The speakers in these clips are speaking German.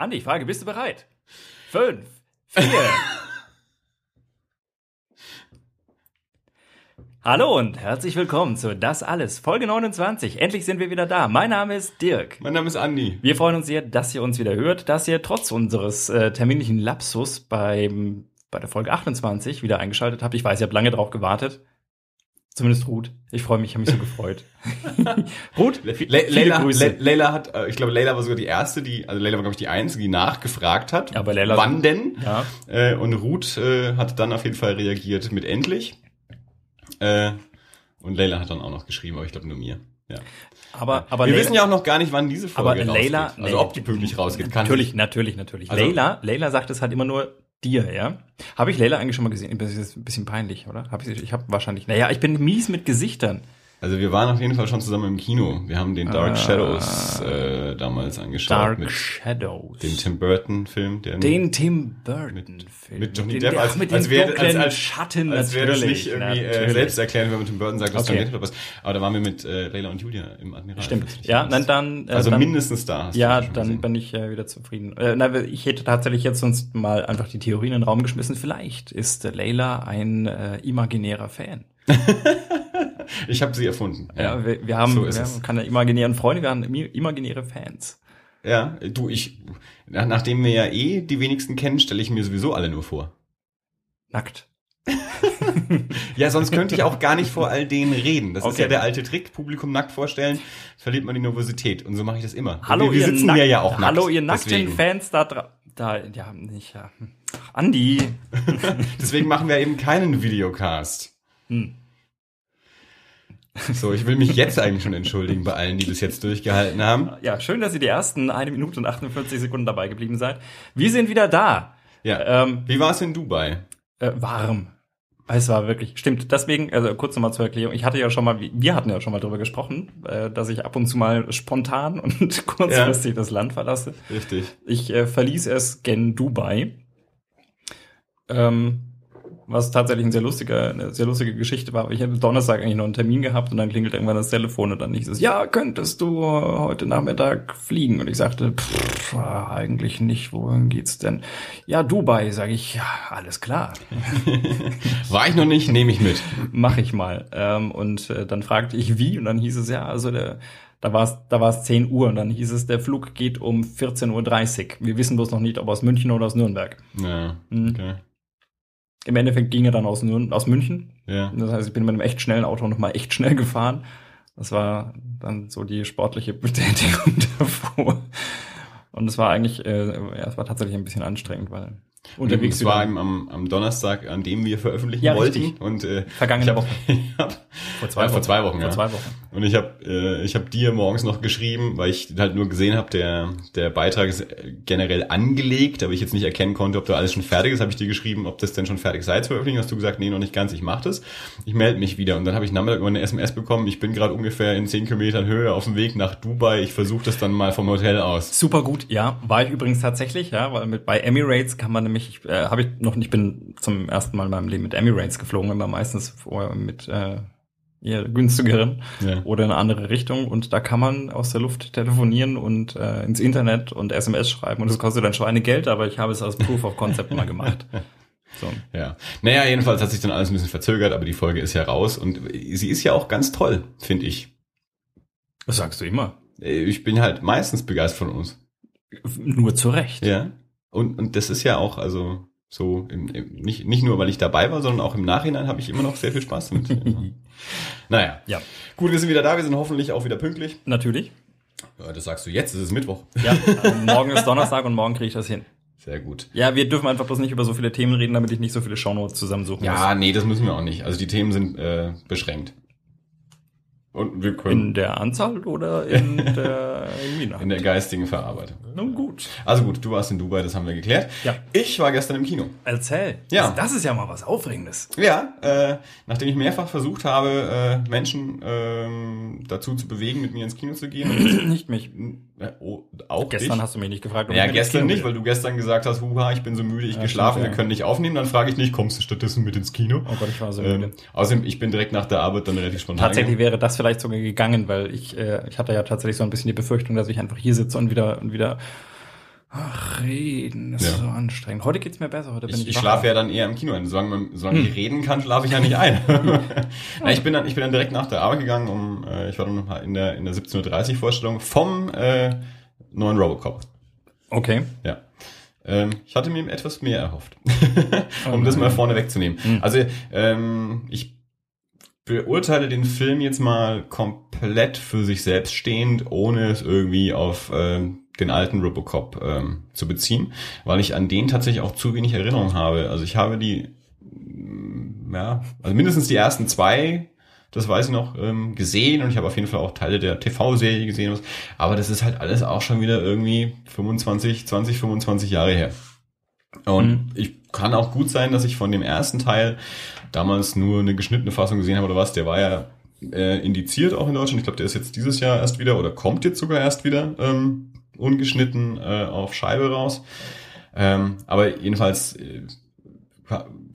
Andi, ich frage, bist du bereit? Fünf, vier. Hallo und herzlich willkommen zu Das Alles, Folge 29. Endlich sind wir wieder da. Mein Name ist Dirk. Mein Name ist Andi. Wir freuen uns sehr, dass ihr uns wieder hört, dass ihr trotz unseres äh, terminlichen Lapsus beim, bei der Folge 28 wieder eingeschaltet habt. Ich weiß, ihr habt lange drauf gewartet. Zumindest Ruth. Ich freue mich, ich habe mich so gefreut. Ruth, Le Leila. Le Leila hat, äh, ich glaube, Leila war sogar die erste, die, also Leila war, glaube ich, die einzige, die nachgefragt hat. Ja, aber Leila, wann denn? Ja. Äh, und Ruth äh, hat dann auf jeden Fall reagiert mit endlich. Äh, und Leila hat dann auch noch geschrieben, aber ich glaube nur mir. Ja. Aber, aber wir Leila, wissen ja auch noch gar nicht, wann diese Folge aber Leila, rausgeht. Also ob die pünktlich rausgeht. Kann natürlich, natürlich, natürlich. Also, Leila, Leila sagt es halt immer nur dir, ja? Habe ich Leila eigentlich schon mal gesehen? Das ist ein bisschen peinlich, oder? Hab ich ich habe wahrscheinlich. Naja, ich bin mies mit Gesichtern. Also wir waren auf jeden Fall schon zusammen im Kino. Wir haben den Dark ah, Shadows äh, damals angeschaut. Dark mit Shadows. Den Tim Burton Film. Der den Tim Burton Film. Mit Johnny Depp. Als, mit als, wäre als, als Schatten als wäre das nicht irgendwie äh, selbst erklären, wenn man Tim Burton sagt, dass okay. Johnny Depp oder was. Aber da waren wir mit äh, Leila und Julia im Admiral. Stimmt. Ja, dann dann. Äh, also dann, mindestens da. ja, dann gesehen. bin ich äh, wieder zufrieden. Äh, na, ich hätte tatsächlich jetzt sonst mal einfach die Theorie in den Raum geschmissen. Vielleicht ist äh, Leila ein äh, imaginärer Fan. ich habe sie erfunden. Ja, wir, wir, haben, so wir haben keine imaginären Freunde, wir haben imaginäre Fans. Ja, du, ich, nachdem wir ja eh die wenigsten kennen, stelle ich mir sowieso alle nur vor. Nackt. ja, sonst könnte ich auch gar nicht vor all denen reden. Das okay. ist ja der alte Trick, Publikum nackt vorstellen, verliert man die Nervosität. Und so mache ich das immer. Hallo, wir, wir sitzen ja auch nackt. Hallo, ihr nackten deswegen. Fans da draußen. Da, ja, nicht, ja. Ach, Andi. deswegen machen wir eben keinen Videocast. Hm. So, ich will mich jetzt eigentlich schon entschuldigen bei allen, die bis jetzt durchgehalten haben. Ja, schön, dass ihr die ersten eine Minute und 48 Sekunden dabei geblieben seid. Wir sind wieder da. Ja. Ähm, Wie war es in Dubai? Äh, warm. Es war wirklich, stimmt. Deswegen, also kurz nochmal zur Erklärung. Ich hatte ja schon mal, wir hatten ja schon mal darüber gesprochen, äh, dass ich ab und zu mal spontan und kurzfristig ja. das Land verlasse. Richtig. Ich äh, verließ es gen Dubai. Ähm, was tatsächlich ein sehr lustiger, eine sehr lustige Geschichte war. Ich habe Donnerstag eigentlich noch einen Termin gehabt und dann klingelt irgendwann das Telefon und dann hieß es, ja, könntest du heute Nachmittag fliegen? Und ich sagte, pff, eigentlich nicht, wohin geht's denn? Ja, Dubai, sage ich, ja, alles klar. War ich noch nicht, nehme ich mit. Mach ich mal. Ähm, und äh, dann fragte ich, wie? Und dann hieß es, ja, also der da war es da war's 10 Uhr und dann hieß es, der Flug geht um 14.30 Uhr. Wir wissen bloß noch nicht, ob aus München oder aus Nürnberg. Ja, mhm. okay. Im Endeffekt ging er dann aus, aus München. Ja. Das heißt, ich bin mit einem echt schnellen Auto nochmal echt schnell gefahren. Das war dann so die sportliche Betätigung davor. Und es war eigentlich, äh, ja, es war tatsächlich ein bisschen anstrengend, weil unterwegs. War am, am Donnerstag, an dem wir veröffentlichen ja, wollten. Richtig. Und äh, vergangene Woche. hab, vor zwei ja, Wochen. Vor zwei Wochen, vor ja. zwei Wochen. Und ich habe äh, ich habe dir morgens noch geschrieben, weil ich halt nur gesehen habe, der der Beitrag ist generell angelegt, aber ich jetzt nicht erkennen konnte, ob da alles schon fertig ist. Habe ich dir geschrieben, ob das denn schon fertig sei zu veröffentlichen. Hast du gesagt, nee, noch nicht ganz. Ich mache das. Ich melde mich wieder und dann habe ich Nachmittag eine SMS bekommen. Ich bin gerade ungefähr in zehn Kilometern Höhe auf dem Weg nach Dubai. Ich versuche das dann mal vom Hotel aus. Super gut, ja. War ich übrigens tatsächlich, ja, weil mit bei Emirates kann man nämlich, äh, habe ich noch nicht, bin zum ersten Mal in meinem Leben mit Emirates geflogen, immer meistens vorher mit äh, eher günstigeren ja. oder in eine andere Richtung und da kann man aus der Luft telefonieren und äh, ins Internet und SMS schreiben und das kostet dann Schweinegeld, aber ich habe es als Proof of Concept mal gemacht. So. Ja. Naja, jedenfalls hat sich dann alles ein bisschen verzögert, aber die Folge ist ja raus und sie ist ja auch ganz toll, finde ich. Das sagst du immer. Ich bin halt meistens begeistert von uns. Nur zu Recht. Ja. Und, und das ist ja auch, also so im, im, nicht, nicht nur, weil ich dabei war, sondern auch im Nachhinein habe ich immer noch sehr viel Spaß damit. naja. Ja. Gut, wir sind wieder da, wir sind hoffentlich auch wieder pünktlich. Natürlich. Ja, das sagst du jetzt, es ist Mittwoch. Ja, morgen ist Donnerstag und morgen kriege ich das hin. Sehr gut. Ja, wir dürfen einfach bloß nicht über so viele Themen reden, damit ich nicht so viele Shownotes zusammensuchen ja, muss. Ja, nee, das müssen wir auch nicht. Also die Themen sind äh, beschränkt. Und wir können in der Anzahl oder in der? In der geistigen Verarbeitung. Nun gut. Also gut, du warst in Dubai, das haben wir geklärt. Ja. Ich war gestern im Kino. Erzähl. Ja. Das ist ja mal was Aufregendes. Ja, äh, nachdem ich mehrfach versucht habe, äh, Menschen äh, dazu zu bewegen, mit mir ins Kino zu gehen. nicht mich. Äh, oh, auch Gestern dich. hast du mich nicht gefragt. ja, gestern nicht, weil du gestern gesagt hast, huha, ich bin so müde, ich ja, geschlafen, wir können nicht aufnehmen. Dann frage ich nicht, kommst du stattdessen mit ins Kino? Oh Gott, ich war so müde. Ähm, außerdem, ich bin direkt nach der Arbeit dann relativ spontan. Tatsächlich wäre das vielleicht sogar gegangen, weil ich, äh, ich hatte ja tatsächlich so ein bisschen die Befürchtung, dass ich einfach hier sitze und wieder, und wieder Ach, reden, das ja. ist so anstrengend. Heute geht's mir besser. Heute bin ich, ich, ich schlafe ja dann eher im Kino ein. Solange, man, solange hm. ich reden kann, schlafe ich ja nicht ein. Na, ich bin dann, ich bin dann direkt nach der Arbeit gegangen, um, äh, ich war dann in der in der 17:30 Uhr Vorstellung vom äh, neuen Robocop. Okay. Ja. Ähm, ich hatte mir etwas mehr erhofft, um oh das mal vorne wegzunehmen. Hm. Also ähm, ich beurteile den Film jetzt mal komplett für sich selbst stehend, ohne es irgendwie auf ähm, den alten Robocop ähm, zu beziehen, weil ich an den tatsächlich auch zu wenig Erinnerung habe. Also ich habe die, mm, ja, also mindestens die ersten zwei, das weiß ich noch, ähm, gesehen und ich habe auf jeden Fall auch Teile der TV-Serie gesehen. Aber das ist halt alles auch schon wieder irgendwie 25, 20, 25 Jahre her. Und mhm. ich kann auch gut sein, dass ich von dem ersten Teil damals nur eine geschnittene Fassung gesehen habe oder was. Der war ja äh, indiziert auch in Deutschland. Ich glaube, der ist jetzt dieses Jahr erst wieder oder kommt jetzt sogar erst wieder. Ähm, ungeschnitten äh, auf Scheibe raus. Ähm, aber jedenfalls äh,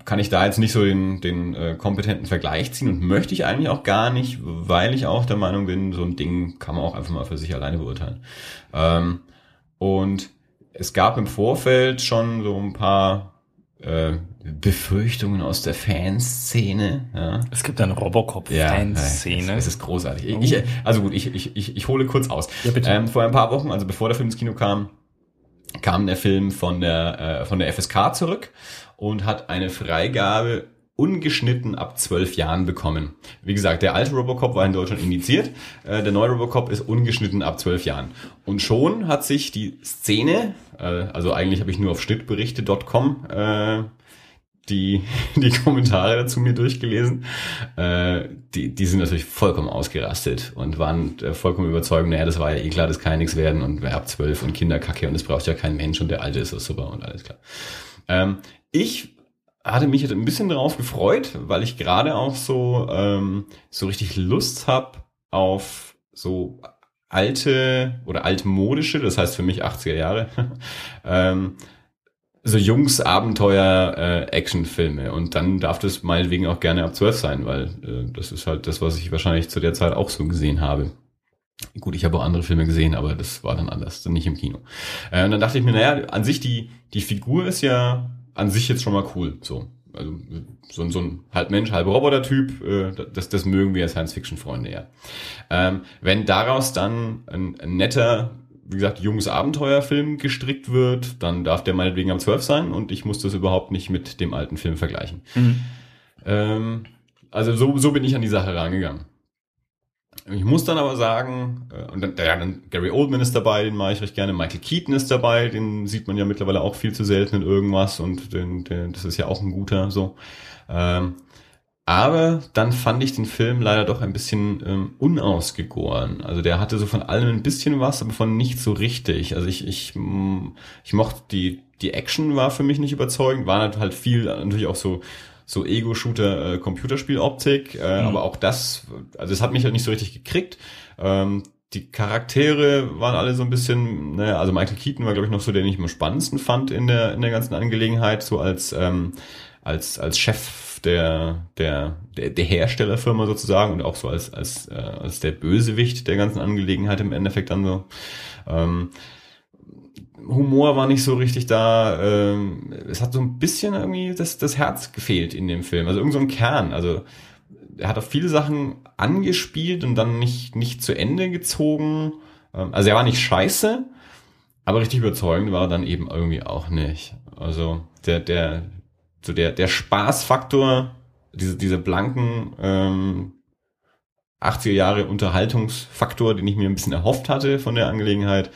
kann ich da jetzt nicht so den, den äh, kompetenten Vergleich ziehen und möchte ich eigentlich auch gar nicht, weil ich auch der Meinung bin, so ein Ding kann man auch einfach mal für sich alleine beurteilen. Ähm, und es gab im Vorfeld schon so ein paar äh, Befürchtungen aus der Fanszene. Ja. Es gibt eine Robocop-Fanszene. Ja, es ist großartig. Oh. Ich, also gut, ich, ich, ich, ich hole kurz aus. Ja, bitte. Ähm, vor ein paar Wochen, also bevor der Film ins Kino kam, kam der Film von der, äh, von der FSK zurück und hat eine Freigabe ungeschnitten ab zwölf Jahren bekommen. Wie gesagt, der alte Robocop war in Deutschland indiziert, äh, der neue Robocop ist ungeschnitten ab zwölf Jahren. Und schon hat sich die Szene, äh, also eigentlich habe ich nur auf schnittberichte.com äh, die, die Kommentare dazu mir durchgelesen, äh, die, die sind natürlich vollkommen ausgerastet und waren äh, vollkommen überzeugt, naja, das war ja eh klar, das kann ja nichts werden und ab zwölf und Kinderkacke und das braucht ja kein Mensch und der Alte ist das super und alles klar. Ähm, ich hatte mich ein bisschen darauf gefreut, weil ich gerade auch so, ähm, so richtig Lust habe auf so alte oder altmodische, das heißt für mich 80er Jahre, ähm, so Jungs Abenteuer äh, Actionfilme und dann darf das meinetwegen auch gerne ab 12 sein, weil äh, das ist halt das, was ich wahrscheinlich zu der Zeit auch so gesehen habe. Gut, ich habe auch andere Filme gesehen, aber das war dann anders, nicht im Kino. Äh, und dann dachte ich mir, naja, an sich die die Figur ist ja an sich jetzt schon mal cool. So, also so, so ein halb Mensch, halb Roboter-Typ, äh, das, das mögen wir Science-Fiction-Freunde ja. Ähm, wenn daraus dann ein, ein netter, wie gesagt, junges Abenteuerfilm gestrickt wird, dann darf der meinetwegen am 12 sein und ich muss das überhaupt nicht mit dem alten Film vergleichen. Mhm. Ähm, also so, so bin ich an die Sache rangegangen. Ich muss dann aber sagen, äh, und dann, ja, dann Gary Oldman ist dabei, den mache ich recht gerne. Michael Keaton ist dabei, den sieht man ja mittlerweile auch viel zu selten in irgendwas und den, den, das ist ja auch ein guter so. Ähm, aber dann fand ich den Film leider doch ein bisschen ähm, unausgegoren. Also der hatte so von allem ein bisschen was, aber von nicht so richtig. Also ich, ich, ich mochte die, die Action war für mich nicht überzeugend, war halt viel natürlich auch so so Ego-Shooter, äh, Computerspiel-Optik, äh, mhm. aber auch das, also es hat mich halt nicht so richtig gekriegt. Ähm, die Charaktere waren alle so ein bisschen, naja, also Michael Keaton war, glaube ich, noch so, der ich am spannendsten fand in der, in der ganzen Angelegenheit, so als, ähm, als, als Chef der, der, der, der Herstellerfirma sozusagen und auch so als, als, äh, als der Bösewicht der ganzen Angelegenheit im Endeffekt dann so. Ähm, Humor war nicht so richtig da. Ähm, es hat so ein bisschen irgendwie das, das Herz gefehlt in dem Film. Also irgend so ein Kern. Also er hat auf viele Sachen angespielt und dann nicht, nicht zu Ende gezogen. Ähm, also er war nicht scheiße, aber richtig überzeugend war er dann eben irgendwie auch nicht. Also der, der, so der, der Spaßfaktor, diese, diese blanken ähm, 80er Jahre Unterhaltungsfaktor, den ich mir ein bisschen erhofft hatte von der Angelegenheit,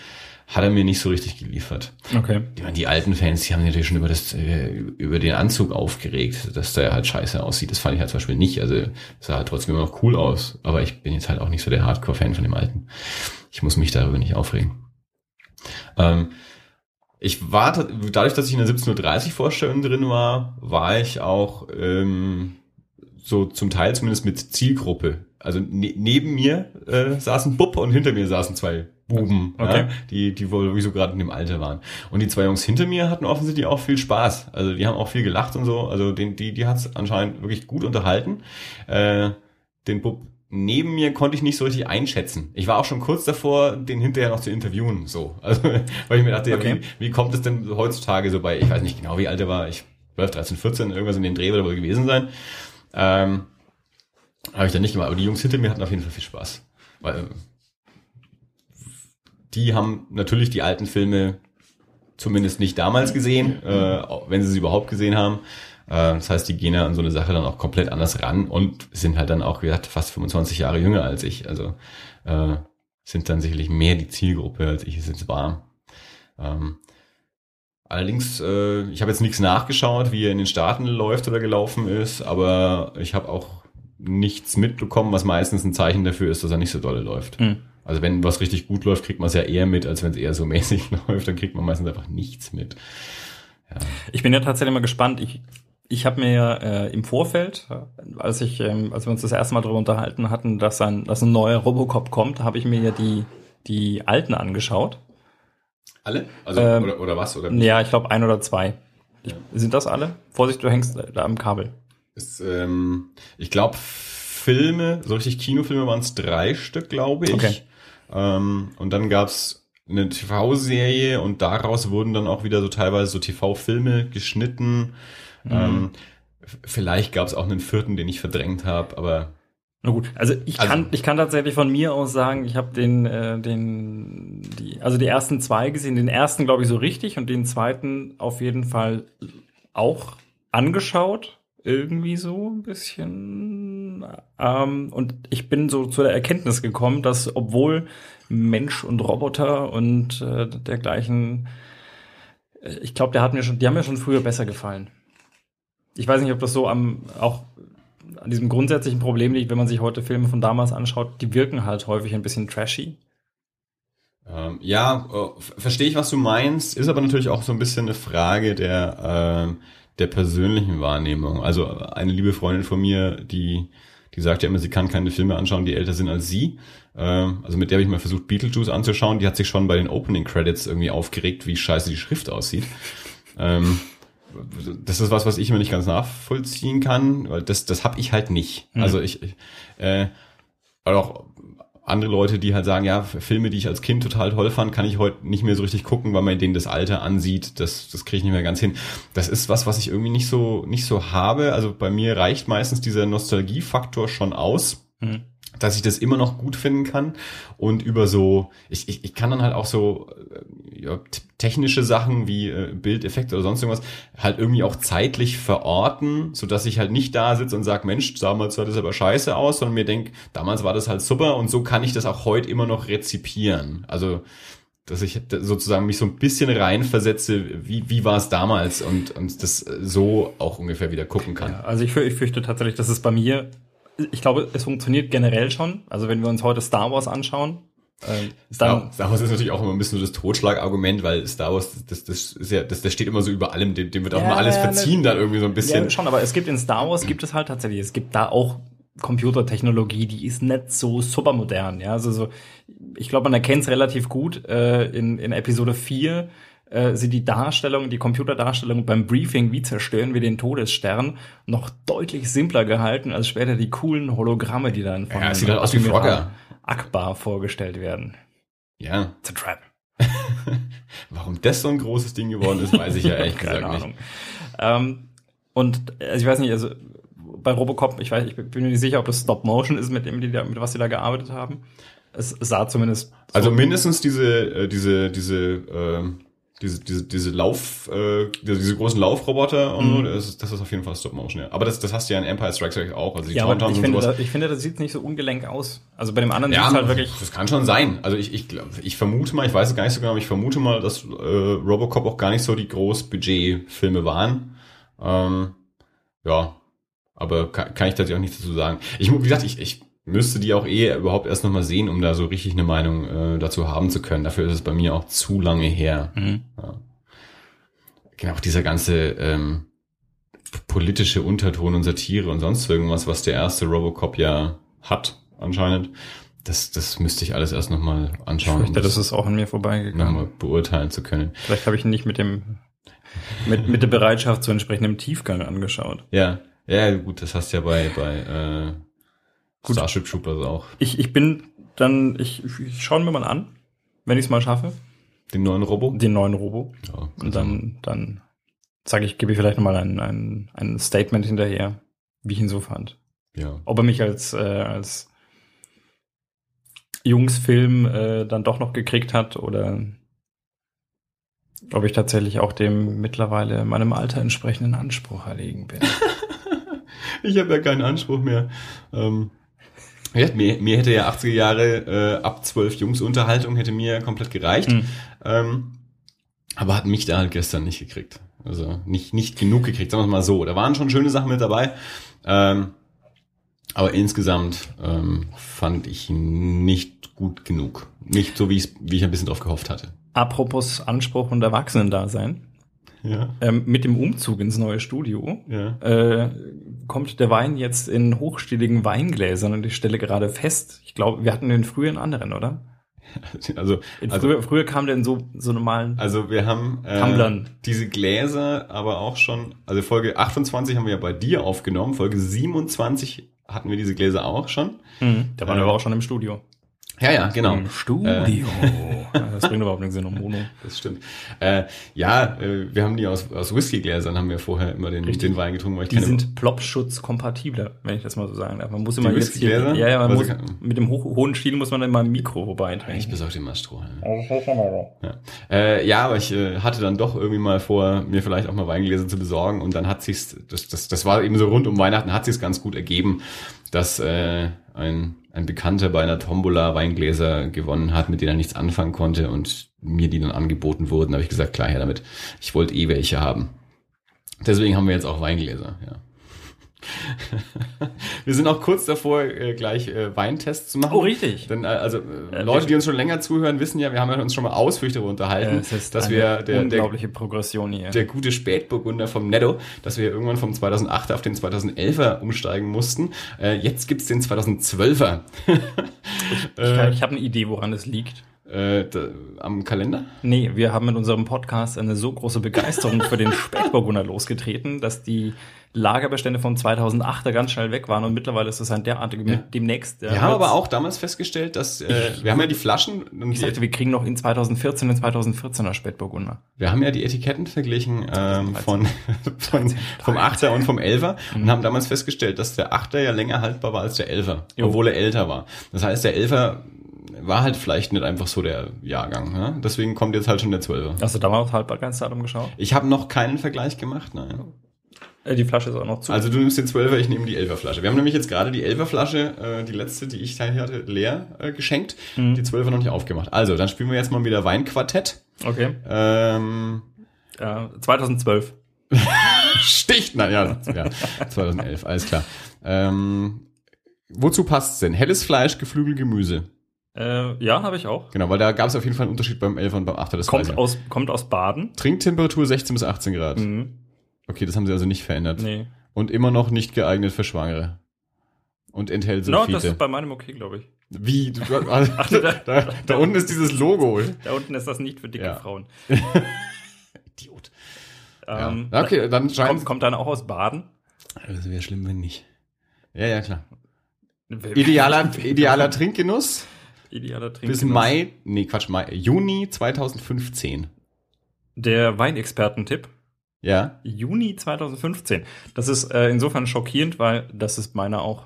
hat er mir nicht so richtig geliefert. Okay. Die, die alten Fans, die haben sich natürlich schon über das, äh, über den Anzug aufgeregt, dass der halt scheiße aussieht. Das fand ich halt zum Beispiel nicht. Also sah halt trotzdem immer noch cool aus. Aber ich bin jetzt halt auch nicht so der Hardcore-Fan von dem alten. Ich muss mich darüber nicht aufregen. Ähm, ich war, dadurch, dass ich in der 17.30 Vorstellung drin war, war ich auch ähm, so zum Teil zumindest mit Zielgruppe. Also ne neben mir äh, saß ein Bub und hinter mir saßen zwei Buben, okay. ja, die, die wohl sowieso gerade in dem Alter waren. Und die zwei Jungs hinter mir hatten offensichtlich auch viel Spaß. Also die haben auch viel gelacht und so. Also den, die, die hat's anscheinend wirklich gut unterhalten. Äh, den Bub neben mir konnte ich nicht so richtig einschätzen. Ich war auch schon kurz davor, den hinterher noch zu interviewen, so. Also, weil ich mir dachte, okay. wie, wie kommt es denn heutzutage so bei, ich weiß nicht genau, wie alt er war, ich 12, 13, 14, irgendwas in dem Dreh wird wohl gewesen sein. Ähm, habe ich dann nicht gemacht, aber die Jungs hinter mir hatten auf jeden Fall viel Spaß. Weil die haben natürlich die alten Filme zumindest nicht damals gesehen, äh, wenn sie sie überhaupt gesehen haben. Äh, das heißt, die gehen ja an so eine Sache dann auch komplett anders ran und sind halt dann auch, wie gesagt, fast 25 Jahre jünger als ich. Also äh, sind dann sicherlich mehr die Zielgruppe, als ich es jetzt war. Ähm, allerdings, äh, ich habe jetzt nichts nachgeschaut, wie er in den Staaten läuft oder gelaufen ist, aber ich habe auch nichts mitbekommen, was meistens ein Zeichen dafür ist, dass er nicht so dolle läuft. Mhm. Also wenn was richtig gut läuft, kriegt man es ja eher mit, als wenn es eher so mäßig läuft, dann kriegt man meistens einfach nichts mit. Ja. Ich bin ja tatsächlich mal gespannt. Ich, ich habe mir äh, im Vorfeld, als ich, ähm, als wir uns das erste Mal darüber unterhalten hatten, dass ein, dass ein neuer Robocop kommt, habe ich mir ja die, die alten angeschaut. Alle? Also ähm, oder, oder was? Oder ja, ich glaube ein oder zwei. Ja. Sind das alle? Vorsicht, du hängst da am Kabel. Ist, ähm, ich glaube, Filme, so richtig Kinofilme waren es drei Stück, glaube ich. Okay. Ähm, und dann gab's eine TV-Serie und daraus wurden dann auch wieder so teilweise so TV-Filme geschnitten. Mhm. Ähm, vielleicht gab's auch einen vierten, den ich verdrängt habe, aber na gut, also ich also, kann ich kann tatsächlich von mir aus sagen, ich habe den äh, den die also die ersten zwei gesehen, den ersten glaube ich so richtig und den zweiten auf jeden Fall auch angeschaut irgendwie so ein bisschen. Ähm, und ich bin so zu der Erkenntnis gekommen, dass obwohl Mensch und Roboter und äh, dergleichen, äh, ich glaube, der hat mir schon, die haben mir schon früher besser gefallen. Ich weiß nicht, ob das so am auch an diesem grundsätzlichen Problem liegt, wenn man sich heute Filme von damals anschaut, die wirken halt häufig ein bisschen trashy. Ähm, ja, äh, verstehe ich, was du meinst, ist aber natürlich auch so ein bisschen eine Frage der, äh, der persönlichen Wahrnehmung. Also eine liebe Freundin von mir, die, die sagt ja immer, sie kann keine Filme anschauen, die älter sind als sie. Ähm, also mit der habe ich mal versucht, Beetlejuice anzuschauen. Die hat sich schon bei den Opening Credits irgendwie aufgeregt, wie scheiße die Schrift aussieht. Ähm, das ist was, was ich immer nicht ganz nachvollziehen kann, weil das, das habe ich halt nicht. Mhm. Also ich, äh, auch andere Leute, die halt sagen, ja, Filme, die ich als Kind total toll fand, kann ich heute nicht mehr so richtig gucken, weil man denen das Alter ansieht. Das, das kriege ich nicht mehr ganz hin. Das ist was, was ich irgendwie nicht so, nicht so habe. Also bei mir reicht meistens dieser Nostalgiefaktor schon aus. Mhm dass ich das immer noch gut finden kann und über so, ich, ich, ich kann dann halt auch so äh, ja, technische Sachen wie äh, Bildeffekte oder sonst irgendwas halt irgendwie auch zeitlich verorten, so dass ich halt nicht da sitze und sage, Mensch, damals sah das aber scheiße aus, sondern mir denk, damals war das halt super und so kann ich das auch heute immer noch rezipieren. Also dass ich sozusagen mich so ein bisschen reinversetze, wie, wie war es damals und, und das so auch ungefähr wieder gucken kann. Ja, also ich, ich fürchte tatsächlich, dass es bei mir ich glaube, es funktioniert generell schon. Also wenn wir uns heute Star Wars anschauen, äh, dann Star, Wars ist natürlich auch immer ein bisschen so das Totschlagargument, weil Star Wars, das, das ist ja, das, das steht immer so über allem, dem, dem wird auch ja, immer alles verziehen ja, dann irgendwie so ein bisschen. Ja, schon, aber es gibt in Star Wars gibt es halt tatsächlich, es gibt da auch Computertechnologie, die ist nicht so super modern, ja. Also so, ich glaube, man erkennt es relativ gut äh, in, in Episode 4 äh, sind die Darstellungen, die Computerdarstellungen beim Briefing, wie zerstören wir den Todesstern, noch deutlich simpler gehalten als später die coolen Hologramme, die dann von ja, sieht halt aus wie Frogger. Akbar vorgestellt werden. Ja. It's a trap. Warum das so ein großes Ding geworden ist, weiß ich ja ehrlich gesagt Ahnung. nicht. Ähm, und also ich weiß nicht, also bei Robocop, ich weiß, ich bin mir nicht sicher, ob das Stop Motion ist, mit dem die da, mit was sie da gearbeitet haben. Es sah zumindest. So also mindestens diese, äh, diese, diese äh, diese, diese, diese Lauf, äh, diese großen Laufroboter und mhm. so, das ist, das ist auf jeden Fall Stop Motion, ja. Aber das, das hast du ja in Empire Strikes Back auch. Also die ja, aber ich, finde, da, ich finde, das sieht nicht so ungelenk aus. Also bei dem anderen ja, sieht halt wirklich. Das kann schon sein. Also ich, ich, ich vermute mal, ich weiß es gar nicht so genau, aber ich vermute mal, dass äh, Robocop auch gar nicht so die Großbudget-Filme waren. Ähm, ja, aber kann, kann ich tatsächlich auch nichts dazu sagen. Ich, wie gesagt, ich, ich müsste die auch eh überhaupt erst nochmal sehen, um da so richtig eine Meinung äh, dazu haben zu können. Dafür ist es bei mir auch zu lange her. Mhm. Ja. Genau, auch dieser ganze ähm, politische Unterton und Satire und sonst irgendwas, was der erste Robocop ja hat, anscheinend. Das, das müsste ich alles erst nochmal anschauen. Ich fürchte, um das, das ist auch an mir vorbeigegangen. Nochmal beurteilen zu können. Vielleicht habe ich ihn nicht mit dem mit, mit der Bereitschaft zu entsprechendem Tiefgang angeschaut. Ja, ja, gut, das hast du ja bei, bei äh, Gut. Starship Troopers auch. Ich, ich bin dann, ich, ich schaue mir mal an, wenn ich es mal schaffe. Den neuen Robo? Den neuen Robo. Ja, und dann, dann sage ich, gebe ich vielleicht nochmal ein, ein, ein Statement hinterher, wie ich ihn so fand. Ja. Ob er mich als, äh, als Jungsfilm äh, dann doch noch gekriegt hat oder ob ich tatsächlich auch dem mittlerweile meinem Alter entsprechenden Anspruch erlegen bin. ich habe ja keinen Anspruch mehr. Ähm, ja, mir, mir hätte ja 80er Jahre äh, ab 12 Jungs-Unterhaltung hätte mir komplett gereicht. Mhm. Ähm, aber hat mich da halt gestern nicht gekriegt. Also nicht, nicht genug gekriegt, sagen wir mal so. Da waren schon schöne Sachen mit dabei. Ähm, aber insgesamt ähm, fand ich ihn nicht gut genug. Nicht so, wie, wie ich ein bisschen drauf gehofft hatte. Apropos Anspruch und Erwachsenendasein. Ja. Ähm, mit dem Umzug ins neue Studio ja. äh, kommt der Wein jetzt in hochstiligen Weingläsern und ich stelle gerade fest, ich glaube, wir hatten den früher in anderen, oder? Also, also früher, früher kam der in so, so normalen Also wir haben äh, diese Gläser aber auch schon, also Folge 28 haben wir ja bei dir aufgenommen, Folge 27 hatten wir diese Gläser auch schon. Mhm, da waren äh, wir auch schon im Studio. Ja, ja, genau. Im Studio. Äh, das bringt überhaupt nichts in Mono. Das stimmt. Äh, ja, äh, wir haben die aus, aus Whiskygläsern, haben wir vorher immer den, den Wein getrunken. Weil ich die sind Plopschutz-kompatibler, wenn ich das mal so sagen darf. Man muss immer jetzt hier, ja, ja, man muss, mit dem hoch, hohen Stil muss man immer ein Mikro vorbeitrinken. Ich besorge den mal Strohhalm. Ja. Äh, ja, aber ich äh, hatte dann doch irgendwie mal vor, mir vielleicht auch mal Weingläser zu besorgen und dann hat sich's, das, das, das war eben so rund um Weihnachten, hat sich's ganz gut ergeben, dass äh, ein ein Bekannter bei einer Tombola Weingläser gewonnen hat, mit denen er nichts anfangen konnte und mir die dann angeboten wurden, habe ich gesagt, klar her damit. Ich wollte eh welche haben. Deswegen haben wir jetzt auch Weingläser, ja. wir sind auch kurz davor, äh, gleich äh, Weintests zu machen. Oh, richtig. Denn äh, also Leute, die uns schon länger zuhören, wissen ja, wir haben ja uns schon mal ausführlich darüber unterhalten, ja, dass wir der, unglaubliche Progression hier. Der gute Spätburgunder vom Netto, dass wir irgendwann vom 2008er auf den 2011er umsteigen mussten. Jetzt gibt's den 2012er. ich ich, ich habe eine Idee, woran es liegt. Äh, da, am Kalender? Nee, wir haben mit unserem Podcast eine so große Begeisterung für den Spätburgunder losgetreten, dass die Lagerbestände vom 2008er ganz schnell weg waren und mittlerweile ist es ein derartiger ja. demnächst. wir haben aber auch damals festgestellt, dass äh, wir haben ja die Flaschen. Und ich sagte, wir kriegen noch in 2014 den 2014er Spätburgunder. Wir haben ja die Etiketten verglichen ähm, von, von vom 8er und vom 11er mhm. und haben damals festgestellt, dass der 8er ja länger haltbar war als der 11er, obwohl er älter war. Das heißt, der 11er war halt vielleicht nicht einfach so der Jahrgang. Ne? Deswegen kommt jetzt halt schon der 12er. Hast du damals Haltbarkeitsdatum geschaut? Ich habe noch keinen Vergleich gemacht, nein. Äh, die Flasche ist auch noch zu. Also du nimmst den 12er, ich nehme die 11er Flasche. Wir haben nämlich jetzt gerade die 11er Flasche, äh, die letzte, die ich hier hatte, leer äh, geschenkt. Mhm. Die 12er noch nicht aufgemacht. Also, dann spielen wir jetzt mal wieder Weinquartett. Okay. Ähm, ja, 2012. Sticht, nein, ja, ja, 2011, alles klar. Ähm, wozu passt's denn? Helles Fleisch, Geflügel, Gemüse. Äh, ja, habe ich auch. Genau, weil da gab es auf jeden Fall einen Unterschied beim 11 und beim 8er. Das kommt, aus, kommt aus Baden. Trinktemperatur 16 bis 18 Grad. Mhm. Okay, das haben sie also nicht verändert. Nee. Und immer noch nicht geeignet für Schwangere. Und enthält Sulfite. No, das ist bei meinem okay, glaube ich. Wie? Du, also, Ach, da, da, da, unten ist dieses Logo. Da unten ist das nicht für dicke ja. Frauen. Idiot. Ähm, ja. Okay, dann scheint kommt, kommt dann auch aus Baden? Das wäre schlimm, wenn nicht. Ja, ja, klar. Idealer, idealer Trinkgenuss? Idealer Trinkgenuss. Bis Mai, nee, Quatsch, Mai, Juni 2015. Der Weinexpertentipp. Ja. Juni 2015. Das ist äh, insofern schockierend, weil das ist meiner auch.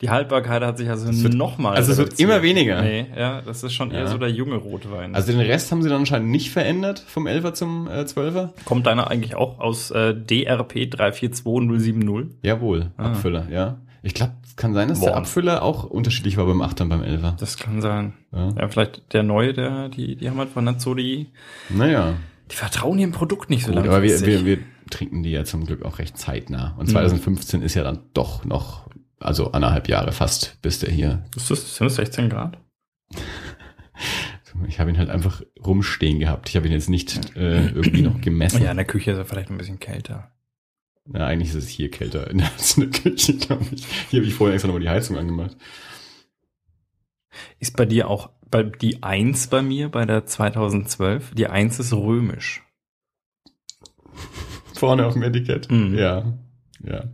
Die Haltbarkeit hat sich also nochmal. Also es wird immer weniger. Nee, ja, das ist schon eher ja. so der junge Rotwein. Also den Rest haben sie dann anscheinend nicht verändert vom 11er zum äh, 12er. Kommt deiner eigentlich auch aus äh, DRP 342070? Jawohl, ah. Abfüller, ja. Ich glaube, es kann sein, dass Boah. der Abfüller auch unterschiedlich war beim 8er und beim 11er. Das kann sein. Ja, ja vielleicht der neue, der, die, die haben halt von Nazzoli. Naja. Die vertrauen ihrem Produkt nicht so lange. Aber wir, wir, wir trinken die ja zum Glück auch recht zeitnah. Und 2015 mhm. ist ja dann doch noch, also anderthalb Jahre fast, bis der hier. Ist das, sind das 16 Grad? Ich habe ihn halt einfach rumstehen gehabt. Ich habe ihn jetzt nicht äh, irgendwie noch gemessen. Ja, in der Küche ist er vielleicht ein bisschen kälter. Ja, eigentlich ist es hier kälter in der Küche, glaube ich. Hier habe ich vorher extra nochmal die Heizung angemacht. Ist bei dir auch bei die Eins bei mir bei der 2012? Die Eins ist römisch. Vorne auf dem Etikett. Mhm. Ja. Ja.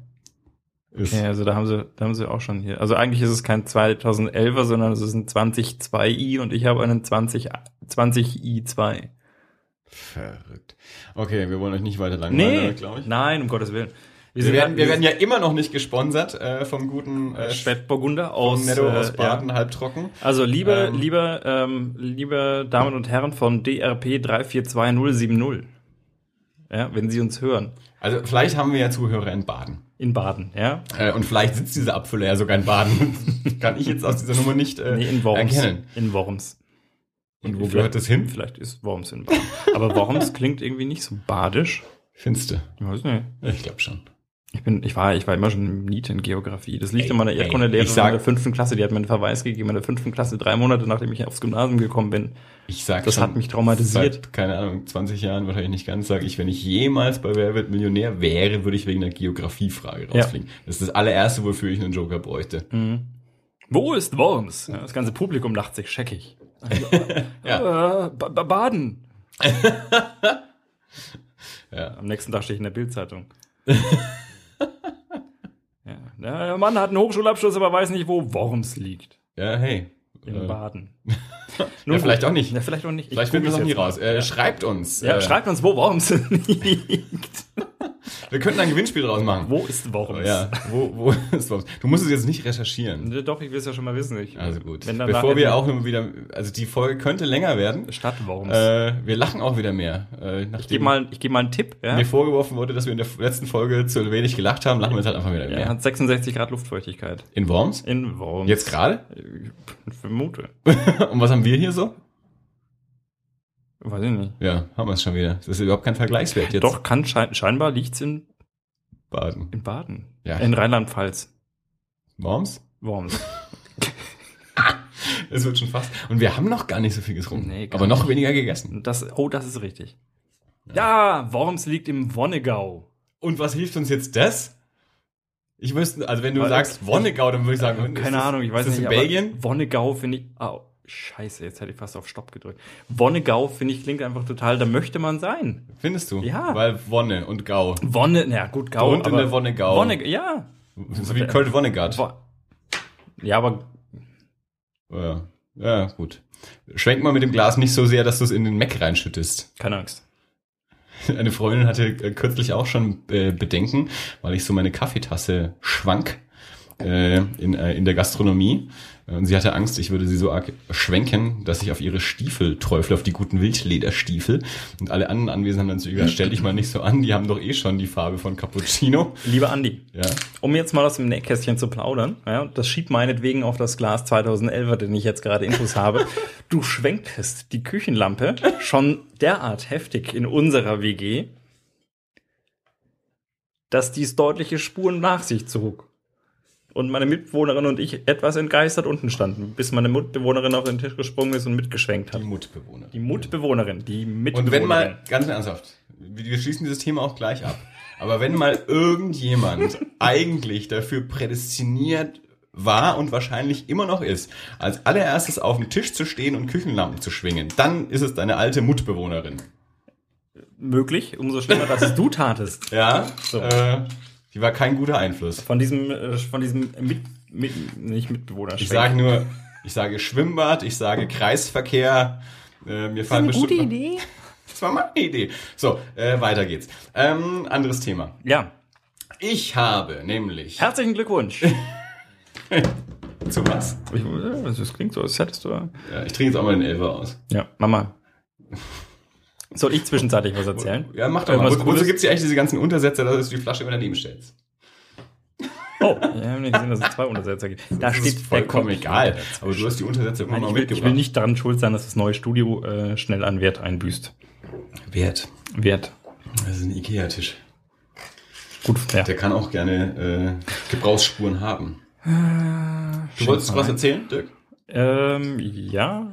ist. Okay, also da haben sie, da haben sie auch schon hier. Also eigentlich ist es kein 2011er, sondern es ist ein 20.2i und ich habe einen 20, 20i2. Verrückt. Okay, wir wollen euch nicht weiter langweilen, nee, glaube ich. Nein, um Gottes Willen. Wir, wir, werden, wir werden ja immer noch nicht gesponsert äh, vom guten äh, Spätburgunder aus, Netto aus äh, Baden, ja. halbtrocken. Also liebe, ähm, liebe, ähm, liebe Damen und Herren von DRP 342070. Ja, wenn Sie uns hören. Also vielleicht haben wir ja Zuhörer in Baden. In Baden, ja. Äh, und vielleicht sitzt dieser Abfüller ja sogar in Baden. Kann ich jetzt aus dieser Nummer nicht äh, nee, in Worms. erkennen. In Worms. Und wo gehört das hin? Vielleicht ist Worms in Baden. Aber Worms klingt irgendwie nicht so badisch. Findest du? Ich weiß nicht. Ich glaube schon. Ich bin, ich war, ich war immer schon im Nied in Geografie. Das liegt ey, in meiner Erdkundelehrerin in der fünften Klasse. Die hat mir einen Verweis gegeben in der fünften Klasse, drei Monate nachdem ich aufs Gymnasium gekommen bin. Ich sag Das schon, hat mich traumatisiert. Seit, keine Ahnung, 20 Jahren wahrscheinlich nicht ganz, sage ich, wenn ich jemals bei Wer wird Millionär wäre, würde ich wegen der Geografiefrage rausfliegen. Ja. Das ist das allererste, wofür ich einen Joker bräuchte. Mhm. Wo ist Worms? Ja, das ganze Publikum lacht sich scheckig. Also, ja. äh, Baden. ja. Am nächsten Tag stehe ich in der Bildzeitung. Der Mann hat einen Hochschulabschluss, aber weiß nicht, wo Worms liegt. Ja, hey. In äh. Baden. ja, vielleicht auch nicht. Ja, vielleicht auch nicht. Vielleicht finden wir es noch nie raus. Äh, schreibt uns. Ja, äh, schreibt uns, wo Worms liegt. Wir könnten ein Gewinnspiel draus machen. Wo ist Worms? Ja, wo, wo ist Worms? Du musst es jetzt nicht recherchieren. Doch, ich will es ja schon mal wissen. Ich, also gut. Bevor wir auch immer wieder, also die Folge könnte länger werden. Stadt Worms. Äh, wir lachen auch wieder mehr. Äh, ich gebe mal, ich gebe mal einen Tipp. Ja? Mir vorgeworfen wurde, dass wir in der letzten Folge zu wenig gelacht haben, lachen wir jetzt halt einfach wieder mehr. Er hat 66 Grad Luftfeuchtigkeit. In Worms? In Worms. Jetzt gerade? Ich vermute. Und was haben wir hier so? Weiß ich nicht. Ja, haben wir es schon wieder. Das ist überhaupt kein Vergleichswert jetzt. Doch, kann schein scheinbar liegt's in Baden. In Baden. Ja. In Rheinland-Pfalz. Worms? Worms. Es wird schon fast. Und wir haben noch gar nicht so viel getrunken. Nee, aber noch weniger gegessen. Das, oh, das ist richtig. Ja. ja, Worms liegt im Wonnegau. Und was hilft uns jetzt das? Ich wüsste, also wenn du Weil sagst Wonnegau, dann würde ich sagen, keine Ahnung, ich weiß nicht. In Belgien? Wonnegau finde ich, oh, scheiße, jetzt hätte ich fast auf Stopp gedrückt. Wonnegau finde ich klingt einfach total, da möchte man sein. Findest du? Ja. Weil Wonne und Gau. Wonne, na gut, Gau. Und in der Wonnegau. Wonne, ja. So wie Kurt Vonnegut. Ja, aber. Ja, ja, gut. Schwenk mal mit dem Glas nicht so sehr, dass du es in den Mac reinschüttest. Keine Angst. Eine Freundin hatte äh, kürzlich auch schon äh, Bedenken, weil ich so meine Kaffeetasse schwank äh, in, äh, in der Gastronomie. Und sie hatte Angst, ich würde sie so arg schwenken, dass ich auf ihre Stiefel träufle, auf die guten Wildlederstiefel. Und alle anderen Anwesenden haben dann zu ihr gesagt, stell dich mal nicht so an, die haben doch eh schon die Farbe von Cappuccino. Lieber Andi, ja. um jetzt mal aus dem Nähkästchen zu plaudern, ja, das schiebt meinetwegen auf das Glas 2011, den ich jetzt gerade Infos habe. Du schwenktest die Küchenlampe schon derart heftig in unserer WG, dass dies deutliche Spuren nach sich zog und meine Mitbewohnerin und ich etwas entgeistert unten standen, bis meine Mitbewohnerin auf den Tisch gesprungen ist und mitgeschwenkt hat. Die Mitbewohnerin. Die Mitbewohnerin, die Mitbewohnerin. Und wenn mal, ganz ernsthaft, wir schließen dieses Thema auch gleich ab, aber wenn mal irgendjemand eigentlich dafür prädestiniert war und wahrscheinlich immer noch ist, als allererstes auf dem Tisch zu stehen und Küchenlampen zu schwingen, dann ist es deine alte Mutbewohnerin. Möglich, umso schlimmer, dass es du tatest. Ja, so. äh, die war kein guter Einfluss. Von diesem, äh, von diesem mit, mit, nicht Mitbewohner. Ich sage nur, ich sage Schwimmbad, ich sage Kreisverkehr. Äh, mir das ist eine gute Idee. Das war meine Idee. So, äh, weiter geht's. Ähm, anderes Thema. Ja. Ich habe nämlich. Herzlichen Glückwunsch. Zu was? Ich, das klingt so, als hättest du. Ja, ich trinke jetzt auch mal den Elfer aus. Ja, Mama. Soll ich zwischenzeitlich was erzählen? Ja, mach doch mal. Wozu gibt's hier eigentlich diese ganzen Untersätze, dass du die Flasche immer daneben stellst? Oh, wir haben nicht gesehen, dass es zwei Untersetzer gibt. Da das steht ist vollkommen egal. Aber du hast die Untersätze immer Nein, mal ich will, mitgebracht. Ich will nicht daran schuld sein, dass das neue Studio äh, schnell an Wert einbüßt. Wert? Wert. Das ist ein Ikea-Tisch. Gut, ja. Der kann auch gerne äh, Gebrauchsspuren haben. Äh, du wolltest was erzählen, Dirk? Ähm, ja.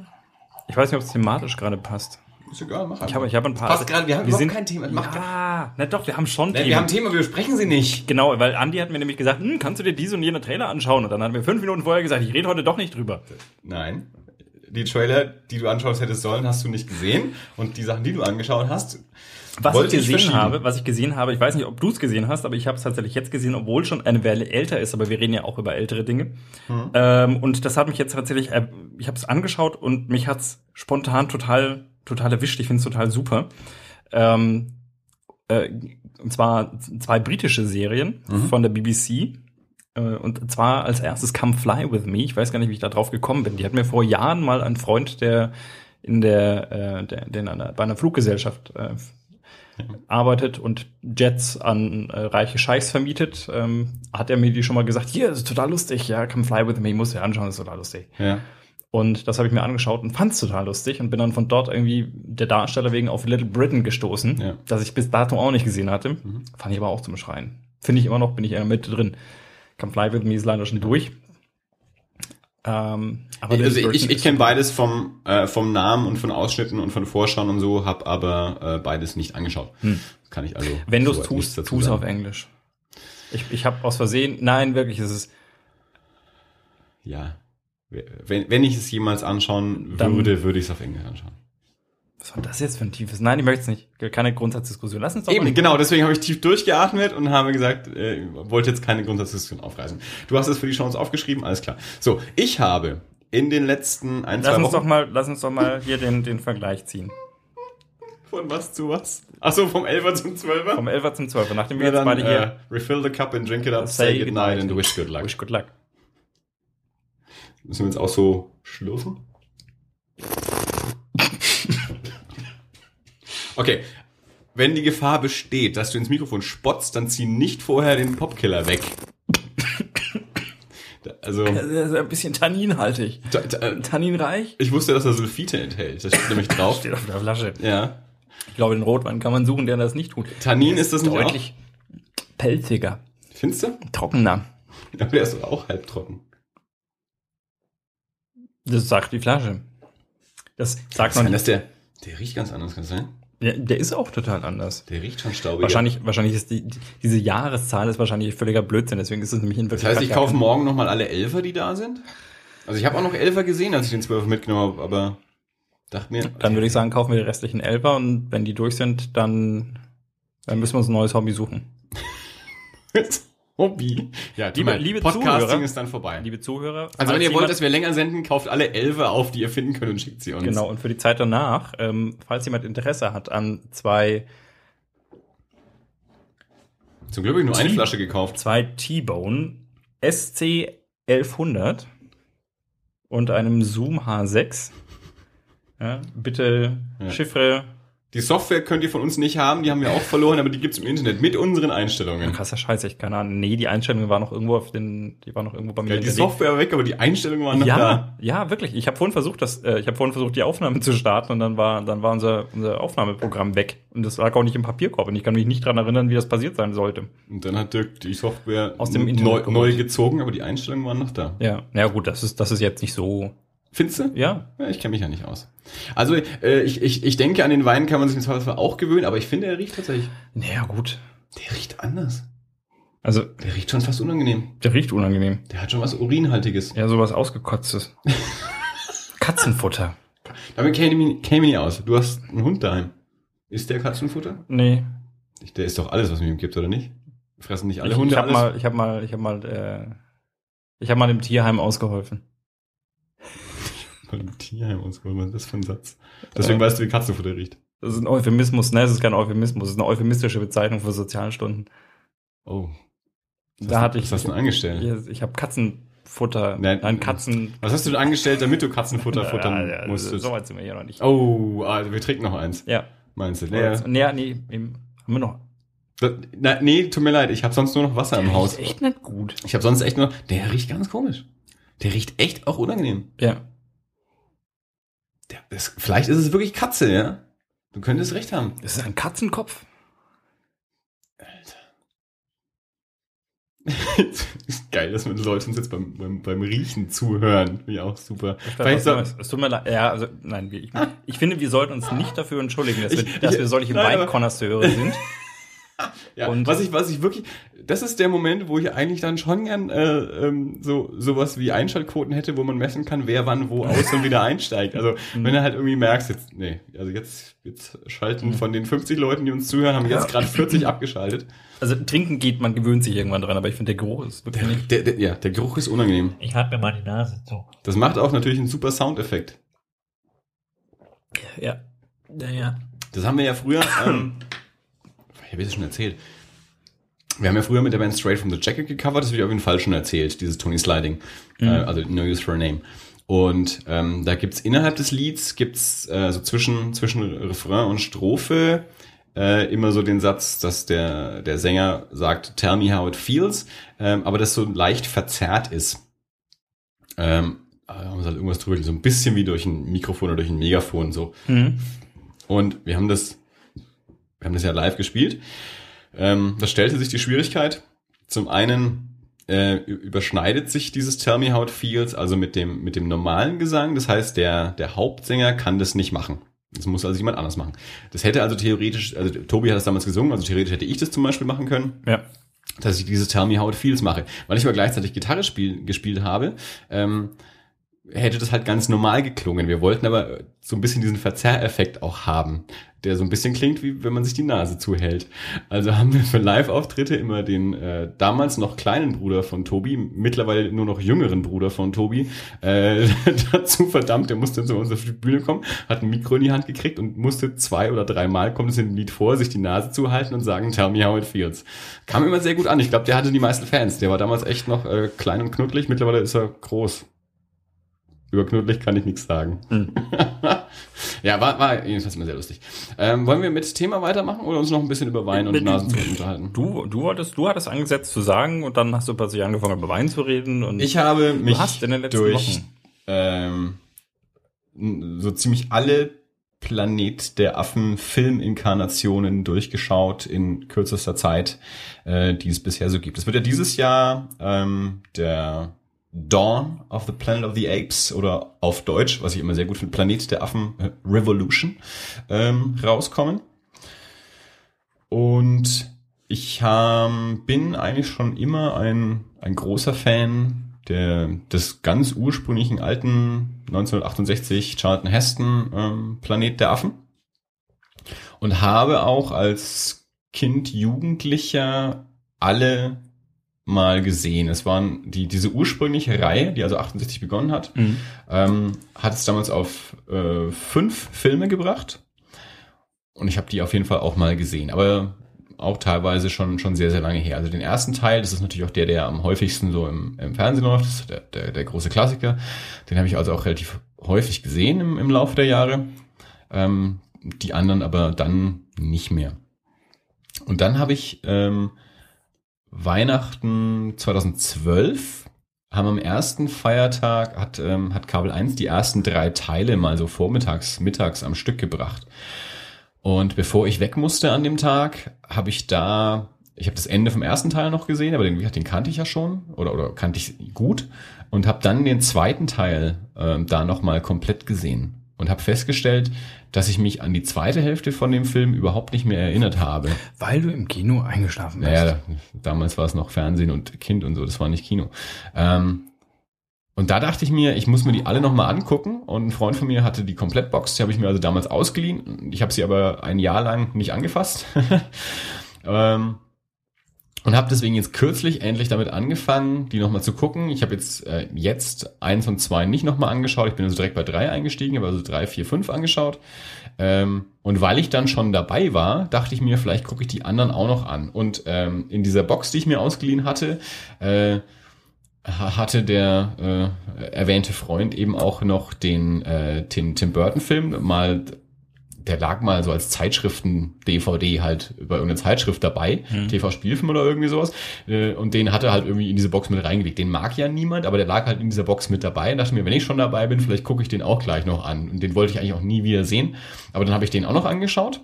Ich weiß nicht, ob es thematisch gerade passt. Ist egal, mach einfach. Ich habe ich hab ein paar. Passt gerade, wir haben wir sind, kein Thema. Mach ja, na doch, wir haben schon Themen. Wir haben Thema, wir besprechen sie nicht. Genau, weil Andi hat mir nämlich gesagt, hm, kannst du dir diese und jene Trailer anschauen? Und dann haben wir fünf Minuten vorher gesagt, ich rede heute doch nicht drüber. Nein. die Trailer, die du anschaust hättest sollen, hast du nicht gesehen. Und die Sachen, die du angeschaut hast, Was wollte ich gesehen verschieben. habe, was ich gesehen habe, ich weiß nicht, ob du es gesehen hast, aber ich habe es tatsächlich jetzt gesehen, obwohl schon eine Weile älter ist, aber wir reden ja auch über ältere Dinge. Mhm. Ähm, und das hat mich jetzt tatsächlich, äh, ich habe es angeschaut und mich hat's spontan total, total erwischt. Ich finde es total super. Ähm, äh, und zwar zwei britische Serien Mhm. von der BBC. Äh, Und zwar als erstes Come Fly With Me. Ich weiß gar nicht, wie ich da drauf gekommen bin. Die hat mir vor Jahren mal ein Freund, der in der, äh, der, der in einer, bei einer Fluggesellschaft äh, arbeitet und Jets an äh, reiche Scheichs vermietet, ähm, hat er mir die schon mal gesagt, hier, das ist total lustig, ja, come fly with me, muss dir anschauen, das ist total lustig. Ja. Und das habe ich mir angeschaut und fand es total lustig und bin dann von dort irgendwie der Darsteller wegen auf Little Britain gestoßen, Ja. das ich bis dato auch nicht gesehen hatte. Fand ich aber auch zum Schreien. Finde ich immer noch, bin ich in der Mitte drin. Come Fly With Me ist leider schon durch. Ähm, aber Also Little ich, ich ist- kenne beides vom, äh, vom Namen und von Ausschnitten und von Vorschauen und so, habe aber äh, beides nicht angeschaut. Kann ich also. Wenn du es tust, tu es auf Englisch. Ich, ich habe aus Versehen, nein, wirklich, es ist Ja. Wenn, wenn ich es jemals anschauen Dann- würde, würde ich es auf Englisch anschauen. Was war das jetzt für ein tiefes? Nein, ich möchte es nicht. Keine Grundsatzdiskussion. Lass uns doch Eben, mal. genau, deswegen habe ich tief durchgeatmet und habe gesagt, äh, wollte jetzt keine Grundsatzdiskussion aufreißen. Du hast es für die Chance aufgeschrieben, alles klar. So, ich habe in den letzten ein, Lass zwei uns Wochen... doch mal, lass uns doch mal hier den, den Vergleich ziehen. Von was zu was? Achso, vom 11er zum 12er? Vom 11er zum 12er. Nachdem wir Ja, jetzt dann, beide hier äh, refill the cup and drink it up, say, good night and wish good luck. Wish good luck. Müssen wir jetzt auch so schlürfen? Okay. Wenn die Gefahr besteht, dass du ins Mikrofon spotzt, dann zieh nicht vorher den Popkiller weg. Also, Das ist ein bisschen tanninhaltig. da- da- Tanninreich? ich wusste, dass er Sulfite enthält. Das steht nämlich drauf. Steht auf der Flasche. Ja. Ich glaube, den Rotwein kann man suchen, der das nicht tut. Tannin ist das nicht Deutlich pelziger, auch? Findest du? trockener. Ja, der ist auch halbtrocken. Das sagt die Flasche. Das sagt Kann man das der, der riecht ganz anders, kann sein? Der, der ist auch total anders. Der riecht schon staubiger. Wahrscheinlich, wahrscheinlich ist die, die, diese Jahreszahl ist wahrscheinlich völliger Blödsinn, deswegen ist es nämlich in Das heißt, ich kaufe morgen nochmal alle Elfer, die da sind? Also ich habe auch noch Elfer gesehen, als ich den Zwölfer mitgenommen habe, aber dachte mir, Dann würde ich sagen, kaufen wir die restlichen Elfer und wenn die durch sind, dann, dann müssen wir uns ein neues Hobby suchen. Hobby. Ja, Liebe- mein liebe Podcasting Zuhörer, ist dann vorbei. Liebe Zuhörer. also wenn ihr wollt, dass wir länger senden, kauft alle Elfer auf, die ihr finden könnt und schickt sie uns. Genau, und für die Zeit danach, ähm, falls jemand Interesse hat an zwei, Zum Glück habe ich nur eine Team. Flasche gekauft. zwei T-Bone SC 1100 und einem Zoom H6, ja, bitte Ja. Chiffre, Die Software könnt ihr von uns nicht haben, die haben wir auch verloren, aber die gibt's im Internet mit unseren Einstellungen. krasser Scheiß, ich keine Ahnung. Nee, die Einstellungen waren noch irgendwo auf den, die waren noch irgendwo bei mir Ja, die. Software war weg, aber die Einstellungen waren noch da. Ja, wirklich. Ich habe vorhin versucht, das, äh, ich habe vorhin versucht, die Aufnahme zu starten und dann war, dann war unser, unser Aufnahmeprogramm weg und das lag auch nicht im Papierkorb und ich kann mich nicht dran erinnern, wie das passiert sein sollte. Und dann hat Dirk die Software Aus dem neu, Internet geholt. neu gezogen, aber die Einstellungen waren noch da. Ja, ja gut, das ist, das ist jetzt nicht so. Findest du? Ja, Ja, ich kenne mich ja nicht aus. Also äh, ich, ich, ich denke, an den Wein kann man sich im Zweifelsfall auch gewöhnen, aber ich finde, er riecht tatsächlich. naja gut. Der riecht anders. Also Der riecht schon fast unangenehm. der riecht unangenehm. Der hat schon was Urinhaltiges. Ja, sowas ausgekotztes. Katzenfutter. Damit käme ich, käme ich nicht aus. Du hast einen Hund daheim. Ist der Katzenfutter? Nee. Der ist doch alles, was man ihm gibt, oder nicht? Fressen nicht alle ich, Hunde ich habe alles? mal, ich habe mal, ich habe mal, äh, ich habe mal dem Tierheim ausgeholfen. Von dem Tierheim ausgeholt. Was ist das für ein Satz? Deswegen weißt du, wie Katzenfutter riecht. Das ist ein Euphemismus, ne? Das ist kein Euphemismus, das ist eine euphemistische Bezeichnung für Sozialstunden. Oh. Was Da hast, hatte was ich- hast du denn angestellt? Ich, ich habe Katzenfutter, Nein. nein, Katzen. Was hast du denn angestellt, damit du Katzenfutter futtern Ja, ja, musstest? So weit sind wir hier noch nicht. Oh, also wir trinken noch eins. Ja. Meinst du? Ja, Nee, nee, nee, eben, haben wir noch. das, na, nee tut mir leid, ich habe sonst nur noch Wasser im Haus. Ist echt nicht gut. Ich habe sonst echt nur. Der riecht ganz komisch. Der riecht echt auch unangenehm. Ja. Das, vielleicht ist es wirklich Katze, ja? Du könntest recht haben. Das ist ein Katzenkopf. ist geil, dass man Leute uns jetzt beim, beim, beim Riechen zuhören. Finde ich auch super. Vielleicht so, es tut mir leid. Ja, also, nein, ich, ich finde, wir sollten uns nicht dafür entschuldigen, dass wir, Ich- dass ich- wir solche nein, Weinkonnoisseure sind. Ja, und was ich, was ich wirklich, das ist der Moment, wo ich eigentlich dann schon gern äh, ähm, so sowas wie Einschaltquoten hätte, wo man messen kann, wer wann wo aus und wieder einsteigt. Also mhm. wenn du halt irgendwie merkst, jetzt, nee, also jetzt, jetzt schalten mhm. von den 50 Leuten, die uns zuhören, haben jetzt gerade 40 abgeschaltet. Also trinken geht, man gewöhnt sich irgendwann dran, aber ich finde der Geruch ist wirklich nicht. Der, der, ja, der Geruch ist unangenehm. Ich halte mir mal die Nase zu. Das macht auch natürlich einen super Soundeffekt. Ja. Ja, ja. Das haben wir ja früher. Ähm, ich habe es schon erzählt. Wir haben ja früher mit der Band Straight from the Jacket gecovert, das habe ich auf jeden Fall schon erzählt, dieses Tony Sliding, mhm. äh, also No Use for a Name. Und ähm, da gibt's innerhalb des Lieds, gibt's äh, so zwischen, zwischen Refrain und Strophe äh, immer so den Satz, dass der, der Sänger sagt, tell me how it feels, ähm, aber das so leicht verzerrt ist. Ähm, haben wir halt irgendwas drüber, so ein bisschen wie durch ein Mikrofon oder durch ein Megafon so. Mhm. Und wir haben das, wir haben das ja live gespielt. Ähm, da stellte sich die Schwierigkeit. Zum einen äh, überschneidet sich dieses Tell Me How It Feels also mit dem mit dem normalen Gesang. Das heißt, der der Hauptsänger kann das nicht machen. Das muss also jemand anders machen. Das hätte also theoretisch, also Tobi hat das damals gesungen, also theoretisch hätte ich das zum Beispiel machen können. Ja. Dass ich dieses Tell Me How It Feels mache. Weil ich aber gleichzeitig Gitarre spiel, gespielt habe, ähm, hätte das halt ganz normal geklungen. Wir wollten aber so ein bisschen diesen Verzerreffekt auch haben, der so ein bisschen klingt, wie wenn man sich die Nase zuhält. Also haben wir für Live-Auftritte immer den äh, damals noch kleinen Bruder von Tobi, mittlerweile nur noch jüngeren Bruder von Tobi, äh, dazu verdammt, der musste zu uns auf die Bühne kommen, hat ein Mikro in die Hand gekriegt und musste zwei oder dreimal, kommt es in dem Lied vor, sich die Nase zuhalten und sagen, tell me how it feels. Kam immer sehr gut an. Ich glaube, der hatte die meisten Fans. Der war damals echt noch äh, klein und knuddelig, mittlerweile ist er groß. Über knuddelig kann ich nichts sagen. Mhm. ja, war, war jedenfalls immer sehr lustig. Ähm, wollen wir mit Thema weitermachen oder uns noch ein bisschen über Wein und Nasen zu unterhalten? Du, du wolltest, du hattest angesetzt zu sagen und dann hast du plötzlich angefangen über Wein zu reden und ich habe mich durch ähm, so ziemlich alle Planet der Affen Filminkarnationen durchgeschaut in kürzester Zeit, äh, die es bisher so gibt. Es wird ja dieses Jahr ähm, der Dawn of the Planet of the Apes oder auf Deutsch, was ich immer sehr gut finde, Planet der Affen äh, Revolution ähm, rauskommen. Und ich ähm, bin eigentlich schon immer ein, ein großer Fan der, des ganz ursprünglichen alten 1968 Charlton Heston ähm, Planet der Affen und habe auch als Kind, Jugendlicher alle mal gesehen. Es waren die diese ursprüngliche Reihe, die also 68 begonnen hat, mhm. ähm, hat es damals auf äh, fünf Filme gebracht und ich habe die auf jeden Fall auch mal gesehen, aber auch teilweise schon schon sehr sehr lange her. Also den ersten Teil, das ist natürlich auch der, der am häufigsten so im, im Fernsehen läuft, das ist der, der, der große Klassiker. Den habe ich also auch relativ häufig gesehen im, im Laufe der Jahre. Ähm, die anderen aber dann nicht mehr. Und dann habe ich ähm, Weihnachten 2012 haben am ersten Feiertag hat, ähm, hat Kabel 1 die ersten drei Teile mal so vormittags, mittags am Stück gebracht. Und bevor ich weg musste an dem Tag, habe ich da, ich habe das Ende vom ersten Teil noch gesehen, aber den, den kannte ich ja schon oder, oder kannte ich gut und habe dann den zweiten Teil ähm, da nochmal komplett gesehen und habe festgestellt, dass ich mich an die zweite Hälfte von dem Film überhaupt nicht mehr erinnert habe. Weil du im Kino eingeschlafen bist. Naja, damals war es noch Fernsehen und Kind und so, das war nicht Kino. Ähm, und da dachte ich mir, ich muss mir die alle nochmal angucken. Und ein Freund von mir hatte die Komplettbox, die habe ich mir also damals ausgeliehen. Ich habe sie aber ein Jahr lang nicht angefasst. ähm, und habe deswegen jetzt kürzlich endlich damit angefangen, die nochmal zu gucken. Ich habe jetzt äh, jetzt eins und zwei nicht nochmal angeschaut. Ich bin also direkt bei drei eingestiegen, habe also drei, vier, fünf angeschaut. Ähm, und weil ich dann schon dabei war, dachte ich mir, vielleicht gucke ich die anderen auch noch an. Und ähm, in dieser Box, die ich mir ausgeliehen hatte, äh, hatte der äh, erwähnte Freund eben auch noch den, äh, den Tim Burton Film mal der lag mal so als Zeitschriften-DVD halt bei irgendeiner Zeitschrift dabei, mhm. TV-Spielfilm oder irgendwie sowas. Äh, und den hat er halt irgendwie in diese Box mit reingelegt. Den mag ja niemand, aber der lag halt in dieser Box mit dabei. Und dachte mir, wenn ich schon dabei bin, vielleicht gucke ich den auch gleich noch an. Und den wollte ich eigentlich auch nie wieder sehen. Aber dann habe ich den auch noch angeschaut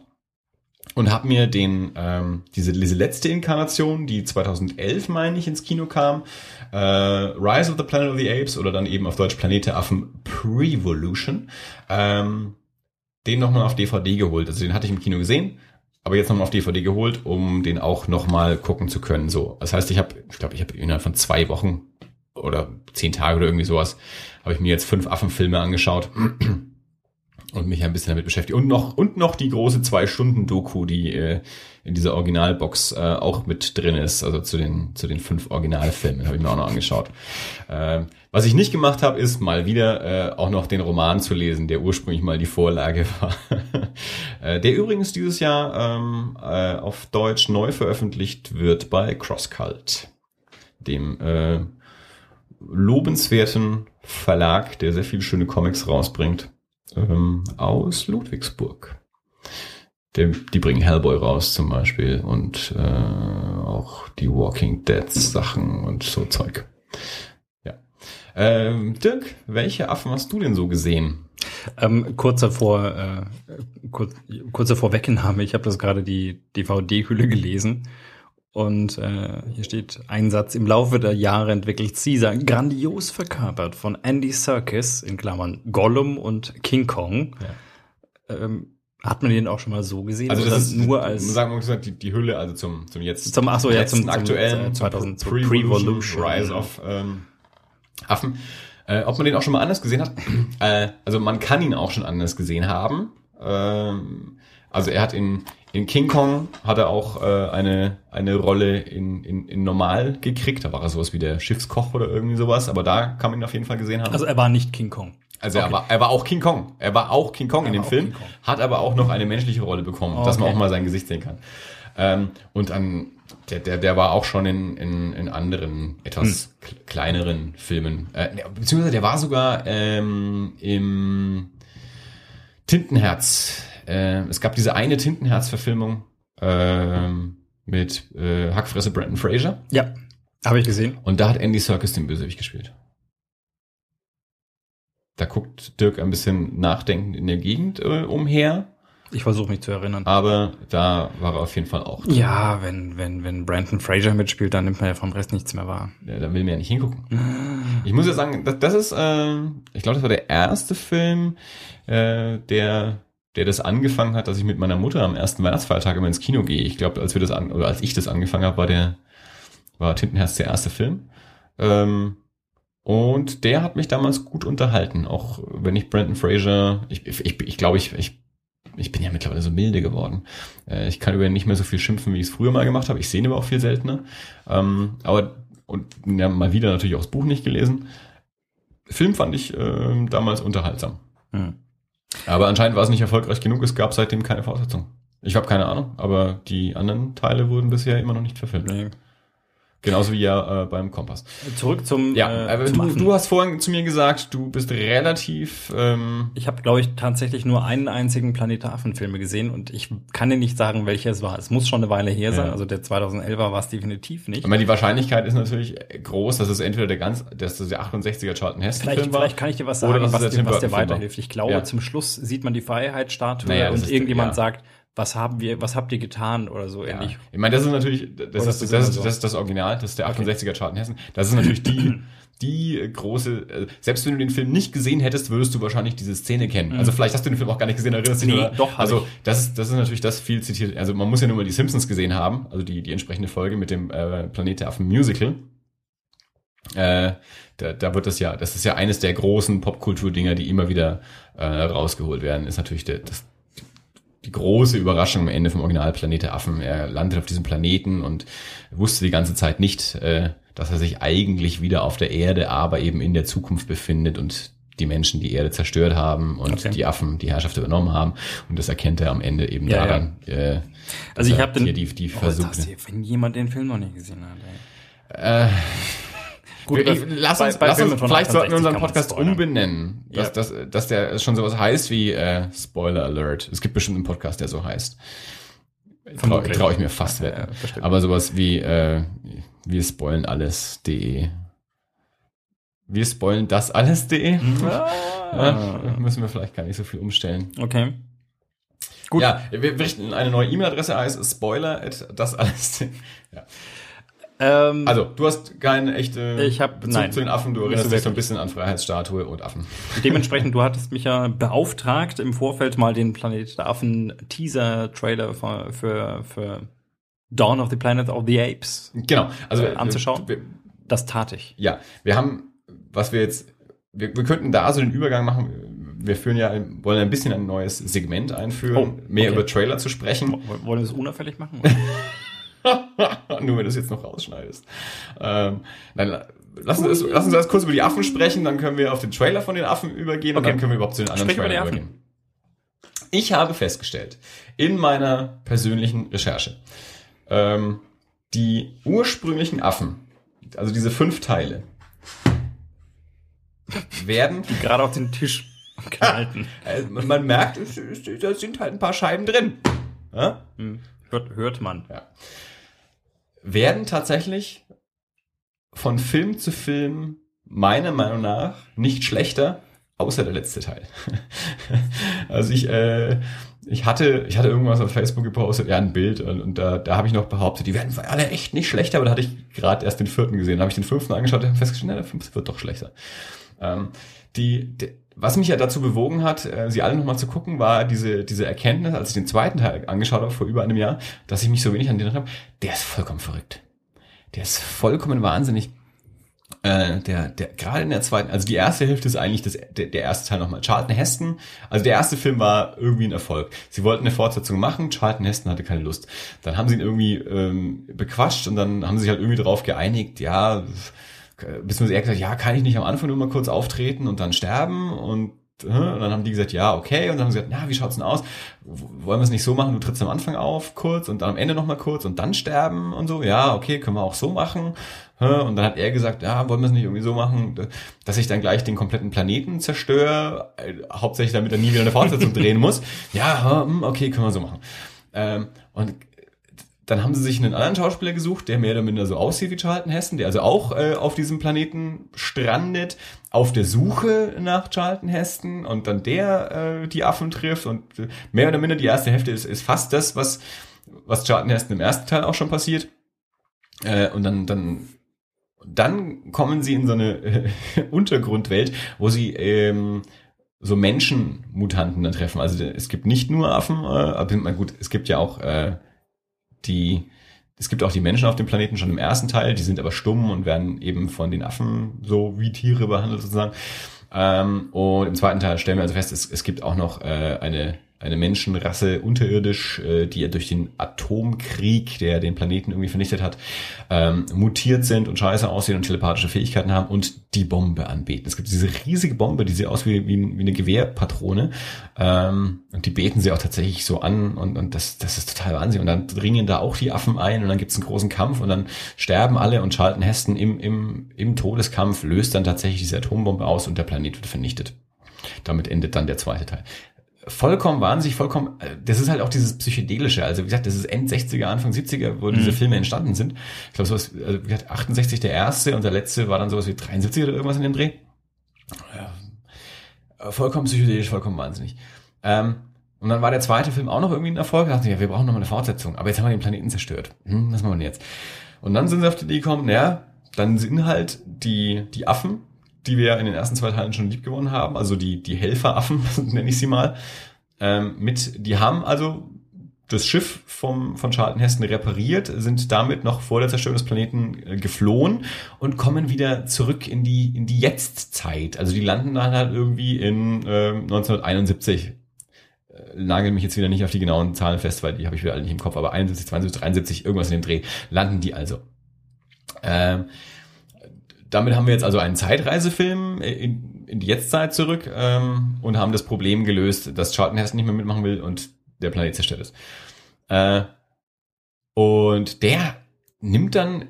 und habe mir den ähm, diese, diese letzte Inkarnation, die 2011 meine ich ins Kino kam, äh, Rise of the Planet of the Apes oder dann eben auf Deutsch Planet der Affen Prevolution, ähm, den nochmal auf DVD geholt. Also den hatte ich im Kino gesehen, aber jetzt nochmal auf DVD geholt, um den auch nochmal gucken zu können. So, das heißt, ich habe, ich glaube, ich habe innerhalb von zwei Wochen oder zehn Tage oder irgendwie sowas, habe ich mir jetzt fünf Affenfilme angeschaut und mich ein bisschen damit beschäftigt. Und noch, und noch die große Zwei-Stunden-Doku, die äh, in dieser Originalbox äh, auch mit drin ist, also zu den, zu den fünf Originalfilmen, habe ich mir auch noch angeschaut. Äh, was ich nicht gemacht habe, ist mal wieder äh, auch noch den Roman zu lesen, der ursprünglich mal die Vorlage war. äh, der übrigens dieses Jahr ähm, äh, auf Deutsch neu veröffentlicht wird bei CrossCult, dem äh, lobenswerten Verlag, der sehr viele schöne Comics rausbringt ähm, aus Ludwigsburg. Der, die bringen Hellboy raus zum Beispiel und äh, auch die Walking Dead Sachen und so Zeug. Ja. Ähm, Dirk, welche Affen hast du denn so gesehen? Ähm, kurz davor, äh, kurz, kurz davor Wegnahme, ich habe das gerade die DVD-Hülle gelesen und äh, hier steht ein Satz, im Laufe der Jahre entwickelt Caesar, grandios verkörpert von Andy Serkis, in Klammern Gollum und King Kong. Ja. Ähm, hat man den auch schon mal so gesehen? Also das ist nur als sagen wir mal die, die Hülle, also zum zum jetzt zum ach so, ja, zum, aktuellen zum, 2000 zum Pre-Evolution Rise of ähm, Affen. Äh, ob man den auch schon mal anders gesehen hat? äh, also man kann ihn auch schon anders gesehen haben. Ähm, also er hat in in King Kong hat er auch äh, eine, eine Rolle in, in, in Normal gekriegt. Da war er sowas wie der Schiffskoch oder irgendwie sowas. Aber da kann man ihn auf jeden Fall gesehen haben. Also er war nicht King Kong. Also okay. er, war, er war auch King Kong. Er war auch King Kong er in dem Film, hat aber auch noch eine menschliche Rolle bekommen, okay. dass man auch mal sein Gesicht sehen kann. Ähm, und an, der, der, der war auch schon in, in, in anderen, etwas hm. kleineren Filmen. Äh, beziehungsweise der war sogar ähm, im Tintenherz äh, es gab diese eine Tintenherz-Verfilmung äh, mit äh, Hackfresse Brandon Fraser. Ja, habe ich gesehen. Und da hat Andy Serkis den Bösewicht gespielt. Da guckt Dirk ein bisschen nachdenkend in der Gegend äh, umher. Ich versuche mich zu erinnern. Aber da war er auf jeden Fall auch. Drin. Ja, wenn, wenn, wenn Brandon Fraser mitspielt, dann nimmt man ja vom Rest nichts mehr wahr. Ja, da will man ja nicht hingucken. ich muss ja sagen, das, das ist, äh, ich glaube, das war der erste Film, äh, der der das angefangen hat, dass ich mit meiner Mutter am ersten Weihnachtsfeiertag immer ins Kino gehe. Ich glaube, als wir das an, oder als ich das angefangen habe, war der, war Tintenherz der erste Film. Ähm, und der hat mich damals gut unterhalten, auch wenn ich Brandon Fraser, ich, ich, ich glaube, ich, ich, ich bin ja mittlerweile so milde geworden. Äh, ich kann über ihn nicht mehr so viel schimpfen, wie ich es früher mal gemacht habe. Ich sehe ihn aber auch viel seltener. Ähm, aber, und ja, mal wieder natürlich auch das Buch nicht gelesen. Film fand ich äh, damals unterhaltsam. Hm. Aber anscheinend war es nicht erfolgreich genug. Es gab seitdem keine Fortsetzung. Ich habe keine Ahnung, aber die anderen Teile wurden bisher immer noch nicht verfilmt. Nee. Genauso wie ja äh, beim Kompass. Zurück zum Ja, äh, zum du, du, hast vorhin zu mir gesagt, du bist relativ ähm Ich habe glaube ich tatsächlich nur einen einzigen Planet Affenfilme gesehen und ich kann dir nicht sagen, welcher es war. Es muss schon eine Weile her sein, ja. also der 2011er war es definitiv nicht. Ich meine, die Wahrscheinlichkeit ist natürlich groß, dass es entweder der ganz dass das der 68er Charlton Heston Film war. Vielleicht kann ich dir was sagen, was, dir, was dir weiterhilft. Ich glaube, ja. zum Schluss sieht man die Freiheitsstatue naja, und irgendjemand ja. sagt was haben wir, was habt ihr getan oder so ähnlich. Ja. Ich meine, das ist natürlich, das, ist, das, das, ist, das ist das Original, das ist der 68er Chart in Hessen. Das ist natürlich die, die große, äh, selbst wenn du den Film nicht gesehen hättest, würdest du wahrscheinlich diese Szene kennen. Mhm. Also vielleicht hast du den Film auch gar nicht gesehen, erinnerst dich nee, oder? doch, Also ich. das ist, das ist natürlich das viel zitiert. Also man muss ja nur mal die Simpsons gesehen haben, also die, die entsprechende Folge mit dem äh, Planet der Affen Musical. Äh, da, da wird das ja, das ist ja eines der großen Popkultur-Dinger, die immer wieder äh, rausgeholt werden, ist natürlich der, das, die große Überraschung am Ende vom Original Planet der Affen. Er landet auf diesem Planeten und wusste die ganze Zeit nicht, äh, dass er sich eigentlich wieder auf der Erde, aber eben in der Zukunft befindet und die Menschen die Erde zerstört haben und okay. die Affen die Herrschaft übernommen haben. Und das erkennt er am Ende eben ja, daran. Ja. Äh, also ich habe den, die, die oh, versucht, wenn jemand den Film noch nicht gesehen hat. Ey. Äh, Gut, ich, lass uns, bei, lass uns vielleicht sollten wir unseren Podcast umbenennen, dass, ja. dass, dass der schon sowas heißt wie äh, Spoiler Alert. Es gibt bestimmt einen Podcast, der so heißt. Traue trau ich mir fast ja, wetten. Ja, Aber sowas wie äh, wir spoilen alles.de. Wir spoilen das alles.de. Ah. Ja, müssen wir vielleicht gar nicht so viel umstellen. Okay. Gut. Ja, wir richten eine neue E-Mail-Adresse heißt spoiler das alles. Ja. Ähm, also, du hast keine echte ich hab, Bezug nein, zu den Affen, du erinnerst dich so ein bisschen an Freiheitsstatue und Affen. Dementsprechend, du hattest mich ja beauftragt, im Vorfeld mal den Planet der Affen Teaser-Trailer für, für, für Dawn of the Planet of the Apes genau, also, äh, anzuschauen. Wir, das tat ich. Ja, wir haben, was wir jetzt, wir, wir könnten da so den Übergang machen. Wir führen ja, wollen ein bisschen ein neues Segment einführen, oh, mehr über Trailer zu sprechen. Wollen wir das unauffällig machen? Nur wenn du es jetzt noch rausschneidest. Ähm, nein, lass uns, lass uns erst kurz über die Affen sprechen, dann können wir auf den Trailer von den Affen übergehen okay. und dann können wir überhaupt zu den anderen Sprich Trailern übergehen. Ich habe festgestellt, in meiner persönlichen Recherche, ähm, die ursprünglichen Affen, also diese fünf Teile, werden... Die gerade auf den Tisch gehalten. Also man merkt, da sind halt ein paar Scheiben drin. Ja? Hm. Hört, hört man. Ja werden tatsächlich von Film zu Film meiner Meinung nach nicht schlechter, außer der letzte Teil. also ich, äh, ich hatte, ich hatte irgendwas auf Facebook gepostet, ja, ein Bild und, und da, da habe ich noch behauptet, die werden alle echt nicht schlechter, aber da hatte ich gerade erst den vierten gesehen, da habe ich den fünften angeschaut und festgestellt, na, der fünfte wird doch schlechter. Ähm, die, die, was mich ja dazu bewogen hat, äh, sie alle nochmal zu gucken, war diese, diese Erkenntnis, als ich den zweiten Teil angeschaut habe, vor über einem Jahr, dass ich mich so wenig an den habe, der ist vollkommen verrückt. Der ist vollkommen wahnsinnig. Äh, der, der, gerade in der zweiten, also die erste Hälfte ist eigentlich das, der, der erste Teil nochmal. Charlton Heston, also der erste Film war irgendwie ein Erfolg. Sie wollten eine Fortsetzung machen, Charlton Heston hatte keine Lust. Dann haben sie ihn irgendwie ähm, bequatscht und dann haben sie sich halt irgendwie darauf geeinigt, ja, beziehungsweise er gesagt, ja, kann ich nicht am Anfang nur mal kurz auftreten und dann sterben und und dann haben die gesagt, ja, okay. Und dann haben sie gesagt, na, wie schaut's denn aus? Wollen wir es nicht so machen? Du trittst am Anfang auf, kurz, und dann am Ende nochmal kurz und dann sterben und so. Ja, okay, können wir auch so machen. Und dann hat er gesagt, ja, wollen wir es nicht irgendwie so machen, dass ich dann gleich den kompletten Planeten zerstöre, äh, hauptsächlich damit er nie wieder eine Fortsetzung drehen muss. Ja, hm, okay, können wir so machen. Ähm, und dann haben sie sich einen anderen Schauspieler gesucht, der mehr oder minder so aussieht wie Charlton Heston, der also auch äh, auf diesem Planeten strandet, auf der Suche nach Charlton Heston und dann der äh, die Affen trifft und äh, mehr oder minder die erste Hälfte ist, ist fast das, was, was Charlton Heston im ersten Teil auch schon passiert. Äh, und dann, dann, dann kommen sie in so eine äh, Untergrundwelt, wo sie ähm, so Menschenmutanten dann treffen. Also es gibt nicht nur Affen, äh, aber gut, es gibt ja auch äh, die, es gibt auch die Menschen auf dem Planeten schon im ersten Teil, die sind aber stumm und werden eben von den Affen so wie Tiere behandelt sozusagen. Ähm, und im zweiten Teil stellen wir also fest, es, es gibt auch noch äh, eine eine Menschenrasse unterirdisch, äh, die ja durch den Atomkrieg, der den Planeten irgendwie vernichtet hat, ähm, mutiert sind und scheiße aussehen und telepathische Fähigkeiten haben und die Bombe anbeten. Es gibt diese riesige Bombe, die sieht aus wie, wie, wie eine Gewehrpatrone ähm, und die beten sie auch tatsächlich so an und, und das, das ist total Wahnsinn. Und dann dringen da auch die Affen ein und dann gibt's einen großen Kampf und dann sterben alle und schalten Hesten im, im, im Todeskampf, löst dann tatsächlich diese Atombombe aus und der Planet wird vernichtet. Damit endet dann der zweite Teil vollkommen wahnsinnig, vollkommen, äh, das ist halt auch dieses Psychedelische. Also wie gesagt, das ist End 60er, Anfang 70er, wo mhm. diese Filme entstanden sind. Ich glaube, sowas, also wie gesagt, 68 der erste und der letzte war dann sowas wie 73 oder irgendwas in dem Dreh. Ja, vollkommen psychedelisch, vollkommen wahnsinnig. Ähm, und dann war der zweite Film auch noch irgendwie ein Erfolg. Da dachten wir, ja, wir brauchen noch mal eine Fortsetzung. Aber jetzt haben wir den Planeten zerstört. Hm, was machen wir denn jetzt? Und dann sind sie auf die Idee gekommen, naja, dann sind halt die, die Affen, die wir in den ersten zwei Teilen schon lieb gewonnen haben, also die, die Helferaffen, nenne ich sie mal, ähm, mit, die haben also das Schiff vom, von Charlton Heston repariert, sind damit noch vor der Zerstörung des Planeten äh, geflohen und kommen wieder zurück in die, in die Jetztzeit. Also die landen dann halt irgendwie in äh, 1971. Äh, nagel mich jetzt wieder nicht auf die genauen Zahlen fest, weil die habe ich wieder alle nicht im Kopf, aber 71, 72, 73, irgendwas in dem Dreh, landen die also. Ähm, damit haben wir jetzt also einen Zeitreisefilm in, in die Jetztzeit zurück ähm, und haben das Problem gelöst, dass Charlton Heston nicht mehr mitmachen will und der Planet zerstört ist. Äh, und der nimmt dann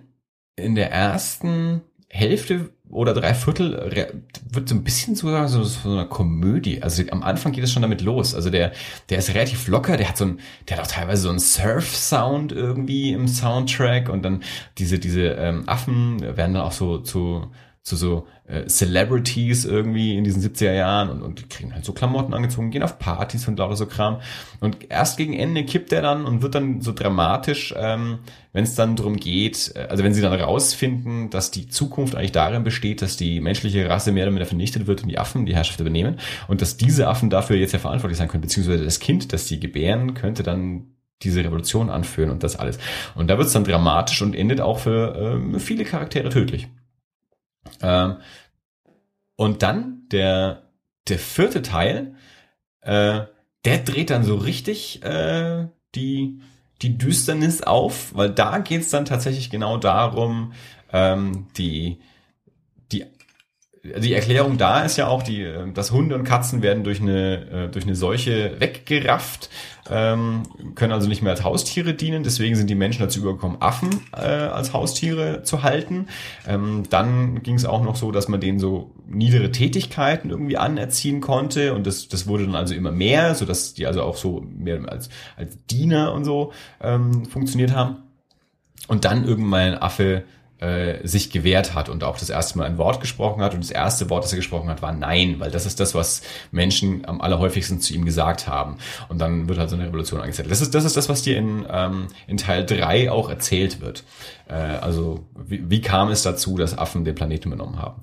in der ersten Hälfte oder drei Viertel wird so ein bisschen sogar so, so eine Komödie. Also am Anfang geht es schon damit los. Also der, der ist relativ locker, der hat so ein, der hat auch teilweise so einen Surf-Sound irgendwie im Soundtrack und dann diese, diese ähm, Affen werden dann auch so zu, zu so äh, Celebrities irgendwie in diesen 70er Jahren und, und die kriegen halt so Klamotten angezogen, gehen auf Partys und lauter so Kram. Und erst gegen Ende kippt er dann und wird dann so dramatisch, ähm, wenn es dann darum geht, äh, also wenn sie dann rausfinden, dass die Zukunft eigentlich darin besteht, dass die menschliche Rasse mehr oder weniger vernichtet wird und die Affen die Herrschaft übernehmen und dass diese Affen dafür jetzt ja verantwortlich sein können, beziehungsweise das Kind, das sie gebären, könnte dann diese Revolution anführen und das alles. Und da wird es dann dramatisch und endet auch für ähm, viele Charaktere tödlich. Ähm, und dann der, der vierte Teil, äh, der dreht dann so richtig äh, die, die Düsternis auf, weil da geht's dann tatsächlich genau darum, ähm, die, die die Erklärung da ist ja auch, die, äh, dass Hunde und Katzen werden durch eine, äh, durch eine Seuche weggerafft, ähm, können also nicht mehr als Haustiere dienen. Deswegen sind die Menschen dazu übergekommen, Affen äh, als Haustiere zu halten. Ähm, dann ging es auch noch so, dass man denen so niedere Tätigkeiten irgendwie anerziehen konnte und das, das wurde dann also immer mehr, so dass die also auch so mehr als, als Diener und so ähm, funktioniert haben. Und dann irgendwann ein Affe äh, sich gewehrt hat und auch das erste Mal ein Wort gesprochen hat. Und das erste Wort, das er gesprochen hat, war Nein, weil das ist das, was Menschen am allerhäufigsten zu ihm gesagt haben. Und dann wird halt so eine Revolution angezettelt. Das ist das, ist das was dir in, ähm, in Teil drei auch erzählt wird. Äh, also wie, wie kam es dazu, dass Affen den Planeten übernommen haben?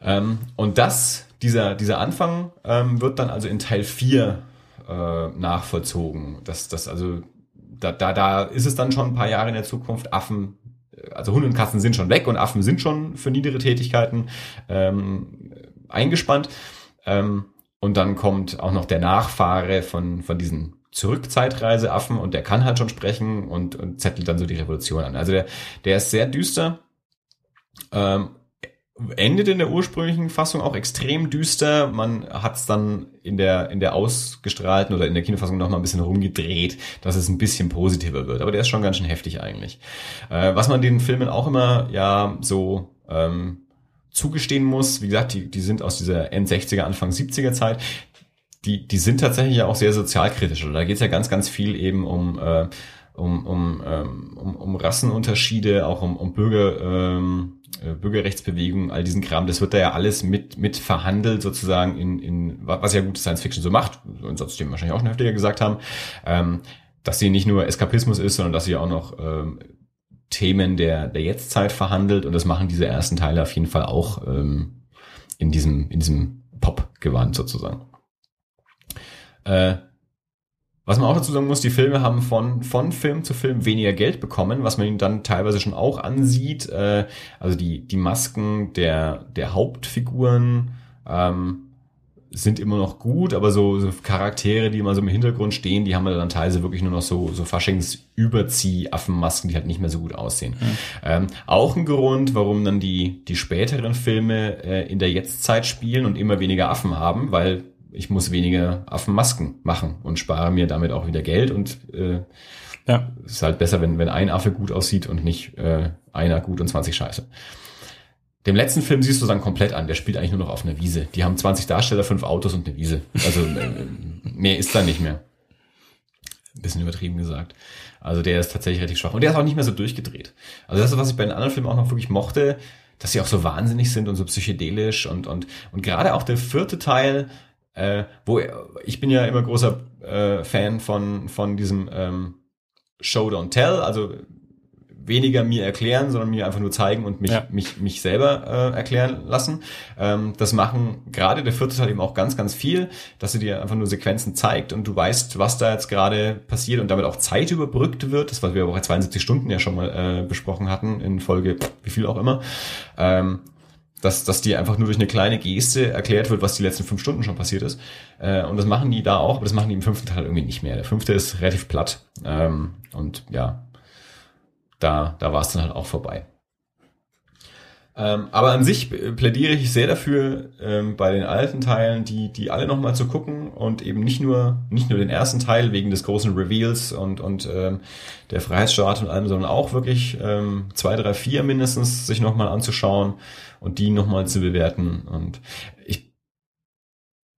Ähm, und das, dieser, dieser Anfang ähm, wird dann also in Teil vier äh, nachvollzogen. Das, das also da, da, da ist es dann schon ein paar Jahre in der Zukunft. Affen also Hunde und Katzen sind schon weg und Affen sind schon für niedere Tätigkeiten ähm, eingespannt. Ähm, und dann kommt auch noch der Nachfahre von, von diesen Zurückzeitreiseaffen und der kann halt schon sprechen und, und zettelt dann so die Revolution an. Also der, der ist sehr düster ähm, endet in der ursprünglichen Fassung auch extrem düster. Man hat es dann in der in der ausgestrahlten oder in der Kinofassung noch mal ein bisschen rumgedreht, dass es ein bisschen positiver wird. Aber der ist schon ganz schön heftig eigentlich. Äh, was man den Filmen auch immer ja so ähm, zugestehen muss, wie gesagt, die die sind aus dieser End-60er Anfang 70er Zeit. Die die sind tatsächlich ja auch sehr sozialkritisch. da geht es ja ganz ganz viel eben um äh, um, um, ähm, um, um Rassenunterschiede, auch um, um Bürger, ähm, äh, Bürgerrechtsbewegungen, all diesen Kram, das wird da ja alles mit, mit verhandelt sozusagen in, in was ja gute Science Fiction so macht, sonst dem wahrscheinlich auch schon heftiger gesagt haben, ähm, dass sie nicht nur Eskapismus ist, sondern dass sie auch noch ähm, Themen der, der Jetztzeit verhandelt und das machen diese ersten Teile auf jeden Fall auch ähm, in diesem, in diesem Pop-Gewand sozusagen. Äh, was man auch dazu sagen muss, die Filme haben von, von Film zu Film weniger Geld bekommen, was man ihnen dann teilweise schon auch ansieht. Äh, also die, die Masken der, der Hauptfiguren ähm, sind immer noch gut, aber so, so Charaktere, die immer so im Hintergrund stehen, die haben dann teilweise wirklich nur noch so, so Faschings-Überzieh-Affenmasken, die halt nicht mehr so gut aussehen. Mhm. Ähm, auch ein Grund, warum dann die, die späteren Filme äh, in der Jetztzeit spielen und immer weniger Affen haben, weil ich muss weniger Affenmasken machen und spare mir damit auch wieder Geld und äh, ja. ist halt besser, wenn, wenn ein Affe gut aussieht und nicht äh, einer gut und 20 scheiße. Dem letzten Film siehst du dann komplett an, der spielt eigentlich nur noch auf einer Wiese. Die haben 20 Darsteller, fünf Autos und eine Wiese. Also äh, mehr ist da nicht mehr. Ein bisschen übertrieben gesagt. Also der ist tatsächlich richtig schwach. Und der ist auch nicht mehr so durchgedreht. Also das ist, was ich bei den anderen Filmen auch noch wirklich mochte, dass sie auch so wahnsinnig sind und so psychedelisch und, und, und gerade auch der vierte Teil äh, wo ich bin ja immer großer äh, Fan von von diesem ähm, Show Don't Tell, also weniger mir erklären, sondern mir einfach nur zeigen und mich, ja. mich, mich selber äh, erklären lassen. Ähm, das machen gerade der vierte Teil eben auch ganz, ganz viel, dass sie dir einfach nur Sequenzen zeigt und du weißt, was da jetzt gerade passiert und damit auch Zeit überbrückt wird. Das, was wir auch bei 72 Stunden ja schon mal äh, besprochen hatten, in Folge wie viel auch immer. Ähm, dass, dass dir einfach nur durch eine kleine Geste erklärt wird, was die letzten fünf Stunden schon passiert ist. Äh, und das machen die da auch, aber das machen die im fünften Teil irgendwie nicht mehr. Der fünfte ist relativ platt. Ähm, und ja, da, da war es dann halt auch vorbei. Ähm, aber an sich plädiere ich sehr dafür, ähm, bei den alten Teilen, die, die alle nochmal zu gucken und eben nicht nur, nicht nur den ersten Teil wegen des großen Reveals und, und ähm, der Freiheitsstaat und allem, sondern auch wirklich ähm, zwei, drei, vier mindestens sich nochmal anzuschauen und die nochmal zu bewerten. Und ich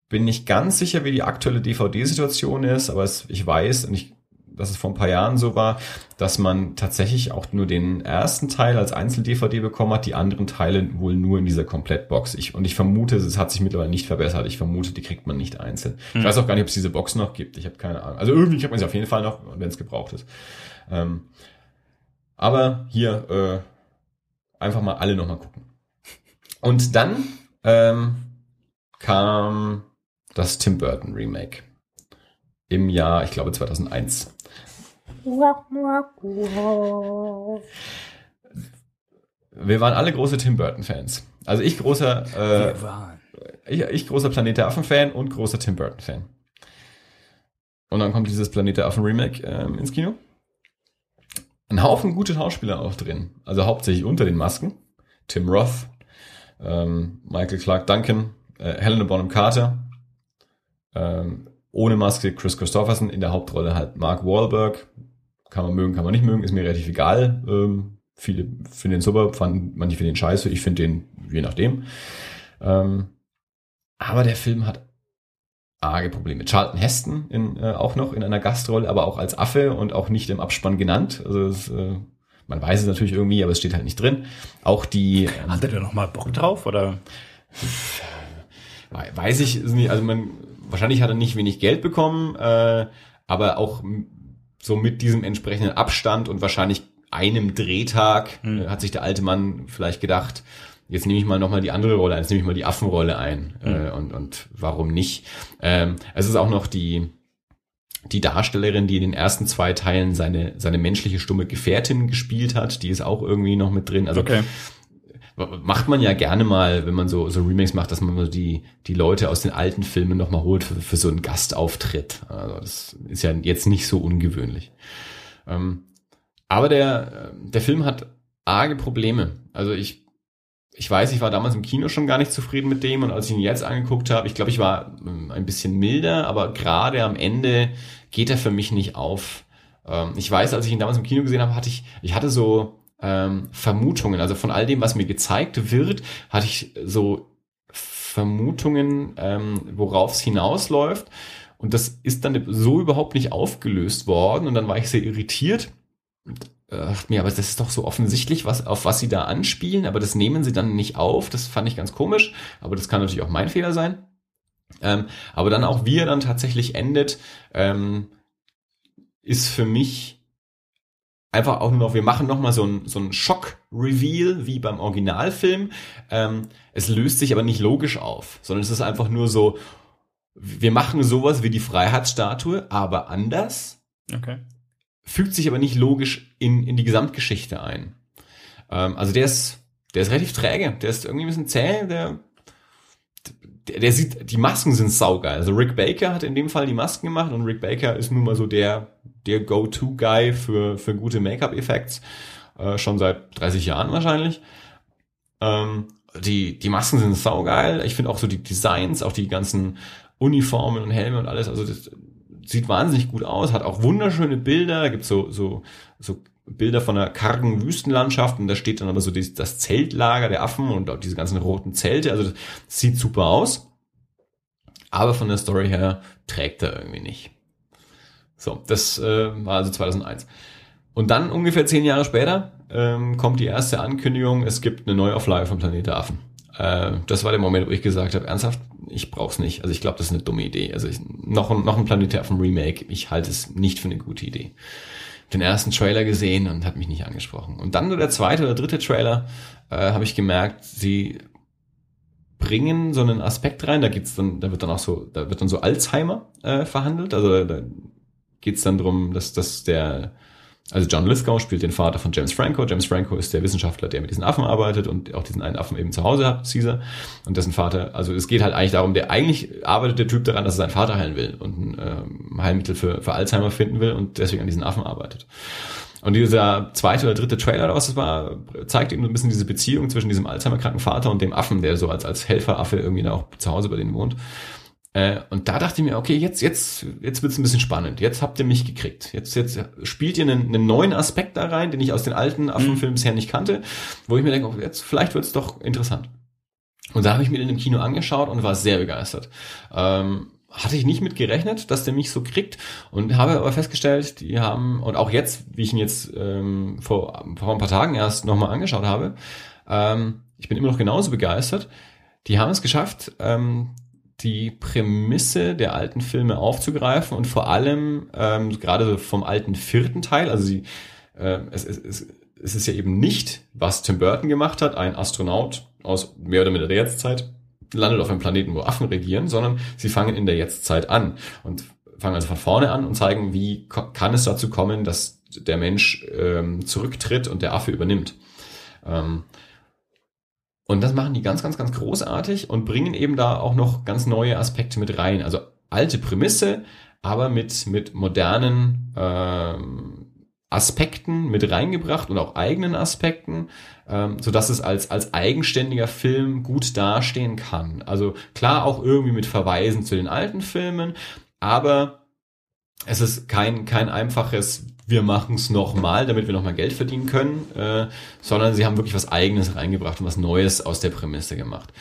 bin nicht ganz sicher, wie die aktuelle DVD-Situation ist, aber es, ich weiß und ich dass es vor ein paar Jahren so war, dass man tatsächlich auch nur den ersten Teil als Einzel-DVD bekommen hat, die anderen Teile wohl nur in dieser Komplettbox. Ich, und ich vermute, es hat sich mittlerweile nicht verbessert. Ich vermute, die kriegt man nicht einzeln. Hm. Ich weiß auch gar nicht, ob es diese Box noch gibt. Ich habe keine Ahnung. Also irgendwie kriegt man sie auf jeden Fall noch, wenn es gebraucht ist. Ähm, aber hier äh, einfach mal alle nochmal gucken. Und dann ähm, kam das Tim Burton Remake im Jahr, ich glaube 2001. Wir waren alle große Tim Burton Fans. Also ich großer, äh, ich, ich großer Planet der Affen Fan und großer Tim Burton Fan. Und dann kommt dieses Planet der Affen Remake ähm, ins Kino. Ein Haufen gute Schauspieler auch drin. Also hauptsächlich unter den Masken. Tim Roth, ähm, Michael Clark Duncan, äh, Helena Bonham Carter, ähm, ohne Maske Chris Christopherson, in der Hauptrolle halt Mark Wahlberg. Kann man mögen, kann man nicht mögen, ist mir relativ egal. Ähm, viele finden den super, fanden, manche finden den scheiße, ich finde den je nachdem. Ähm, aber der Film hat arge Probleme. Charlton Heston in, äh, auch noch in einer Gastrolle, aber auch als Affe und auch nicht im Abspann genannt. Also es, äh, man weiß es natürlich irgendwie, aber es steht halt nicht drin. Auch die. Ähm, Hat er da noch mal Bock drauf oder? Weiß ich nicht. Also man wahrscheinlich hat er nicht wenig Geld bekommen, äh, aber auch so mit diesem entsprechenden Abstand und wahrscheinlich einem Drehtag hm. äh, hat sich der alte Mann vielleicht gedacht, jetzt nehme ich mal nochmal die andere Rolle ein, jetzt nehme ich mal die Affenrolle ein. Mhm. Äh, und, und warum nicht? Ähm, es ist auch noch die, die Darstellerin, die in den ersten zwei Teilen seine, seine menschliche stumme Gefährtin gespielt hat, die ist auch irgendwie noch mit drin. Also okay. Macht man ja gerne mal, wenn man so, so Remakes macht, dass man so die, die Leute aus den alten Filmen nochmal holt für, für so einen Gastauftritt. Also das ist ja jetzt nicht so ungewöhnlich. Ähm, aber der, der Film hat arge Probleme. Also ich ich weiß, ich war damals im Kino schon gar nicht zufrieden mit dem und als ich ihn jetzt angeguckt habe, ich glaube, ich war ähm, ein bisschen milder, aber gerade am Ende geht er für mich nicht auf. Ähm, ich weiß, als ich ihn damals im Kino gesehen habe, hatte ich, ich hatte so ähm, Vermutungen, also von all dem, was mir gezeigt wird, hatte ich so Vermutungen, ähm, worauf es hinausläuft. Und das ist dann so überhaupt nicht aufgelöst worden und dann war ich sehr irritiert äh, dachte mir, aber das ist doch so offensichtlich, was, auf was sie da anspielen, aber das nehmen sie dann nicht auf. Das fand ich ganz komisch, aber das kann natürlich auch mein Fehler sein. Ähm, aber dann auch, wie er dann tatsächlich endet, ähm, ist für mich einfach auch nur noch, wir machen nochmal so ein, so ein Schock-Reveal wie beim Originalfilm. Ähm, es löst sich aber nicht logisch auf, sondern es ist einfach nur so, wir machen sowas wie die Freiheitsstatue, aber anders. Okay fügt sich aber nicht logisch in, in die Gesamtgeschichte ein. Ähm, also der ist, der ist relativ träge, der ist irgendwie ein bisschen zäh, der, der, der sieht, die Masken sind saugeil. Also Rick Baker hat in dem Fall die Masken gemacht und Rick Baker ist nun mal so der, der Go-To-Guy für, für gute Make-up-Effekts, äh, schon seit 30 Jahren wahrscheinlich. Ähm, die, die Masken sind saugeil. Ich finde auch so die Designs, auch die ganzen Uniformen und Helme und alles, also das, sieht wahnsinnig gut aus, hat auch wunderschöne Bilder, da gibt's so, so, so Bilder von einer kargen Wüstenlandschaft und da steht dann aber so die, das Zeltlager der Affen und auch diese ganzen roten Zelte, also das sieht super aus. Aber von der Story her trägt er irgendwie nicht. So, das äh, war also 2001. Und dann ungefähr zehn Jahre später ähm, kommt die erste Ankündigung, es gibt eine Neuauflage von Planet der Affen. Äh, das war der Moment, wo ich gesagt habe, ernsthaft, ich brauch's nicht. Also ich glaube, das ist eine dumme Idee. Also ich, noch, noch ein Planetär vom Remake, ich halte es nicht für eine gute Idee. Den ersten Trailer gesehen und hat mich nicht angesprochen. Und dann nur der zweite oder dritte Trailer äh, habe ich gemerkt, sie bringen so einen Aspekt rein. Da geht's dann, da wird dann auch so, da wird dann so Alzheimer äh, verhandelt. Also da geht's dann drum, dass, dass der also John Lithgow spielt den Vater von James Franco. James Franco ist der Wissenschaftler, der mit diesen Affen arbeitet und auch diesen einen Affen eben zu Hause hat, Caesar. Und dessen Vater, also es geht halt eigentlich darum, der eigentlich arbeitet der Typ daran, dass er seinen Vater heilen will und ein ähm, Heilmittel für, für Alzheimer finden will und deswegen an diesen Affen arbeitet. Und dieser zweite oder dritte Trailer, was das war, zeigt eben so ein bisschen diese Beziehung zwischen diesem Alzheimer-kranken Vater und dem Affen, der so als, als Helferaffe irgendwie auch zu Hause bei denen wohnt. Äh, und da dachte ich mir, okay, jetzt, jetzt, jetzt wird's ein bisschen spannend. Jetzt habt ihr mich gekriegt. Jetzt, jetzt spielt ihr einen, einen neuen Aspekt da rein, den ich aus den alten Affenfilmen mhm. bisher nicht kannte, wo ich mir denke, okay, jetzt, vielleicht wird's doch interessant. Und da habe ich mir den im Kino angeschaut und war sehr begeistert. Ähm, hatte ich nicht mit gerechnet, dass der mich so kriegt und habe aber festgestellt, die haben, und auch jetzt, wie ich ihn jetzt ähm, vor, vor ein paar Tagen erst nochmal angeschaut habe, ähm, ich bin immer noch genauso begeistert, die haben es geschafft, ähm, die Prämisse der alten Filme aufzugreifen und vor allem ähm, gerade vom alten vierten Teil, also sie, äh, es, es, es, es ist ja eben nicht, was Tim Burton gemacht hat, ein Astronaut aus mehr oder minder der Jetztzeit, landet auf einem Planeten, wo Affen regieren, sondern sie fangen in der Jetztzeit an und fangen also von vorne an und zeigen, wie kann es dazu kommen, dass der Mensch ähm, zurücktritt und der Affe übernimmt. Ähm, und das machen die ganz, ganz, ganz großartig und bringen eben da auch noch ganz neue Aspekte mit rein. Also alte Prämisse, aber mit, mit modernen ähm, Aspekten mit reingebracht und auch eigenen Aspekten, ähm, so dass es als als eigenständiger Film gut dastehen kann. Also klar auch irgendwie mit Verweisen zu den alten Filmen, aber es ist kein kein einfaches wir machen es nochmal, damit wir nochmal Geld verdienen können, äh, sondern sie haben wirklich was Eigenes reingebracht und was Neues aus der Prämisse gemacht.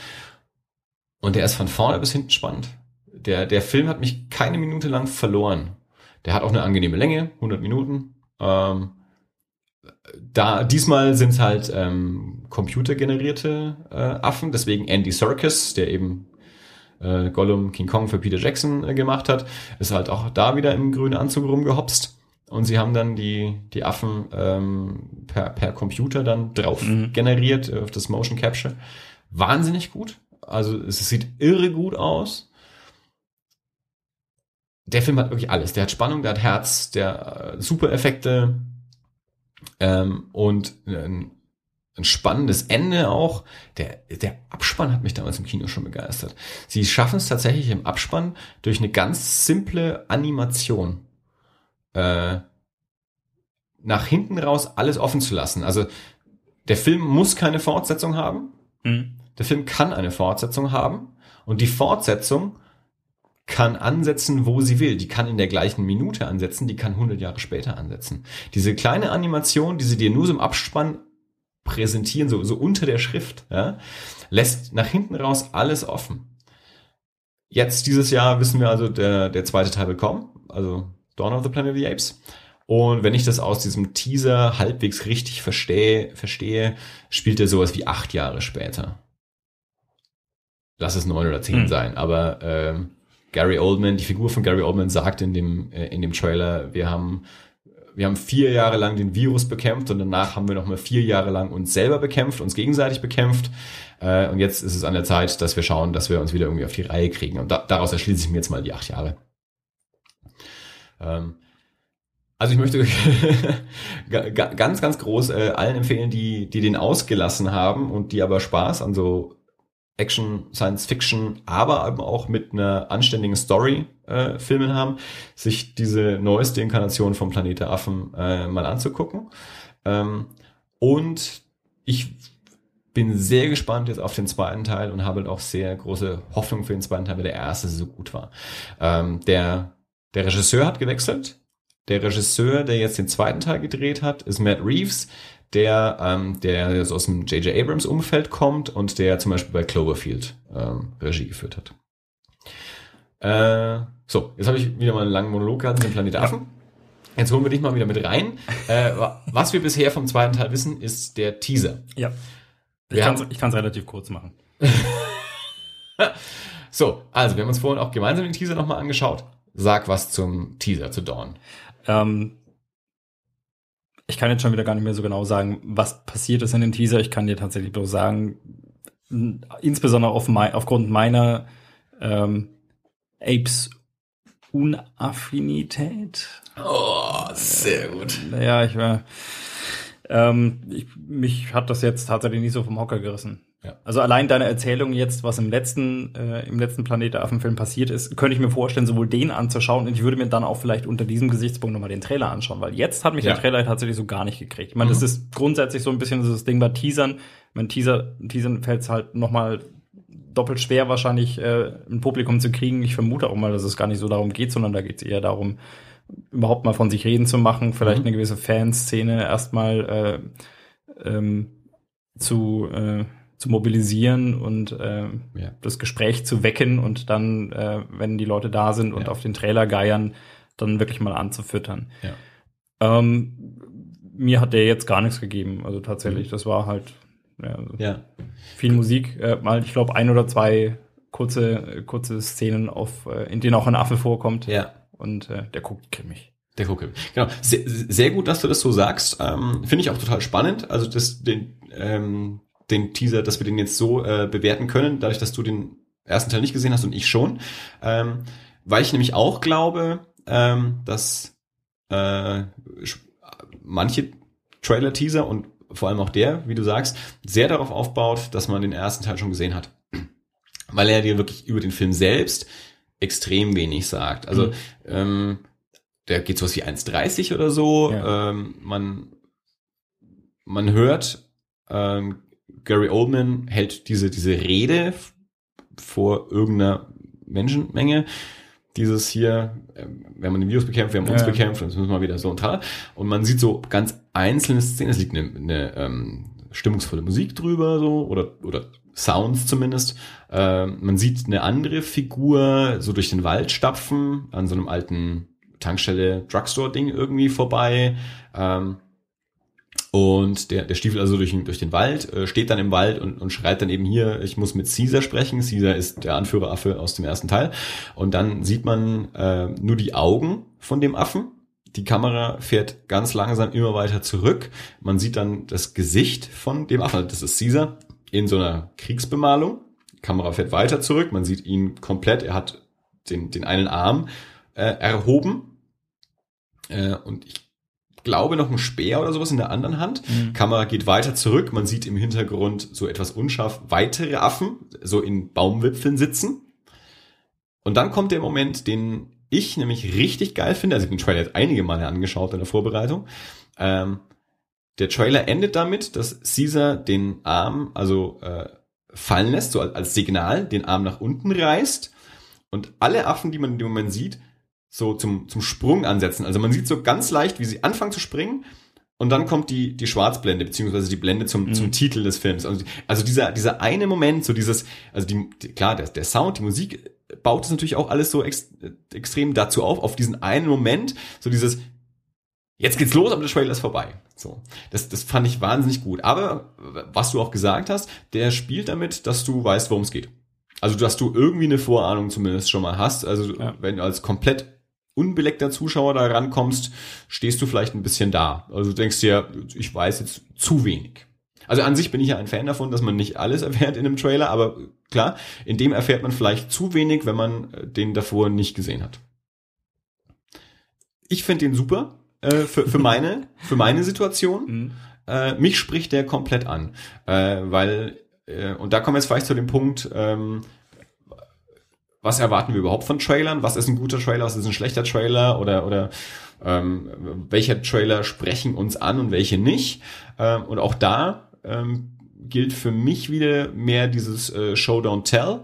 Und der ist von vorne bis hinten spannend. Der, der Film hat mich keine Minute lang verloren. Der hat auch eine angenehme Länge, 100 Minuten, ähm, da diesmal sind es halt ähm, computergenerierte äh, Affen, deswegen Andy Serkis, der eben äh, Gollum King Kong für Peter Jackson äh, gemacht hat, ist halt auch da wieder im grünen Anzug rumgehopst. Und sie haben dann die, die Affen ähm, per, per Computer dann drauf mhm. generiert äh, auf das Motion Capture. Wahnsinnig gut. Also es sieht irre gut aus der Film hat wirklich alles. Der hat Spannung, der hat Herz, der äh, super Effekte ähm, und ein, ein spannendes Ende auch. Der, der Abspann hat mich damals im Kino schon begeistert. Sie schaffen es tatsächlich im Abspann durch eine ganz simple Animation äh, nach hinten raus alles offen zu lassen. Also der Film muss keine Fortsetzung haben. Mhm. Der Film kann eine Fortsetzung haben. Und die Fortsetzung kann ansetzen, wo sie will. Die kann in der gleichen Minute ansetzen, die kann 100 Jahre später ansetzen. Diese kleine Animation, die sie dir nur so im Abspann präsentieren, so, so unter der Schrift, ja, lässt nach hinten raus alles offen. Jetzt dieses Jahr wissen wir also, der, der zweite Teil wird kommen, also Dawn of the Planet of the Apes. Und wenn ich das aus diesem Teaser halbwegs richtig verstehe, verstehe, spielt er sowas wie acht Jahre später. Lass es neun oder zehn hm. sein, aber ähm, Gary Oldman, die Figur von Gary Oldman sagt in dem, äh, in dem Trailer, wir haben, wir haben vier Jahre lang den Virus bekämpft und danach haben wir nochmal vier Jahre lang uns selber bekämpft, uns gegenseitig bekämpft. Äh, und jetzt ist es an der Zeit, dass wir schauen, dass wir uns wieder irgendwie auf die Reihe kriegen. Und da, daraus erschließe ich mir jetzt mal die acht Jahre. Ähm, also ich möchte ganz, ganz groß äh, allen empfehlen, die, die den ausgelassen haben und die aber Spaß an so Action, Science Fiction, aber eben auch mit einer anständigen Story äh, Filmen haben, sich diese neueste Inkarnation vom Planet der Affen äh, mal anzugucken. Ähm, und ich bin sehr gespannt jetzt auf den zweiten Teil und habe halt auch sehr große Hoffnung für den zweiten Teil, weil der erste so gut war. Ähm, der, der Regisseur hat gewechselt. Der Regisseur, der jetzt den zweiten Teil gedreht hat, ist Matt Reeves der, ähm, der aus dem J.J. Abrams Umfeld kommt und der zum Beispiel bei Cloverfield ähm, Regie geführt hat. Äh, so, jetzt habe ich wieder mal einen langen Monolog gehabt mit dem Planet Affen. Jetzt holen wir dich mal wieder mit rein. Äh, was wir bisher vom zweiten Teil wissen, ist der Teaser. Ja. Ich kann es relativ kurz machen. so, also wir haben uns vorhin auch gemeinsam den Teaser nochmal angeschaut. Sag was zum Teaser, zu Dawn. Ähm, ich kann jetzt schon wieder gar nicht mehr so genau sagen, was passiert ist in dem Teaser. Ich kann dir tatsächlich bloß sagen, insbesondere auf mein, aufgrund meiner ähm, Apes Unaffinität. Oh, sehr gut. Äh, ja, ich war. Ähm, ich, mich hat das jetzt tatsächlich nicht so vom Hocker gerissen. Ja. Also allein deine Erzählung jetzt, was im letzten, äh, im letzten Planet der Affen-Film passiert ist, könnte ich mir vorstellen, sowohl den anzuschauen und ich würde mir dann auch vielleicht unter diesem Gesichtspunkt nochmal den Trailer anschauen, weil jetzt hat mich ja. der Trailer tatsächlich so gar nicht gekriegt. Ich meine, mhm. das ist grundsätzlich so ein bisschen das Ding bei Teasern. Mein Teaser, Teasern fällt es halt nochmal doppelt schwer wahrscheinlich äh, ein Publikum zu kriegen. Ich vermute auch mal, dass es gar nicht so darum geht, sondern da geht es eher darum, überhaupt mal von sich reden zu machen, vielleicht mhm. eine gewisse Fanszene erstmal äh, ähm, zu äh, zu mobilisieren und äh, ja. das Gespräch zu wecken und dann, äh, wenn die Leute da sind und ja. auf den Trailer geiern, dann wirklich mal anzufüttern. Ja. Ähm, mir hat der jetzt gar nichts gegeben. Also tatsächlich, mhm. das war halt ja, also ja. viel Musik. Äh, mal, ich glaube, ein oder zwei kurze, kurze Szenen, auf, äh, in denen auch ein Affe vorkommt. Ja. Und äh, der guckt grimmig. Der guckt Genau. Sehr, sehr gut, dass du das so sagst. Ähm, Finde ich auch total spannend. Also das, den, ähm, den Teaser, dass wir den jetzt so äh, bewerten können, dadurch, dass du den ersten Teil nicht gesehen hast und ich schon. Ähm, weil ich nämlich auch glaube, ähm, dass äh, manche Trailer-Teaser und vor allem auch der, wie du sagst, sehr darauf aufbaut, dass man den ersten Teil schon gesehen hat. Weil er dir wirklich über den Film selbst extrem wenig sagt. Also mhm. ähm, der geht so was wie 1,30 oder so. Ja. Ähm, man, man hört ähm, Gary Oldman hält diese, diese Rede vor irgendeiner Menschenmenge. Dieses hier, ähm, wenn man die Virus bekämpft, wir haben uns ja. bekämpft, dann müssen wir wieder so und tal. Und man sieht so ganz einzelne Szenen, es liegt eine, eine ähm, stimmungsvolle Musik drüber, so, oder, oder Sounds zumindest. Äh, man sieht eine andere Figur so durch den Wald stapfen, an so einem alten Tankstelle, Drugstore-Ding irgendwie vorbei. Ähm, und der, der Stiefel also durch, durch den Wald, äh, steht dann im Wald und, und schreit dann eben hier, ich muss mit Caesar sprechen. Caesar ist der Anführeraffe aus dem ersten Teil. Und dann sieht man äh, nur die Augen von dem Affen. Die Kamera fährt ganz langsam immer weiter zurück. Man sieht dann das Gesicht von dem Affen. Das ist Caesar in so einer Kriegsbemalung. Die Kamera fährt weiter zurück. Man sieht ihn komplett. Er hat den, den einen Arm äh, erhoben. Äh, und ich glaube, noch ein Speer oder sowas in der anderen Hand. Mhm. Kamera geht weiter zurück. Man sieht im Hintergrund so etwas unscharf weitere Affen, so in Baumwipfeln sitzen. Und dann kommt der Moment, den ich nämlich richtig geil finde. Also ich habe den Trailer jetzt einige Male angeschaut in der Vorbereitung. Ähm, der Trailer endet damit, dass Caesar den Arm also äh, fallen lässt, so als Signal, den Arm nach unten reißt. Und alle Affen, die man in dem Moment sieht, so zum, zum Sprung ansetzen. Also man sieht so ganz leicht, wie sie anfangen zu springen und dann kommt die, die Schwarzblende, beziehungsweise die Blende zum, mhm. zum Titel des Films. Also, also dieser, dieser eine Moment, so dieses, also die, die klar, der, der Sound, die Musik baut es natürlich auch alles so ex, extrem dazu auf, auf diesen einen Moment, so dieses, jetzt geht's los, aber der Trailer ist vorbei. So. Das, das fand ich wahnsinnig gut. Aber, was du auch gesagt hast, der spielt damit, dass du weißt, worum es geht. Also, dass du irgendwie eine Vorahnung zumindest schon mal hast. Also, ja. wenn du als komplett unbeleckter Zuschauer da rankommst, stehst du vielleicht ein bisschen da. Also du denkst dir, ich weiß jetzt zu wenig. Also an sich bin ich ja ein Fan davon, dass man nicht alles erfährt in einem Trailer, aber klar, in dem erfährt man vielleicht zu wenig, wenn man äh, den davor nicht gesehen hat. Ich finde den super äh, für, für meine für meine Situation. Mhm. Äh, mich spricht der komplett an, äh, weil äh, und da kommen wir jetzt vielleicht zu dem Punkt. Ähm, was erwarten wir überhaupt von Trailern? Was ist ein guter Trailer? Was ist ein schlechter Trailer? Oder, oder ähm, welche Trailer sprechen uns an und welche nicht? Ähm, und auch da ähm, gilt für mich wieder mehr dieses äh, Show Don't Tell.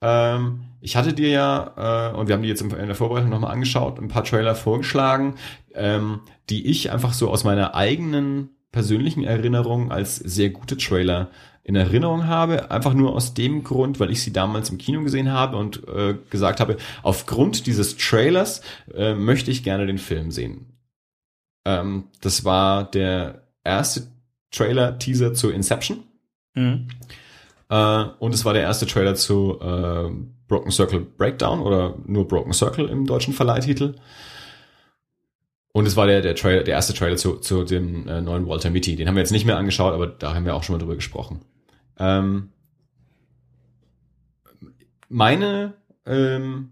Ähm, ich hatte dir ja, äh, und wir haben die jetzt in der Vorbereitung nochmal angeschaut, ein paar Trailer vorgeschlagen, ähm, die ich einfach so aus meiner eigenen persönlichen Erinnerung als sehr gute Trailer in Erinnerung habe, einfach nur aus dem Grund, weil ich sie damals im Kino gesehen habe und äh, gesagt habe, aufgrund dieses Trailers äh, möchte ich gerne den Film sehen. Ähm, das war der erste Trailer-Teaser zu Inception. Mhm. Äh, und es war der erste Trailer zu äh, Broken Circle Breakdown oder nur Broken Circle im deutschen Verleihtitel. Und es war der, der Trailer, der erste Trailer zu, zu dem äh, neuen Walter Mitty. Den haben wir jetzt nicht mehr angeschaut, aber da haben wir auch schon mal drüber gesprochen. Ähm, meine ähm,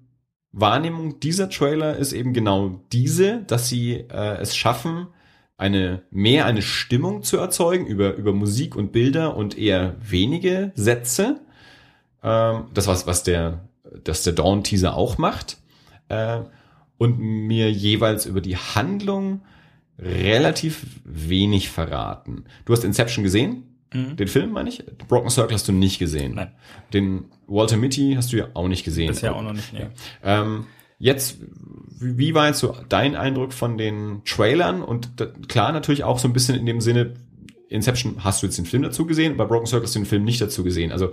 Wahrnehmung dieser Trailer ist eben genau diese, dass sie äh, es schaffen, eine mehr eine Stimmung zu erzeugen über über Musik und Bilder und eher wenige Sätze. Ähm, das was was der das der Dawn Teaser auch macht äh, und mir jeweils über die Handlung relativ wenig verraten. Du hast Inception gesehen? Mhm. Den Film meine ich? Broken Circle hast du nicht gesehen. Nein. Den Walter Mitty hast du ja auch nicht gesehen. Bisher auch noch nicht, nee. Ähm, jetzt, wie war jetzt so dein Eindruck von den Trailern? Und da, klar, natürlich auch so ein bisschen in dem Sinne, Inception hast du jetzt den Film dazu gesehen, bei Broken Circle hast du den Film nicht dazu gesehen. Also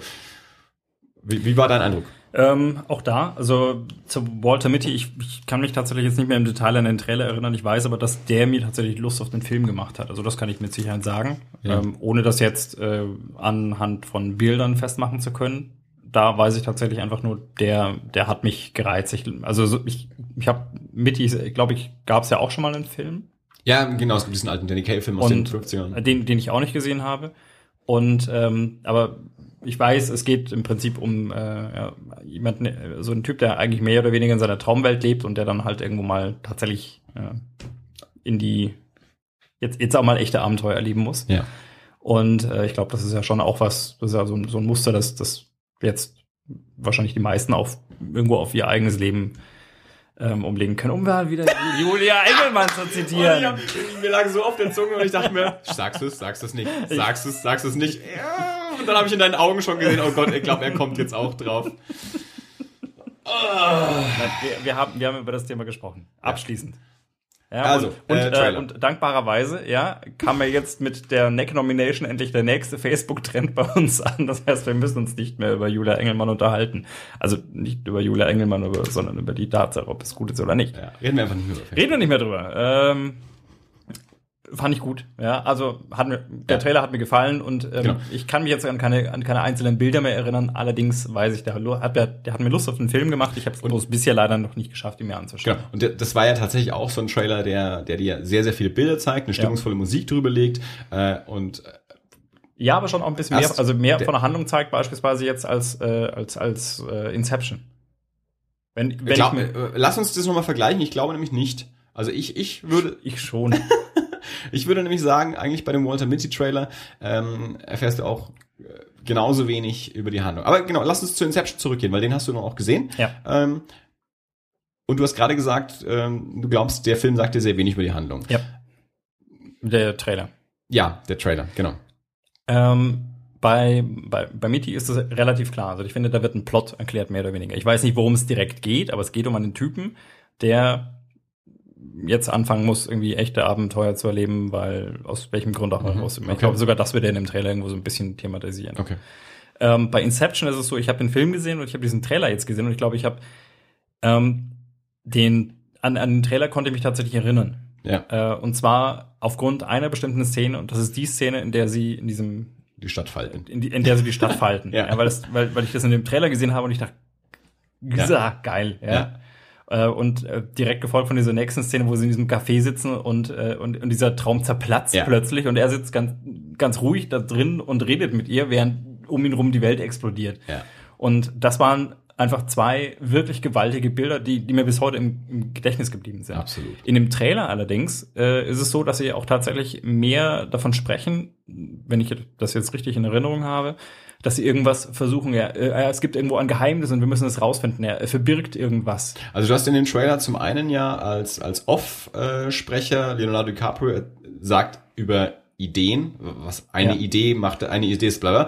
wie, wie war dein Eindruck? Ähm, auch da, also zu Walter Mitty, ich, ich kann mich tatsächlich jetzt nicht mehr im Detail an den Trailer erinnern. Ich weiß aber, dass der mir tatsächlich Lust auf den Film gemacht hat. Also das kann ich mit Sicherheit sagen, ja. ähm, ohne das jetzt äh, anhand von Bildern festmachen zu können. Da weiß ich tatsächlich einfach nur, der, der hat mich gereizt. Ich, also ich, ich habe Mitty, glaube ich, gab es ja auch schon mal einen Film. Ja, genau, es gibt diesen alten Danny Kaye-Film aus den 50ern. Den, den ich auch nicht gesehen habe. Und ähm, aber ich weiß, es geht im Prinzip um äh, ja, jemanden, äh, so ein Typ, der eigentlich mehr oder weniger in seiner Traumwelt lebt und der dann halt irgendwo mal tatsächlich äh, in die jetzt jetzt auch mal echte Abenteuer erleben muss. Ja. Und äh, ich glaube, das ist ja schon auch was, das ist ja so, so ein Muster, dass das jetzt wahrscheinlich die meisten auch irgendwo auf ihr eigenes Leben ähm, umlegen können, um mal wieder Julia Engelmann zu zitieren. Oh, hab, mir lag so auf der Zunge und ich dachte mir, sagst du es, sagst du es nicht, sagst du es, sagst du es nicht. Und dann habe ich in deinen Augen schon gesehen, oh Gott, ich glaube, er kommt jetzt auch drauf. Oh. Wir, wir, haben, wir haben über das Thema gesprochen. Abschließend. Ja, also, und, äh, und, äh, und dankbarerweise, ja, kam ja jetzt mit der Neck Nomination endlich der nächste Facebook-Trend bei uns an. Das heißt, wir müssen uns nicht mehr über Julia Engelmann unterhalten. Also nicht über Julia Engelmann, sondern über die Tatsache, ob es gut ist oder nicht. Ja, reden wir einfach nicht mehr drüber. Reden wir nicht mehr drüber. Ähm, Fand ich gut, ja. Also hat mir, der ja. Trailer hat mir gefallen und ähm, genau. ich kann mich jetzt an keine, an keine einzelnen Bilder mehr erinnern. Allerdings weiß ich, der hat, der, der hat mir Lust auf den Film gemacht. Ich habe es bisher leider noch nicht geschafft, ihn mir anzuschauen. Genau. Und der, das war ja tatsächlich auch so ein Trailer, der, der dir sehr, sehr viele Bilder zeigt, eine stimmungsvolle ja. Musik drüber legt äh, und äh, ja, aber schon auch ein bisschen mehr, also mehr von der Handlung zeigt beispielsweise jetzt als äh, als als äh, Inception. Wenn, wenn glaub, ich, äh, lass uns das nochmal vergleichen. Ich glaube nämlich nicht. Also ich ich würde ich schon. Ich würde nämlich sagen, eigentlich bei dem Walter Mitty Trailer ähm, erfährst du auch äh, genauso wenig über die Handlung. Aber genau, lass uns zu Inception zurückgehen, weil den hast du noch auch gesehen. Ja. Ähm, und du hast gerade gesagt, ähm, du glaubst, der Film sagt dir sehr wenig über die Handlung. Ja. Der Trailer. Ja, der Trailer, genau. Ähm, bei, bei, bei Mitty ist es relativ klar. Also ich finde, da wird ein Plot erklärt, mehr oder weniger. Ich weiß nicht, worum es direkt geht, aber es geht um einen Typen, der jetzt anfangen muss, irgendwie echte Abenteuer zu erleben, weil aus welchem Grund auch mhm. aus. Ich okay. glaube sogar, das wird er in dem Trailer irgendwo so ein bisschen thematisieren. Okay. Ähm, bei Inception ist es so, ich habe den Film gesehen und ich habe diesen Trailer jetzt gesehen und ich glaube, ich habe ähm, den an, an den Trailer konnte ich mich tatsächlich erinnern. Ja. Äh, und zwar aufgrund einer bestimmten Szene und das ist die Szene, in der sie in diesem die Stadt falten. In, die, in der sie die Stadt falten. ja. ja. weil, das, weil, weil ich das in dem Trailer gesehen habe und ich dachte, ja. geil, ja. ja. Äh, und äh, direkt gefolgt von dieser nächsten Szene, wo sie in diesem Café sitzen und, äh, und, und dieser Traum zerplatzt ja. plötzlich und er sitzt ganz, ganz ruhig da drin und redet mit ihr, während um ihn rum die Welt explodiert. Ja. Und das waren einfach zwei wirklich gewaltige Bilder, die, die mir bis heute im, im Gedächtnis geblieben sind. Absolut. In dem Trailer allerdings äh, ist es so, dass sie auch tatsächlich mehr davon sprechen, wenn ich das jetzt richtig in Erinnerung habe, dass sie irgendwas versuchen. Ja, äh, es gibt irgendwo ein Geheimnis und wir müssen es rausfinden. Er verbirgt irgendwas. Also du hast in den Trailer zum einen ja als, als Off-Sprecher Leonardo DiCaprio sagt über Ideen, was eine ja. Idee macht, eine Idee ist bla, bla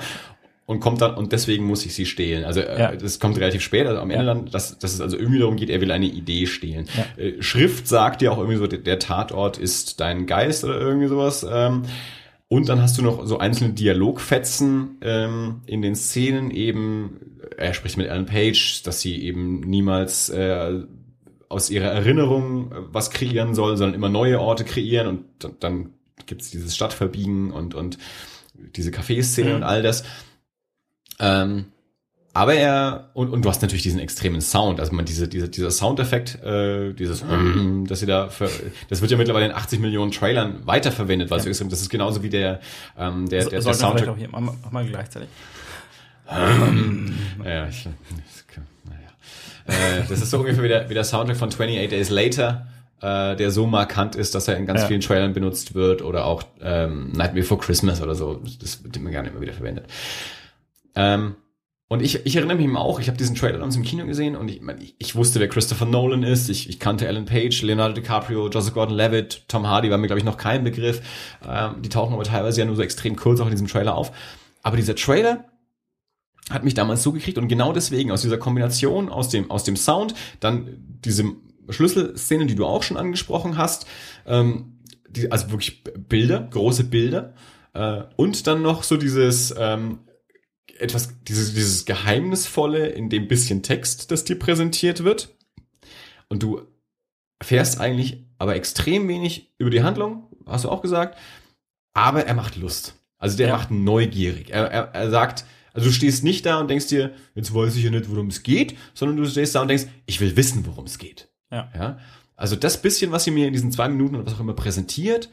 und kommt dann und deswegen muss ich sie stehlen. Also äh, ja. das kommt relativ spät, also am Ende ja. dann, dass, dass es also irgendwie darum geht, er will eine Idee stehlen. Ja. Äh, Schrift sagt ja auch irgendwie so, der Tatort ist dein Geist oder irgendwie sowas. Ähm, und dann hast du noch so einzelne Dialogfetzen ähm, in den Szenen eben. Er spricht mit Alan Page, dass sie eben niemals äh, aus ihrer Erinnerung äh, was kreieren soll, sondern immer neue Orte kreieren. Und dann, gibt's dieses Stadtverbiegen und, und diese Kaffeeszene mhm. und all das. Ähm, aber er, und, und du hast natürlich diesen extremen Sound, also man diese, diese, dieser Soundeffekt, äh, dieses, mhm. dass sie da, für, das wird ja mittlerweile in 80 Millionen Trailern weiterverwendet, was ja. so das ist genauso wie der, ähm, der, so, der, der Soundtrack. Auch hier, mal, mal gleichzeitig. Ähm, ja, ich, naja. Äh, das ist so ungefähr wie der, wie der Soundtrack von 28 Days Later, äh, der so markant ist, dass er in ganz ja. vielen Trailern benutzt wird oder auch ähm, Night Before Christmas oder so. Das wird immer gerne immer wieder verwendet. Ähm, und ich, ich erinnere mich auch, ich habe diesen Trailer uns im Kino gesehen und ich, ich, ich wusste, wer Christopher Nolan ist. Ich, ich kannte Alan Page, Leonardo DiCaprio, Joseph Gordon-Levitt, Tom Hardy war mir, glaube ich, noch kein Begriff. Ähm, die tauchen aber teilweise ja nur so extrem kurz auch in diesem Trailer auf. Aber dieser Trailer hat mich damals so gekriegt und genau deswegen, aus dieser Kombination, aus dem, aus dem Sound, dann diese Schlüsselszene, die du auch schon angesprochen hast, ähm, die, also wirklich Bilder, große Bilder, Äh, und dann noch so dieses ähm, etwas, dieses, dieses Geheimnisvolle in dem bisschen Text, das dir präsentiert wird. Und du erfährst eigentlich aber extrem wenig über die Handlung, hast du auch gesagt. Aber er macht Lust. Also der ja. macht neugierig. Er, er, er sagt, also du stehst nicht da und denkst dir, jetzt weiß ich ja nicht, worum es geht, sondern du stehst da und denkst, ich will wissen, worum es geht. Ja. ja. Also das bisschen, was sie mir in diesen zwei Minuten oder was auch immer präsentiert,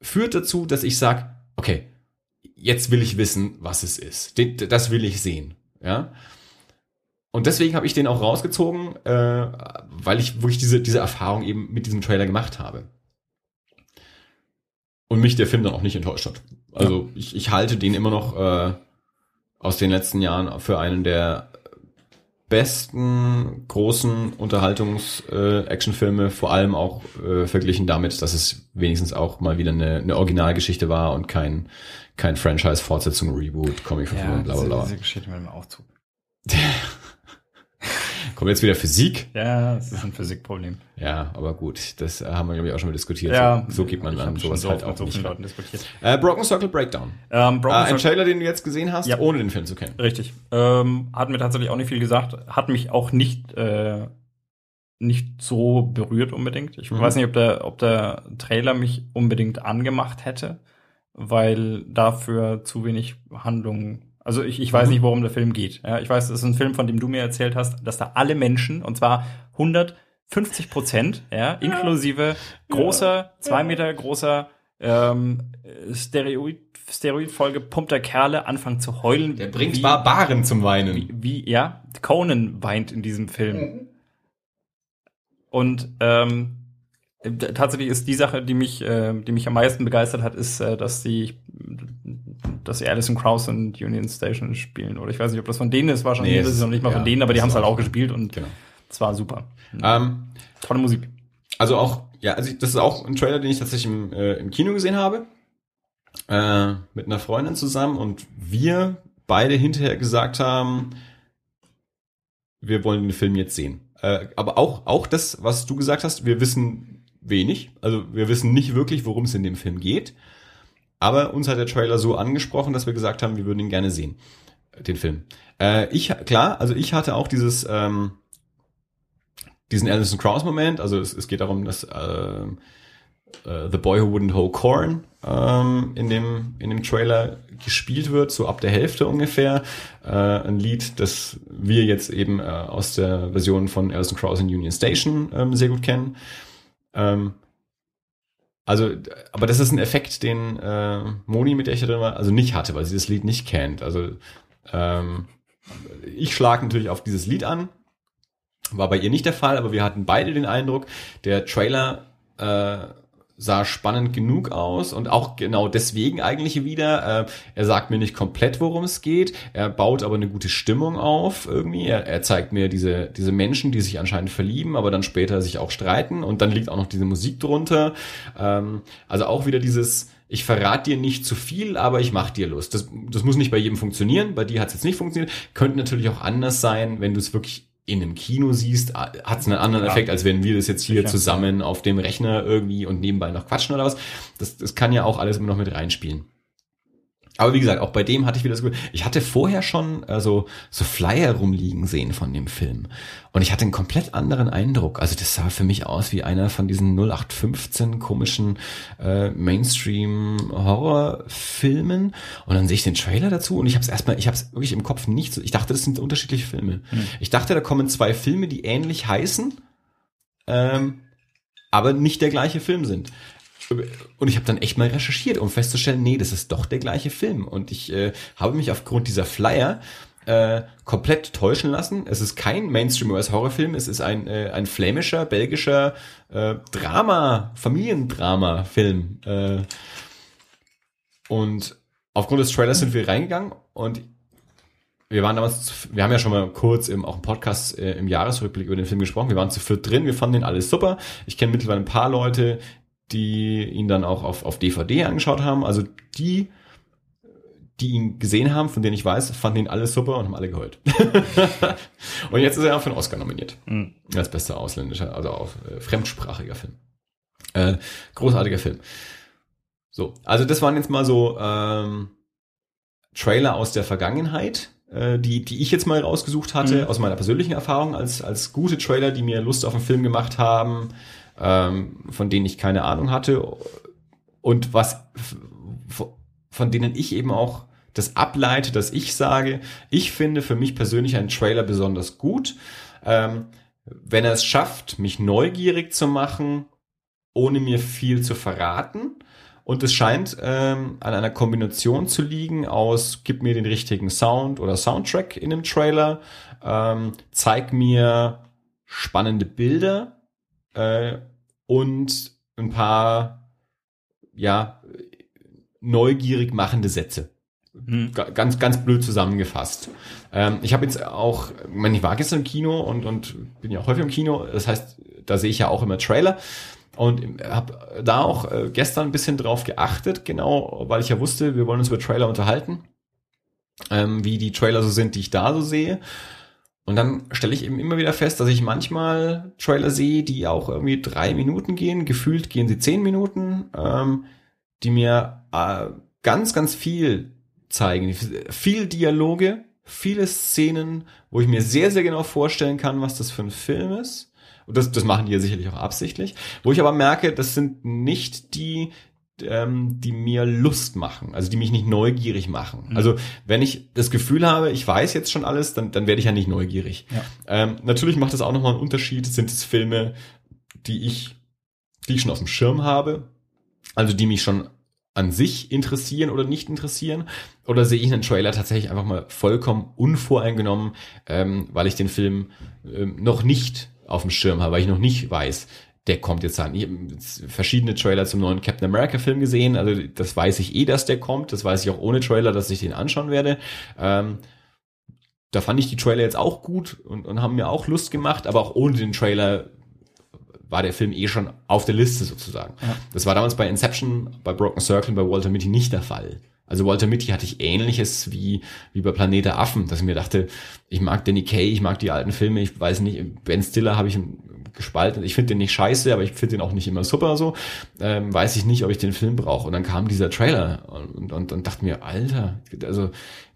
führt dazu, dass ich sage, okay, jetzt will ich wissen, was es ist. Das will ich sehen. Ja. Und deswegen habe ich den auch rausgezogen, äh, weil ich wirklich diese, diese Erfahrung eben mit diesem Trailer gemacht habe. Und mich der Film dann auch nicht enttäuscht hat. Also ja. ich, ich halte den immer noch äh, aus den letzten Jahren für einen der besten großen Unterhaltungs-Actionfilme, äh, vor allem auch äh, verglichen damit, dass es wenigstens auch mal wieder eine, eine Originalgeschichte war und kein, kein Franchise-Fortsetzung, Reboot, Comic-Verfilmung, ja, bla bla bla. Diese Geschichte mit dem Aufzug. Kommt jetzt wieder Physik? Ja, das ist ein Physikproblem. Ja, aber gut, das haben wir, glaube ich, auch schon mal diskutiert. Ja, so, so geht man dann sowas so halt auch so nicht. Leuten diskutiert. Äh, Broken Circle Breakdown. Ähm, Broken äh, ein Trailer, den du jetzt gesehen hast, ja. ohne den Film zu kennen. Richtig. Ähm, hat mir tatsächlich auch nicht viel gesagt. Hat mich auch nicht, äh, nicht so berührt unbedingt. Ich mhm. weiß nicht, ob der, ob der Trailer mich unbedingt angemacht hätte, weil dafür zu wenig Handlung also ich, ich weiß mhm. nicht, worum der Film geht. Ja, ich weiß, es ist ein Film, von dem du mir erzählt hast, dass da alle Menschen, und zwar 150 Prozent, ja, inklusive großer, zwei Meter großer, ähm, Steroid, Steroid vollgepumpter Kerle anfangen zu heulen. Der bringt wie, Barbaren zum Weinen. Wie, wie, ja, Conan weint in diesem Film. Mhm. Und ähm, tatsächlich ist die Sache, die mich, äh, die mich am meisten begeistert hat, ist, äh, dass die dass sie Alison Krauss und Union Station spielen. Oder ich weiß nicht, ob das von denen ist, wahrscheinlich nee, ist es noch nicht mal ja, von denen, aber die haben es halt auch gespielt und genau. es war super. Ähm, Tolle Musik. Also auch, ja, also das ist auch ein Trailer, den ich tatsächlich im, äh, im Kino gesehen habe. Äh, mit einer Freundin zusammen und wir beide hinterher gesagt haben, wir wollen den Film jetzt sehen. Äh, aber auch, auch das, was du gesagt hast, wir wissen wenig. Also wir wissen nicht wirklich, worum es in dem Film geht. Aber uns hat der Trailer so angesprochen, dass wir gesagt haben, wir würden ihn gerne sehen, den Film. Äh, ich, klar, also ich hatte auch dieses, ähm, diesen Alison Krauss Moment, also es, es geht darum, dass äh, äh, The Boy Who Wouldn't Hold Corn ähm, in dem in dem Trailer gespielt wird, so ab der Hälfte ungefähr. Äh, ein Lied, das wir jetzt eben äh, aus der Version von Alison Krauss in Union Station ähm, sehr gut kennen. Ähm, also, aber das ist ein Effekt, den äh, Moni, mit der ich drin war, also nicht hatte, weil sie das Lied nicht kennt. Also ähm, ich schlage natürlich auf dieses Lied an. War bei ihr nicht der Fall, aber wir hatten beide den Eindruck, der Trailer äh, sah spannend genug aus und auch genau deswegen eigentlich wieder. Äh, er sagt mir nicht komplett, worum es geht. Er baut aber eine gute Stimmung auf irgendwie. Er, er zeigt mir diese, diese Menschen, die sich anscheinend verlieben, aber dann später sich auch streiten und dann liegt auch noch diese Musik drunter. Ähm, also auch wieder dieses, ich verrate dir nicht zu viel, aber ich mach dir Lust. Das, das muss nicht bei jedem funktionieren. Bei dir hat es jetzt nicht funktioniert. Könnte natürlich auch anders sein, wenn du es wirklich in einem Kino siehst, hat es einen anderen ja. Effekt, als wenn wir das jetzt hier Sicher. zusammen auf dem Rechner irgendwie und nebenbei noch quatschen oder was. Das, das kann ja auch alles immer noch mit reinspielen. Aber wie gesagt, auch bei dem hatte ich wieder das Gefühl, ich hatte vorher schon äh, so, so Flyer rumliegen sehen von dem Film. Und ich hatte einen komplett anderen Eindruck. Also das sah für mich aus wie einer von diesen 0815 komischen äh, Mainstream-Horrorfilmen. Und dann sehe ich den Trailer dazu und ich habe es erstmal, ich habe es wirklich im Kopf nicht so. Ich dachte, das sind unterschiedliche Filme. Mhm. Ich dachte, da kommen zwei Filme, die ähnlich heißen, ähm, aber nicht der gleiche Film sind. Und ich habe dann echt mal recherchiert, um festzustellen, nee, das ist doch der gleiche Film. Und ich äh, habe mich aufgrund dieser Flyer äh, komplett täuschen lassen. Es ist kein Mainstream-US-Horrorfilm, es ist ein, äh, ein flämischer, belgischer äh, Drama, Familiendrama-Film. Äh, und aufgrund des Trailers sind wir reingegangen und wir waren damals, wir haben ja schon mal kurz im, auch im Podcast äh, im Jahresrückblick über den Film gesprochen. Wir waren zu viert drin, wir fanden den alles super. Ich kenne mittlerweile ein paar Leute, die ihn dann auch auf, auf DVD angeschaut haben. Also die, die ihn gesehen haben, von denen ich weiß, fanden ihn alle super und haben alle geheult. und jetzt ist er auch für einen Oscar nominiert. Mhm. Als bester ausländischer, also auch äh, fremdsprachiger Film. Äh, großartiger Film. So, also das waren jetzt mal so ähm, Trailer aus der Vergangenheit, äh, die, die ich jetzt mal rausgesucht hatte, mhm. aus meiner persönlichen Erfahrung, als, als gute Trailer, die mir Lust auf einen Film gemacht haben, ähm, von denen ich keine Ahnung hatte und was von denen ich eben auch das ableite, dass ich sage, ich finde für mich persönlich einen Trailer besonders gut, ähm, wenn er es schafft, mich neugierig zu machen, ohne mir viel zu verraten. Und es scheint ähm, an einer Kombination zu liegen aus, gib mir den richtigen Sound oder Soundtrack in dem Trailer, ähm, zeig mir spannende Bilder äh, und ein paar ja neugierig machende Sätze. Hm. Ganz, ganz blöd zusammengefasst. Ähm, ich habe jetzt auch, ich, meine, ich war gestern im Kino und, und bin ja auch häufig im Kino. Das heißt, da sehe ich ja auch immer Trailer. Und habe da auch äh, gestern ein bisschen drauf geachtet, genau, weil ich ja wusste, wir wollen uns über Trailer unterhalten, ähm, wie die Trailer so sind, die ich da so sehe. Und dann stelle ich eben immer wieder fest, dass ich manchmal Trailer sehe, die auch irgendwie drei Minuten gehen. Gefühlt gehen sie zehn Minuten, ähm, die mir äh, ganz, ganz viel zeigen. Viel Dialoge, viele Szenen, wo ich mir sehr, sehr genau vorstellen kann, was das für ein Film ist. Und das, das machen die ja sicherlich auch absichtlich. Wo ich aber merke, das sind nicht die, ähm, die mir Lust machen, also die mich nicht neugierig machen. Mhm. Also wenn ich das Gefühl habe, ich weiß jetzt schon alles, dann, dann werde ich ja nicht neugierig. Ja. Ähm, natürlich macht das auch nochmal einen Unterschied, sind es Filme, die ich, die ich schon auf dem Schirm habe, also die mich schon an sich interessieren oder nicht interessieren? Oder sehe ich einen Trailer tatsächlich einfach mal vollkommen unvoreingenommen, ähm, weil ich den Film ähm, noch nicht auf dem Schirm habe, weil ich noch nicht weiß, der kommt jetzt an. Ich habe verschiedene Trailer zum neuen Captain America Film gesehen, also das weiß ich eh, dass der kommt. Das weiß ich auch ohne Trailer, dass ich den anschauen werde. Ähm, da fand ich die Trailer jetzt auch gut und, und haben mir auch Lust gemacht, aber auch ohne den Trailer war der Film eh schon auf der Liste sozusagen. Ja. Das war damals bei Inception, bei Broken Circle, bei Walter Mitty nicht der Fall. Also Walter Mitty hatte ich ähnliches wie, wie bei Planet der Affen, dass ich mir dachte, ich mag Danny Kay, ich mag die alten Filme, ich weiß nicht, Ben Stiller habe ich gespalten. Ich finde den nicht scheiße, aber ich finde den auch nicht immer super so. Ähm, weiß ich nicht, ob ich den Film brauche. Und dann kam dieser Trailer und, und, und dachte mir, Alter, also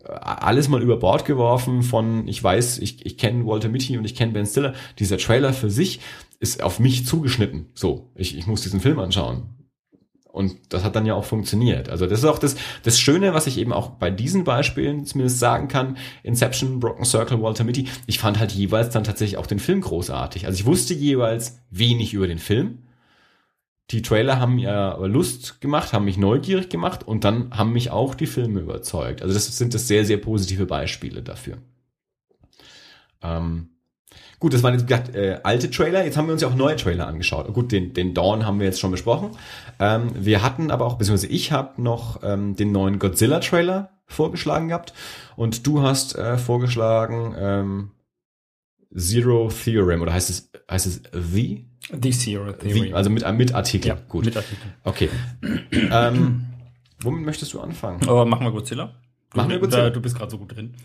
alles mal über Bord geworfen von, ich weiß, ich, ich kenne Walter Mitty und ich kenne Ben Stiller. Dieser Trailer für sich ist auf mich zugeschnitten. So, ich, ich muss diesen Film anschauen. Und das hat dann ja auch funktioniert. Also das ist auch das, das Schöne, was ich eben auch bei diesen Beispielen zumindest sagen kann. Inception, Broken Circle, Walter Mitty. Ich fand halt jeweils dann tatsächlich auch den Film großartig. Also ich wusste jeweils wenig über den Film. Die Trailer haben mir Lust gemacht, haben mich neugierig gemacht und dann haben mich auch die Filme überzeugt. Also das sind das sehr, sehr positive Beispiele dafür. Ähm, Gut, das waren jetzt äh, alte Trailer. Jetzt haben wir uns ja auch neue Trailer angeschaut. Gut, den, den Dawn haben wir jetzt schon besprochen. Ähm, wir hatten aber auch, beziehungsweise ich habe noch ähm, den neuen Godzilla-Trailer vorgeschlagen gehabt. Und du hast äh, vorgeschlagen ähm, Zero Theorem oder heißt es heißt es The? The Zero Theorem. The, also mit, mit Artikel. Ja, Gut. Mit Artikel. Okay. ähm, womit möchtest du anfangen? Oh, machen wir Godzilla. Machen wir Godzilla. Du bist gerade so gut drin.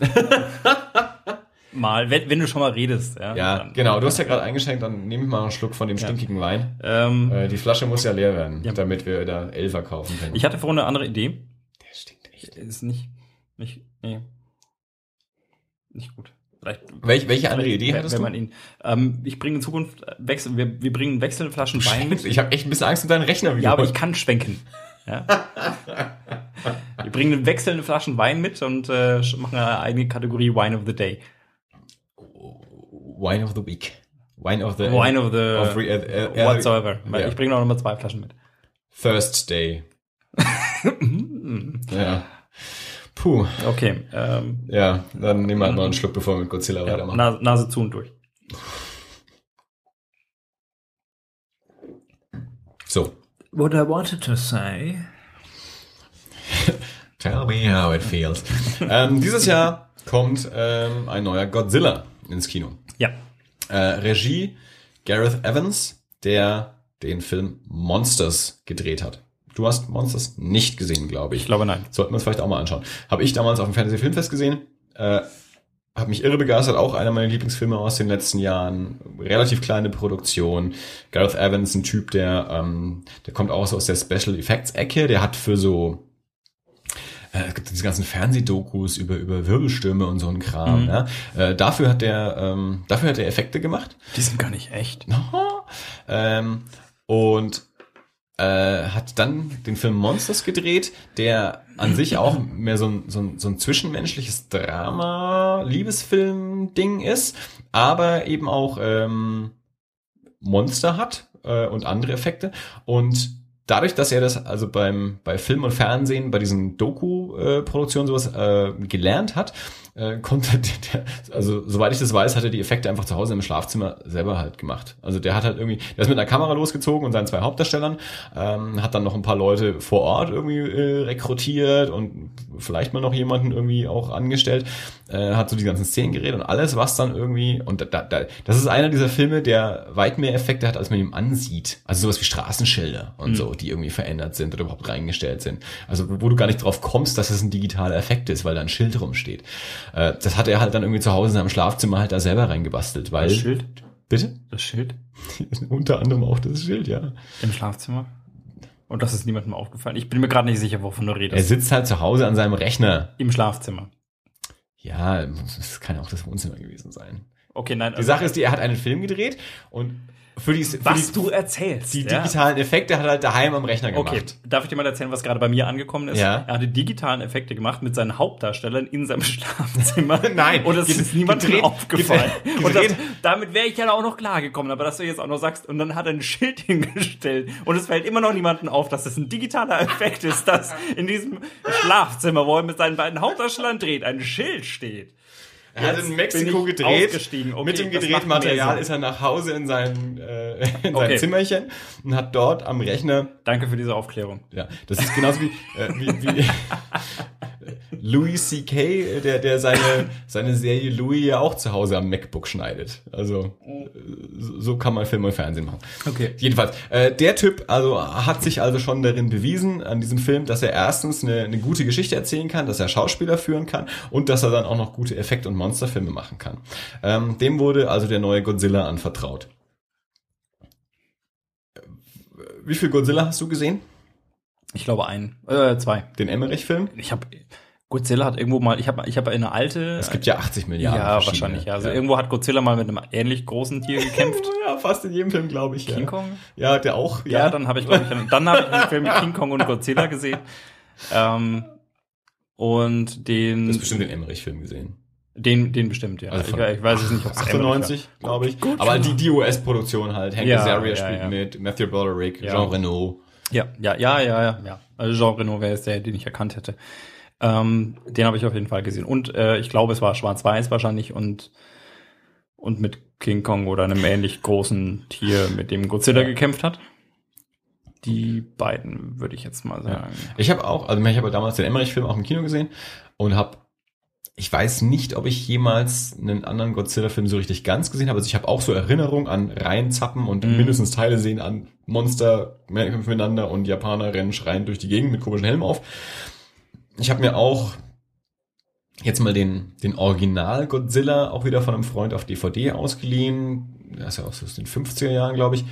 mal, wenn, wenn du schon mal redest. Ja, ja dann, genau. Du hast ja gerade eingeschenkt, dann nehme ich mal einen Schluck von dem ja. stinkigen Wein. Ähm, äh, die Flasche muss ja leer werden, ja. damit wir da Elfer kaufen können. Ich hatte vorhin eine andere Idee. Der stinkt echt. Ist nicht, nicht, nee. Nicht gut. Vielleicht, Welch, welche andere Idee hattest wenn du? Man ihn, ähm, ich bringe in Zukunft Wechsel, wir, wir bringen Wechselflaschen Wein mit. Ich habe echt ein bisschen Angst um deinen Rechner. Ja, aber ich kann schwenken. Ja. wir bringen wechselnde Flaschen Wein mit und äh, machen eine eigene Kategorie Wine of the Day. Wine of the Week. Wine of the Wine of the of re, uh, uh, whatsoever. Yeah. Ich bringe noch mal zwei Flaschen mit. Thursday. ja. Puh. Okay. Ähm, ja, dann nehmen wir halt noch einen Schluck, bevor wir mit Godzilla ja, weitermachen. Nase, Nase zu und durch. So. What I wanted to say. Tell me how it feels. ähm, dieses Jahr kommt ähm, ein neuer Godzilla ins Kino. Ja. Äh, Regie Gareth Evans, der den Film Monsters gedreht hat. Du hast Monsters nicht gesehen, glaube ich. Ich glaube nein. Sollten wir uns vielleicht auch mal anschauen. Habe ich damals auf dem Fantasy Filmfest gesehen. Äh, hat mich irre begeistert, auch einer meiner Lieblingsfilme aus den letzten Jahren. Relativ kleine Produktion. Gareth Evans, ein Typ, der, ähm, der kommt auch so aus der Special Effects Ecke, der hat für so äh, es gibt diese ganzen Fernsehdokus über über Wirbelstürme und so ein Kram. Mhm. Ja. Äh, dafür hat der ähm, dafür hat er Effekte gemacht. Die sind gar nicht echt. ähm, und äh, hat dann den Film Monsters gedreht, der an sich auch mehr so ein, so ein, so ein zwischenmenschliches Drama, Liebesfilm-Ding ist, aber eben auch ähm, Monster hat äh, und andere Effekte. Und dadurch, dass er das also beim bei Film und Fernsehen, bei diesen Doku-Produktionen sowas äh, gelernt hat, äh, konnte der, also soweit ich das weiß, hat er die Effekte einfach zu Hause im Schlafzimmer selber halt gemacht. Also der hat halt irgendwie, der ist mit einer Kamera losgezogen und seinen zwei Hauptdarstellern, ähm, hat dann noch ein paar Leute vor Ort irgendwie äh, rekrutiert und vielleicht mal noch jemanden irgendwie auch angestellt, äh, hat so die ganzen Szenen geredet und alles, was dann irgendwie, und da, da, das ist einer dieser Filme, der weit mehr Effekte hat, als man ihm ansieht. Also sowas wie Straßenschilder und mhm. so, die irgendwie verändert sind oder überhaupt reingestellt sind. Also wo du gar nicht drauf kommst, dass es ein digitaler Effekt ist, weil da ein Schild rumsteht. Äh, das hat er halt dann irgendwie zu Hause in seinem Schlafzimmer halt da selber reingebastelt, weil. Das Schild? Bitte? Das Schild? Unter anderem auch das Schild, ja. Im Schlafzimmer? Und das ist niemandem aufgefallen. Ich bin mir gerade nicht sicher, wovon du redest. Er sitzt halt zu Hause an seinem Rechner. Im Schlafzimmer. Ja, das kann auch das Wohnzimmer gewesen sein. Okay, nein. Die also Sache ist, die, er hat einen Film gedreht und für die, für was die, du erzählst. Die digitalen ja? Effekte hat er halt daheim am Rechner gemacht. Okay, darf ich dir mal erzählen, was gerade bei mir angekommen ist? Ja. Er hatte digitalen Effekte gemacht mit seinen Hauptdarstellern in seinem Schlafzimmer. Nein. Und das ist niemandem gedreht, aufgefallen. Gedreht. Und das, damit wäre ich ja auch noch klar gekommen, aber dass du jetzt auch noch sagst, und dann hat er ein Schild hingestellt und es fällt immer noch niemandem auf, dass es ein digitaler Effekt ist, dass in diesem Schlafzimmer, wo er mit seinen beiden Hauptdarstellern dreht, ein Schild steht. Er hat in Mexiko gedreht. Okay, mit dem gedrehten Material ist er nach Hause in sein, äh, in okay. sein Zimmerchen und hat dort am Rechner. Danke für diese Aufklärung. Ja, das ist genauso wie, äh, wie, wie Louis C.K., der, der seine, seine Serie Louis ja auch zu Hause am MacBook schneidet. Also so kann man Film und Fernsehen machen. Okay. Jedenfalls, äh, der Typ also hat sich also schon darin bewiesen an diesem Film, dass er erstens eine, eine gute Geschichte erzählen kann, dass er Schauspieler führen kann und dass er dann auch noch gute Effekt- und Monsterfilme machen kann. Ähm, dem wurde also der neue Godzilla anvertraut. Wie viel Godzilla hast du gesehen? Ich glaube ein, äh, zwei. Den Emmerich-Film? Ich habe Godzilla hat irgendwo mal, ich habe ich hab eine alte. Es gibt ja 80 Milliarden. Ja, wahrscheinlich, ja. Also ja. irgendwo hat Godzilla mal mit einem ähnlich großen Tier gekämpft. ja, fast in jedem Film, glaube ich. King ja. Kong? Ja, der auch. Ja, ja dann habe ich, glaube ich, dann habe ich einen Film mit King Kong und Godzilla gesehen. Ähm, und den. Du hast bestimmt den Emmerich-Film gesehen. Den, den bestimmt, ja. Also ich, ich, weiß es nicht, ob es 98, glaube ich. Gut, Aber die, die US-Produktion halt. Hank Azaria spielt mit, Matthew Broderick, Jean Reno. Ja, ja, ja, ja, ja, ja. Also Jean Reno wäre es der, den ich erkannt hätte. Ähm, den habe ich auf jeden Fall gesehen. Und äh, ich glaube, es war schwarz-weiß wahrscheinlich und, und mit King Kong oder einem ähnlich großen Tier, mit dem Godzilla gekämpft hat. Die beiden, würde ich jetzt mal sagen. Ja. Ich habe auch, also ich habe damals den Emmerich-Film auch im Kino gesehen und habe ich weiß nicht, ob ich jemals einen anderen Godzilla-Film so richtig ganz gesehen habe. Also ich habe auch so Erinnerungen an Reihenzappen und mm. mindestens Teile sehen an Monster kämpfen miteinander und Japaner rennen schreien durch die Gegend mit komischen Helmen auf. Ich habe mir auch jetzt mal den, den Original Godzilla auch wieder von einem Freund auf DVD ausgeliehen. Das ist ja auch so aus den 50er Jahren, glaube ich.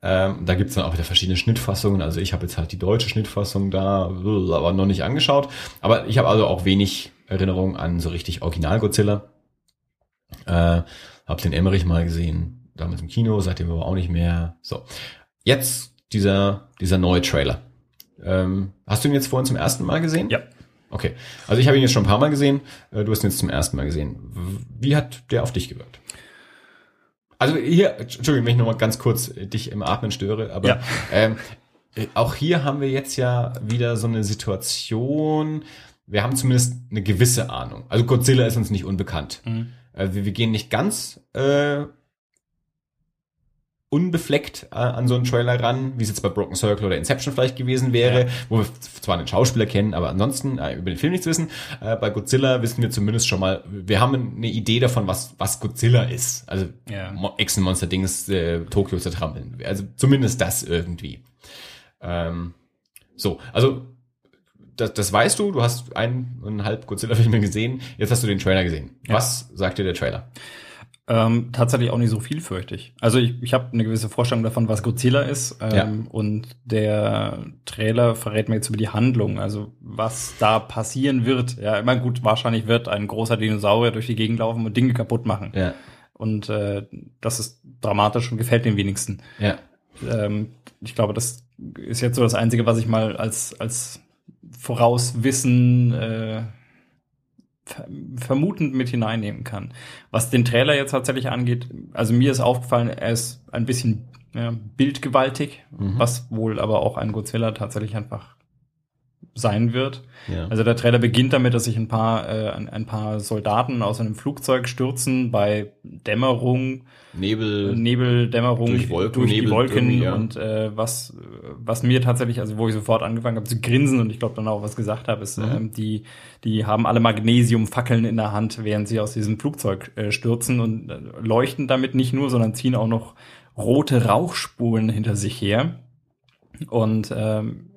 Ähm, da gibt's dann auch wieder verschiedene Schnittfassungen. Also ich habe jetzt halt die deutsche Schnittfassung da, aber noch nicht angeschaut. Aber ich habe also auch wenig Erinnerung an so richtig Original Godzilla. Äh, hab den Emmerich mal gesehen, damals im Kino, seitdem aber auch nicht mehr. So, jetzt dieser dieser neue Trailer. Ähm, hast du ihn jetzt vorhin zum ersten Mal gesehen? Ja. Okay. Also ich habe ihn jetzt schon ein paar Mal gesehen. Äh, du hast ihn jetzt zum ersten Mal gesehen. Wie hat der auf dich gewirkt? Also hier, Entschuldigung, wenn ich nochmal ganz kurz äh, dich im Atmen störe, aber ja. ähm, äh, auch hier haben wir jetzt ja wieder so eine Situation, wir haben zumindest eine gewisse Ahnung. Also Godzilla ist uns nicht unbekannt. Mhm. Also wir, wir gehen nicht ganz äh, unbefleckt äh, an so einen Trailer ran, wie es jetzt bei Broken Circle oder Inception vielleicht gewesen wäre, ja. wo wir zwar einen Schauspieler kennen, aber ansonsten äh, über den Film nichts wissen. Äh, bei Godzilla wissen wir zumindest schon mal, wir haben eine Idee davon, was, was Godzilla ist. Also ja. Echsenmonster-Dings, äh, Tokio zertrampeln. Also zumindest das irgendwie. Ähm, so, also das, das weißt du, du hast eineinhalb Godzilla-Filme gesehen, jetzt hast du den Trailer gesehen. Ja. Was sagt dir der Trailer? Ähm, tatsächlich auch nicht so viel, fürchte ich. Also ich, ich habe eine gewisse Vorstellung davon, was Godzilla ist. Ähm, ja. Und der Trailer verrät mir jetzt über die Handlung, also was da passieren wird. Ja, immer gut, wahrscheinlich wird ein großer Dinosaurier durch die Gegend laufen und Dinge kaputt machen. Ja. Und äh, das ist dramatisch und gefällt den wenigsten. Ja. Ähm, ich glaube, das ist jetzt so das Einzige, was ich mal als, als Vorauswissen äh, vermutend mit hineinnehmen kann. Was den Trailer jetzt tatsächlich angeht, also mir ist aufgefallen, er ist ein bisschen ja, bildgewaltig, mhm. was wohl aber auch ein Godzilla tatsächlich einfach sein wird. Ja. Also der Trailer beginnt damit, dass sich ein paar äh, ein, ein, paar Soldaten aus einem Flugzeug stürzen bei Dämmerung, Nebel, Nebeldämmerung durch, Wolken, durch die Wolken ja. und äh, was was mir tatsächlich, also wo ich sofort angefangen habe zu grinsen und ich glaube dann auch was gesagt habe, ist mhm. ähm, die die haben alle Magnesiumfackeln in der Hand, während sie aus diesem Flugzeug äh, stürzen und äh, leuchten damit nicht nur, sondern ziehen auch noch rote Rauchspuren hinter sich her. Und ähm,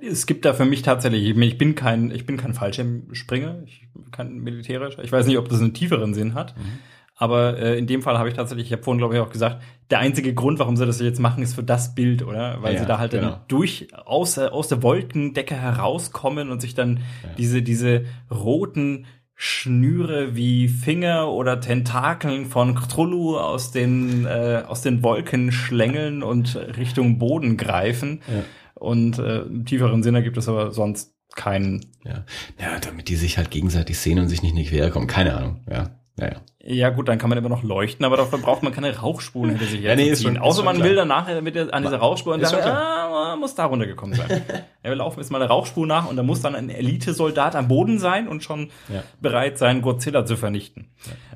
es gibt da für mich tatsächlich, ich bin kein, ich bin kein Fallschirmspringer, ich kein militärischer. Ich weiß nicht, ob das einen tieferen Sinn hat. Mhm. Aber äh, in dem Fall habe ich tatsächlich, ich habe vorhin glaube ich auch gesagt, der einzige Grund, warum sie das jetzt machen, ist für das Bild, oder? Weil ja, sie da halt genau. dann durch aus, aus der Wolkendecke herauskommen und sich dann ja. diese diese roten Schnüre wie Finger oder Tentakeln von Cthulhu aus den äh, aus den Wolken schlängeln und Richtung Boden greifen. Ja. Und äh, im tieferen Sinne gibt es aber sonst keinen. Ja. ja, damit die sich halt gegenseitig sehen und sich nicht in die Quere kommen. Keine Ahnung. Ja. Ja, ja. gut, dann kann man immer noch leuchten, aber dafür braucht man keine Rauchspuren hinter sich ja, nee, ist schon, Außer man klar. will danach mit der, an dieser Rauchspur und sagt, ah, muss da runtergekommen sein. ja, wir laufen jetzt mal eine Rauchspur nach und da muss dann ein Elite-Soldat am Boden sein und schon ja. bereit sein, Godzilla zu vernichten.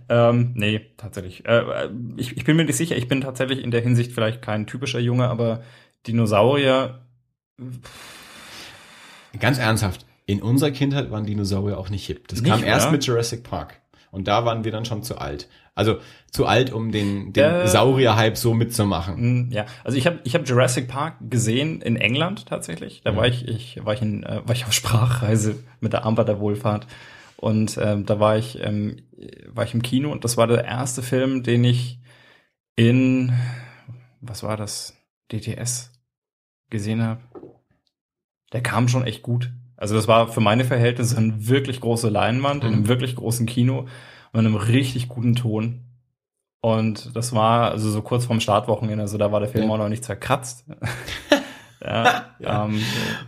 Ja. Ähm, nee, tatsächlich. Äh, ich, ich bin mir nicht sicher, ich bin tatsächlich in der Hinsicht vielleicht kein typischer Junge, aber Dinosaurier Ganz ernsthaft, in unserer Kindheit waren Dinosaurier auch nicht hip. Das nicht, kam erst mit Jurassic Park. Und da waren wir dann schon zu alt. Also zu alt, um den, den äh, Saurier-Hype so mitzumachen. Hm, ja, also ich habe ich hab Jurassic Park gesehen in England tatsächlich. Da ja. war ich, ich war ich in, äh, war ich auf Sprachreise mit der Armband der Wohlfahrt. Und ähm, da war ich, ähm, war ich im Kino und das war der erste Film, den ich in, was war das? DTS gesehen habe, der kam schon echt gut. Also das war für meine Verhältnisse eine wirklich große Leinwand mhm. in einem mhm. wirklich großen Kino und einem richtig guten Ton. Und das war also so kurz vorm Startwochenende, also da war der Film ja. auch noch nicht zerkratzt. ja, ja. Ähm,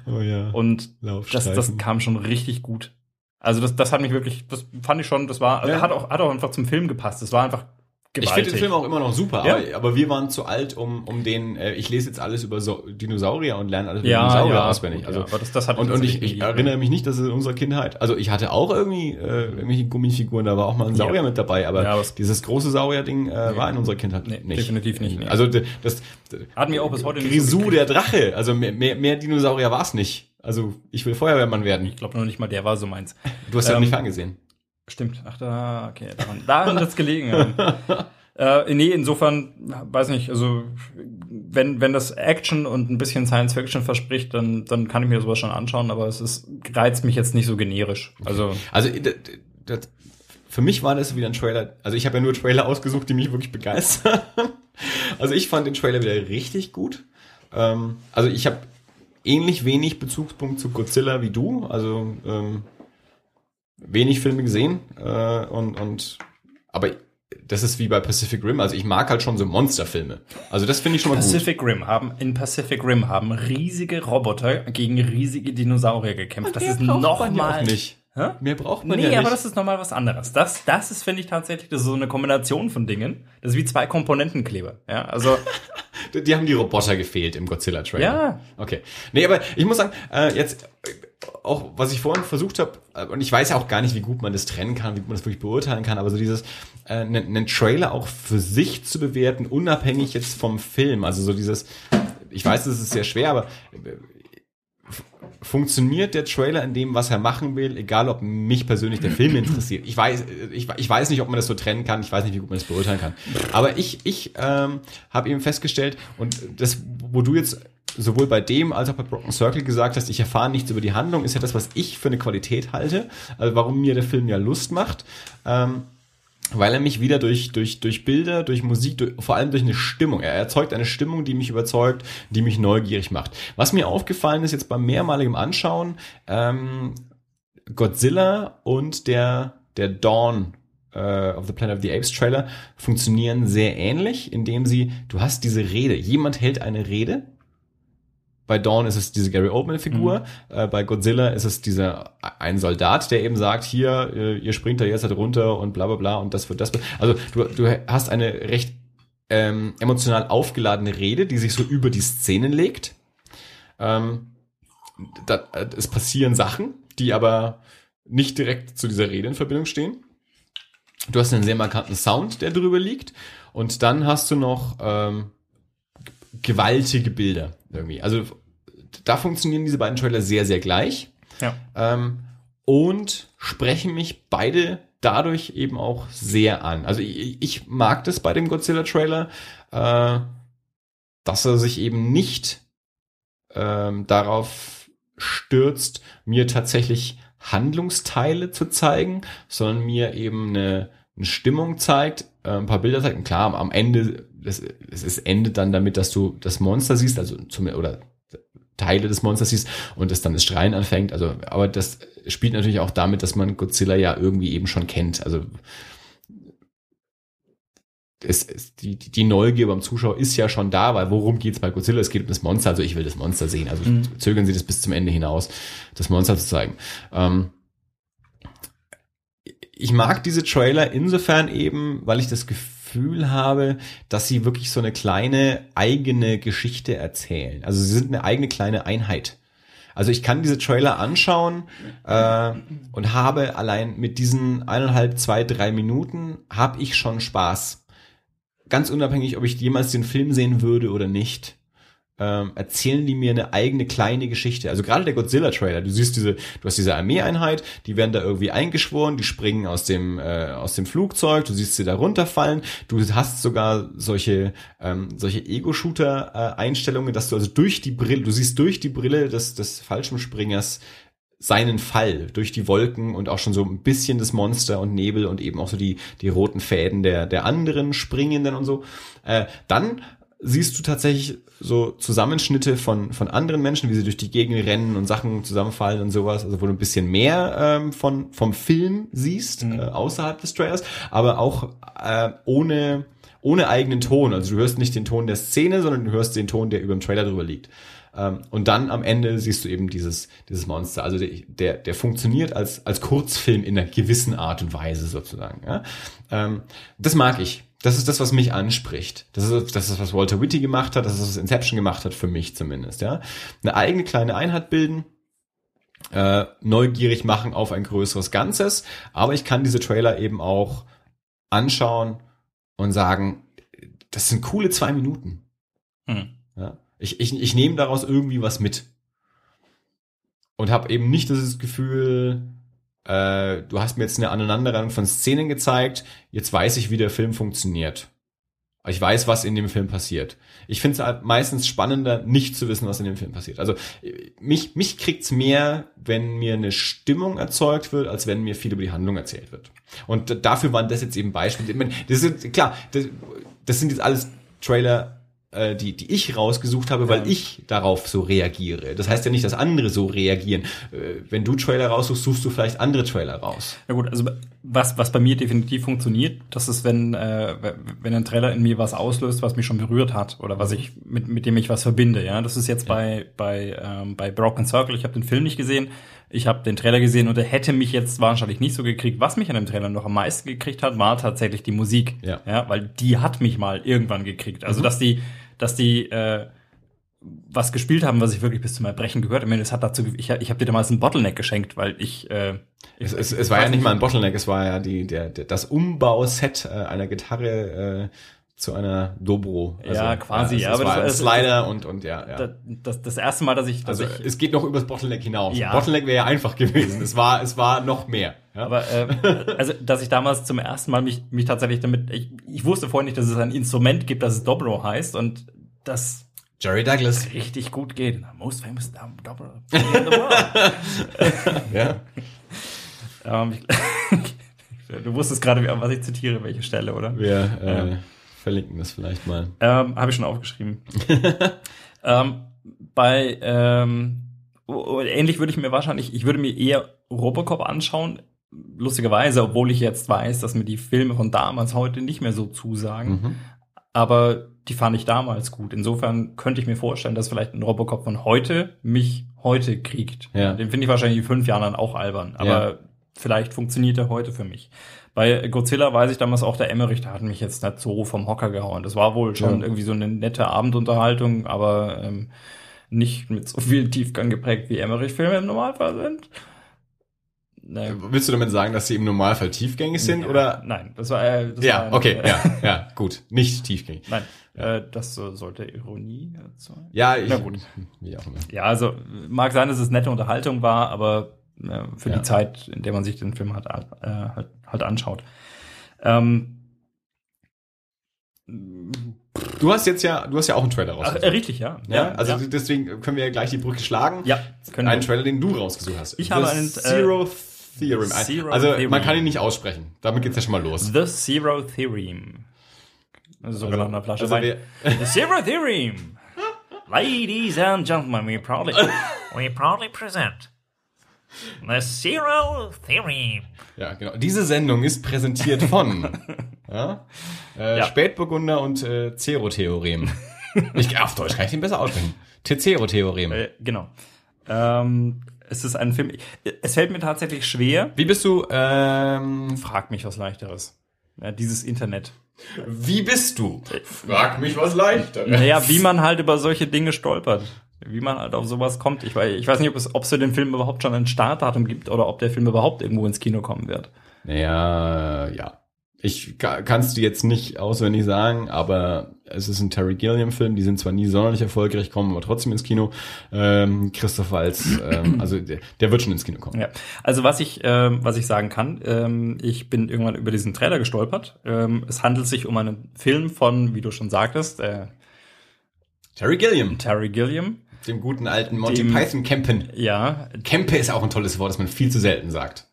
oh ja. Und das, das kam schon richtig gut. Also das, das hat mich wirklich, das fand ich schon, das war, ja. hat auch, hat auch einfach zum Film gepasst. Das war einfach Gewaltig. Ich finde den Film auch immer noch super, ja. aber, aber, wir waren zu alt, um, um den, äh, ich lese jetzt alles über so Dinosaurier und lerne alles über ja, Dinosaurier ja, auswendig. Also, das, das hat und, und ich, ich erinnere mich nicht, dass es in unserer Kindheit, also ich hatte auch irgendwie äh, irgendwelche Gummifiguren, da war auch mal ein Saurier mit dabei, aber, dieses große Saurier-Ding äh, nee. war in unserer Kindheit nee, nicht. Definitiv nicht. Nee. Also das, das hat mir auch bis heute Grisou so der Drache, also mehr, mehr, mehr Dinosaurier war es nicht. Also ich will Feuerwehrmann werden. Ich glaube noch nicht mal, der war so meins. Du hast ähm, ja nicht angesehen. Stimmt. Ach da, okay, daran, daran wird's gelegen. Ja. Äh, nee, insofern, weiß nicht, also wenn, wenn das Action und ein bisschen Science Fiction verspricht, dann, dann kann ich mir sowas schon anschauen, aber es ist, reizt mich jetzt nicht so generisch. Also, also das, für mich war das wieder ein Trailer, also ich habe ja nur Trailer ausgesucht, die mich wirklich begeistern. also ich fand den Trailer wieder richtig gut. Ähm, also ich habe ähnlich wenig Bezugspunkt zu Godzilla wie du, also ähm, wenig Filme gesehen äh, und, und aber das ist wie bei Pacific Rim. Also ich mag halt schon so Monsterfilme. Also das finde ich schon mal Pacific gut. Rim haben in Pacific Rim haben riesige Roboter gegen riesige Dinosaurier gekämpft. Und das ist noch mal nicht. Hä? Mehr braucht man nee, ja nicht. Nee, aber das ist nochmal was anderes. Das, das ist, finde ich tatsächlich, das ist so eine Kombination von Dingen. Das ist wie zwei Komponentenkleber. Ja, also. die haben die Roboter gefehlt im Godzilla-Trailer. Ja. Okay. Nee, aber ich muss sagen, äh, jetzt, auch was ich vorhin versucht habe, äh, und ich weiß ja auch gar nicht, wie gut man das trennen kann, wie gut man das wirklich beurteilen kann, aber so dieses, äh, einen, einen Trailer auch für sich zu bewerten, unabhängig jetzt vom Film. Also so dieses, ich weiß, das ist sehr schwer, aber äh, funktioniert der Trailer in dem, was er machen will, egal ob mich persönlich der Film interessiert. Ich weiß, ich, ich weiß nicht, ob man das so trennen kann, ich weiß nicht, wie gut man das beurteilen kann. Aber ich, ich ähm, habe eben festgestellt, und das, wo du jetzt sowohl bei dem als auch bei Broken Circle gesagt hast, ich erfahre nichts über die Handlung, ist ja das, was ich für eine Qualität halte, also warum mir der Film ja Lust macht. Ähm, weil er mich wieder durch, durch, durch Bilder, durch Musik, durch, vor allem durch eine Stimmung, er erzeugt eine Stimmung, die mich überzeugt, die mich neugierig macht. Was mir aufgefallen ist jetzt beim mehrmaligen Anschauen, ähm, Godzilla und der, der Dawn äh, of the Planet of the Apes Trailer funktionieren sehr ähnlich, indem sie, du hast diese Rede, jemand hält eine Rede, bei Dawn ist es diese Gary Oldman-Figur, mhm. äh, bei Godzilla ist es dieser ein Soldat, der eben sagt, hier, äh, ihr springt da jetzt halt runter und bla bla bla und das wird das. Also du, du hast eine recht ähm, emotional aufgeladene Rede, die sich so über die Szenen legt. Ähm, da, äh, es passieren Sachen, die aber nicht direkt zu dieser Rede in Verbindung stehen. Du hast einen sehr markanten Sound, der drüber liegt. Und dann hast du noch ähm, gewaltige Bilder irgendwie. Also da funktionieren diese beiden Trailer sehr, sehr gleich. Ja. Ähm, und sprechen mich beide dadurch eben auch sehr an. Also ich, ich mag das bei dem Godzilla-Trailer, äh, dass er sich eben nicht ähm, darauf stürzt, mir tatsächlich Handlungsteile zu zeigen, sondern mir eben eine, eine Stimmung zeigt, äh, ein paar Bilder zeigt. Und klar, am Ende es, es endet dann damit, dass du das Monster siehst, also zum, oder Teile des Monsters siehst und es dann das Strahlen anfängt. Also, aber das spielt natürlich auch damit, dass man Godzilla ja irgendwie eben schon kennt. Also es, es, die, die Neugier beim Zuschauer ist ja schon da, weil worum geht's bei Godzilla? Es geht um das Monster, also ich will das Monster sehen. Also mhm. zögern Sie das bis zum Ende hinaus, das Monster zu zeigen. Ähm, ich mag diese Trailer insofern eben, weil ich das Gefühl Gefühl habe, dass sie wirklich so eine kleine eigene Geschichte erzählen. Also sie sind eine eigene kleine Einheit. Also ich kann diese Trailer anschauen äh, und habe allein mit diesen eineinhalb, zwei, drei Minuten habe ich schon Spaß. Ganz unabhängig, ob ich jemals den Film sehen würde oder nicht ähm, erzählen die mir eine eigene kleine Geschichte. Also gerade der Godzilla-Trailer, du siehst diese, du hast diese Armeeeinheit, die werden da irgendwie eingeschworen, die springen aus dem äh, aus dem Flugzeug, du siehst sie da runterfallen, du hast sogar solche ähm, solche Ego-Shooter-Einstellungen, dass du also durch die Brille, du siehst durch die Brille des des Fallschirmspringers seinen Fall durch die Wolken und auch schon so ein bisschen das Monster und Nebel und eben auch so die, die roten Fäden der, der anderen Springenden und so. Äh, dann siehst du tatsächlich so Zusammenschnitte von, von anderen Menschen, wie sie durch die Gegend rennen und Sachen zusammenfallen und sowas, also wo du ein bisschen mehr ähm, von, vom Film siehst, mhm. äh, außerhalb des Trailers, aber auch äh, ohne, ohne eigenen Ton. Also du hörst nicht den Ton der Szene, sondern du hörst den Ton, der über dem Trailer drüber liegt. Ähm, und dann am Ende siehst du eben dieses, dieses Monster. Also der, der, der funktioniert als, als Kurzfilm in einer gewissen Art und Weise sozusagen. Ja? Ähm, das mag ich das ist das, was mich anspricht. Das ist das, ist, was Walter Whitty gemacht hat, das ist, was Inception gemacht hat, für mich zumindest, ja. Eine eigene kleine Einheit bilden, äh, neugierig machen auf ein größeres Ganzes, aber ich kann diese Trailer eben auch anschauen und sagen, das sind coole zwei Minuten. Hm. Ja? Ich, ich, ich nehme daraus irgendwie was mit. Und habe eben nicht das Gefühl, äh, du hast mir jetzt eine Aneinanderreihung von Szenen gezeigt, jetzt weiß ich, wie der Film funktioniert. Ich weiß, was in dem Film passiert. Ich finde es halt meistens spannender, nicht zu wissen, was in dem Film passiert. Also mich, mich kriegt's mehr, wenn mir eine Stimmung erzeugt wird, als wenn mir viel über die Handlung erzählt wird. Und dafür waren das jetzt eben Beispiele. Das sind, klar, das, das sind jetzt alles Trailer äh, die, die ich rausgesucht habe, weil ja. ich darauf so reagiere. Das heißt ja nicht, dass andere so reagieren. Äh, wenn du Trailer raussuchst, suchst du vielleicht andere Trailer raus. Ja gut, also was, was bei mir definitiv funktioniert, das ist, wenn, äh, wenn ein Trailer in mir was auslöst, was mich schon berührt hat oder was ich mit, mit dem ich was verbinde. Ja, das ist jetzt ja. bei bei ähm, bei Broken Circle. Ich habe den Film nicht gesehen. Ich habe den Trailer gesehen und er hätte mich jetzt wahrscheinlich nicht so gekriegt. Was mich an dem Trailer noch am meisten gekriegt hat, war tatsächlich die Musik. Ja. ja weil die hat mich mal irgendwann gekriegt. Also, mhm. dass die, dass die äh, was gespielt haben, was ich wirklich bis zum Erbrechen gehört. Ich meine, es hat dazu, ich, ich habe dir damals einen Bottleneck geschenkt, weil ich. Äh, es, es, es war ja nicht mal ein Bottleneck, es war ja die, der, der das Umbauset äh, einer Gitarre äh, zu einer Dobro. Also, ja, quasi. Ja, es, ja, war ein Slider und und ja. ja. Das, das erste Mal, dass ich, dass also ich, es geht noch übers Bottleneck hinaus. Ja. Bottleneck wäre ja einfach gewesen. es war es war noch mehr. Ja? Aber äh, also, dass ich damals zum ersten Mal mich mich tatsächlich damit, ich, ich wusste vorher nicht, dass es ein Instrument gibt, das Dobro heißt und das Jerry Douglas. richtig gut geht. Most famous double ja. ähm, ich, du wusstest gerade, was ich zitiere, welche Stelle, oder? Wir äh, ja. Verlinken das vielleicht mal. Ähm, Habe ich schon aufgeschrieben. ähm, bei ähm, ähnlich würde ich mir wahrscheinlich, ich würde mir eher Robocop anschauen, lustigerweise, obwohl ich jetzt weiß, dass mir die Filme von damals heute nicht mehr so zusagen. Mhm. Aber die fand ich damals gut. Insofern könnte ich mir vorstellen, dass vielleicht ein Robocop von heute mich heute kriegt. Ja. Den finde ich wahrscheinlich in fünf Jahren dann auch albern. Aber ja. vielleicht funktioniert er heute für mich. Bei Godzilla weiß ich damals auch, der Emmerich, der hat mich jetzt nicht so vom Hocker gehauen. Das war wohl schon ja. irgendwie so eine nette Abendunterhaltung, aber ähm, nicht mit so viel Tiefgang geprägt, wie Emmerich-Filme im Normalfall sind. Nee. Willst du damit sagen, dass sie im Normalfall tiefgängig sind ja, oder? Nein, das war äh, das ja war okay, äh, ja, ja, gut, nicht tiefgängig. Nein, ja. äh, das äh, sollte Ironie sein. Ja, ich, Na gut. Wie auch immer. Ja, also mag sein, dass es nette Unterhaltung war, aber äh, für die Zeit, in der man sich den Film hat, äh, halt, halt anschaut. Ähm, Du hast jetzt ja, du hast ja auch einen Trailer rausgesucht. Ach, äh, richtig, ja. ja. Also ja. deswegen können wir ja gleich die Brücke schlagen. Ja. Können einen wir. Trailer, den du rausgesucht hast. Ich The habe einen Zero äh, Theorem. Zero also Theorem. man kann ihn nicht aussprechen. Damit geht's ja schon mal los. The Zero Theorem. Also sogar nach einer Flasche also Wein. The Zero Theorem. Ladies and gentlemen, we proudly, we proudly present The Zero Theorem. Ja, genau. Diese Sendung ist präsentiert von ja? Äh, ja. Spätburgunder und äh, Zero-Theorem. ich, auf Deutsch kann ich den besser aussprechen. Zero-Theorem. Äh, genau. Ähm, es ist ein Film. Es fällt mir tatsächlich schwer. Wie bist du? Ähm, Frag mich was leichteres. Ja, dieses Internet. Wie bist du? Frag mich was leichteres. Naja, wie man halt über solche Dinge stolpert. Wie man halt auf sowas kommt. Ich weiß, ich weiß nicht, ob es, ob es für den Film überhaupt schon ein Startdatum gibt oder ob der Film überhaupt irgendwo ins Kino kommen wird. Naja, ja. Ich kann es dir jetzt nicht auswendig sagen, aber es ist ein Terry Gilliam-Film. Die sind zwar nie sonderlich erfolgreich, kommen aber trotzdem ins Kino. Ähm, Christoph Walz, ähm, also der, der, wird schon ins Kino kommen. Ja, also was ich, ähm, was ich sagen kann, ähm, ich bin irgendwann über diesen Trailer gestolpert. Ähm, es handelt sich um einen Film von, wie du schon sagtest, äh, Terry Gilliam. Terry Gilliam. Dem guten alten Monty Dem, Python Campen. Ja. Campe ist auch ein tolles Wort, das man viel zu selten sagt.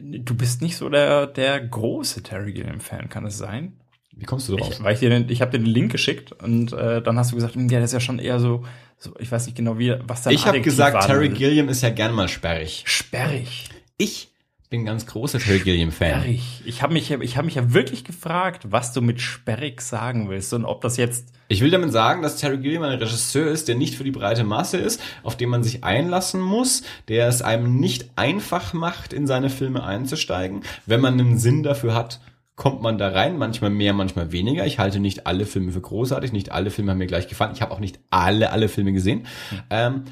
Du bist nicht so der, der große Terry Gilliam-Fan, kann es sein? Wie kommst du drauf? Ich, weil ich dir den, ich habe dir den Link geschickt und äh, dann hast du gesagt, ja, das ist ja schon eher so, so ich weiß nicht genau wie, was da Ich habe gesagt, Terry Gilliam ist ja gern mal sperrig. Sperrig. Ich bin ganz großer Terry Gilliam-Fan. Sperrig. Ich habe mich, ich hab mich ja wirklich gefragt, was du mit sperrig sagen willst und ob das jetzt. Ich will damit sagen, dass Terry Gilliam ein Regisseur ist, der nicht für die breite Masse ist, auf den man sich einlassen muss, der es einem nicht einfach macht, in seine Filme einzusteigen. Wenn man einen Sinn dafür hat, kommt man da rein, manchmal mehr, manchmal weniger. Ich halte nicht alle Filme für großartig, nicht alle Filme haben mir gleich gefallen. Ich habe auch nicht alle, alle Filme gesehen. Mhm. Ähm,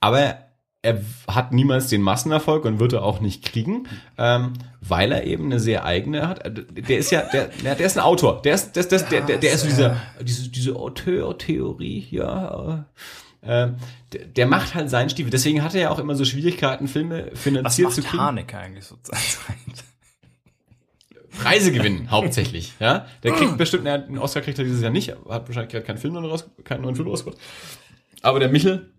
aber er hat niemals den Massenerfolg und wird er auch nicht kriegen, ähm, weil er eben eine sehr eigene hat. Der ist ja, der, der ist ein Autor. Der ist, das, das, der, der, der ist so dieser, diese, diese Auteur-Theorie, ja. Äh, der, der macht halt seinen Stiefel. Deswegen hat er ja auch immer so Schwierigkeiten, Filme finanziert Was macht zu kriegen. Haneke eigentlich so Zeit? Preise gewinnen, hauptsächlich, ja. Der kriegt bestimmt, einen Oscar kriegt er dieses Jahr nicht, hat wahrscheinlich gerade keinen Film raus, keinen neuen Film rausgebracht. Aber der Michel,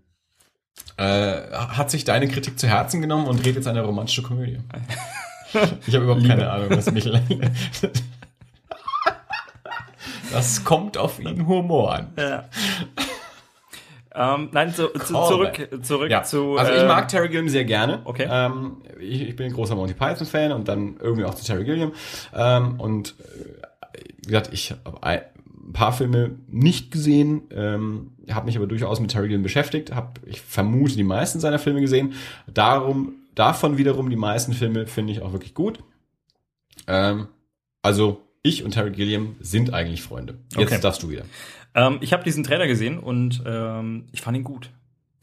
äh, hat sich deine Kritik zu Herzen genommen und dreht jetzt eine romantische Komödie. Ich habe überhaupt Liebe. keine Ahnung, was Michel. das kommt auf ihn Humor an. Ja. Ähm, nein, zu, zu, zurück, zurück ja. zu. Also ich mag Terry Gilliam sehr gerne. Okay. Ähm, ich, ich, bin ein großer Monty Python Fan und dann irgendwie auch zu Terry Gilliam. Ähm, und äh, wie gesagt, ich habe ein paar Filme nicht gesehen. Ähm, habe mich aber durchaus mit Terry Gilliam beschäftigt, habe ich vermute die meisten seiner Filme gesehen. Darum, davon wiederum die meisten Filme finde ich auch wirklich gut. Ähm, also ich und Terry Gilliam sind eigentlich Freunde. Jetzt okay. darfst du wieder. Ähm, ich habe diesen Trailer gesehen und ähm, ich fand ihn gut.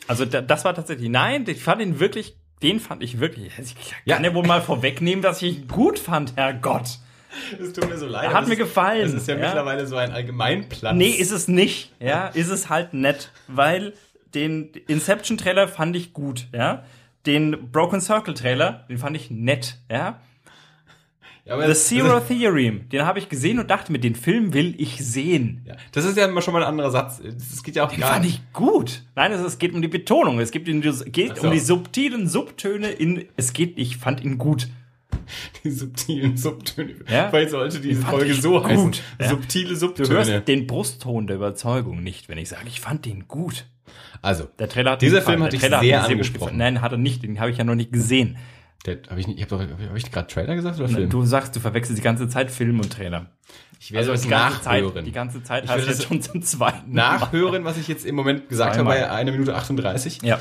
Also da, das war tatsächlich, nein, ich fand ihn wirklich, den fand ich wirklich. Ich kann ja, ja wohl mal vorwegnehmen, dass ich ihn gut fand, Herrgott. Es tut mir so leid. Hat mir gefallen. Es ist ja, ja, mittlerweile so ein Allgemeinplatz. Nee, ist es nicht. Ja, ist es halt nett, weil den Inception Trailer fand ich gut, ja. Den Broken Circle Trailer, den fand ich nett, ja. Ja, The Zero Theorem, den habe ich gesehen und dachte mir, den Film will ich sehen. Ja, das ist ja immer schon mal ein anderer Satz. Es geht ja auch den gar fand ich gut. Nein, es, es geht um die Betonung. Es geht, in, geht so. um die subtilen Subtöne in. Es geht. Ich fand ihn gut. Die subtilen Subtöne. Ja? Weil sollte diese Folge so gut. heißen. Ja? Subtile Subtöne. Du hörst den Brustton der Überzeugung nicht, wenn ich sage, ich fand den gut. Also, der Trailer hat dieser Film hat dich sehr angesprochen. Nein, hat er nicht. Den habe ich ja noch nicht gesehen. Der, hab ich nicht, ich habe hab ich gerade Trailer gesagt oder Film? Du sagst, du verwechselst die ganze Zeit Film und Trailer. Ich werde also die ganze nachhören. Zeit, die ganze Zeit ich hast du jetzt schon zum zweiten Nachhören, was ich jetzt im Moment gesagt Zweimal. habe bei einer Minute 38. Ja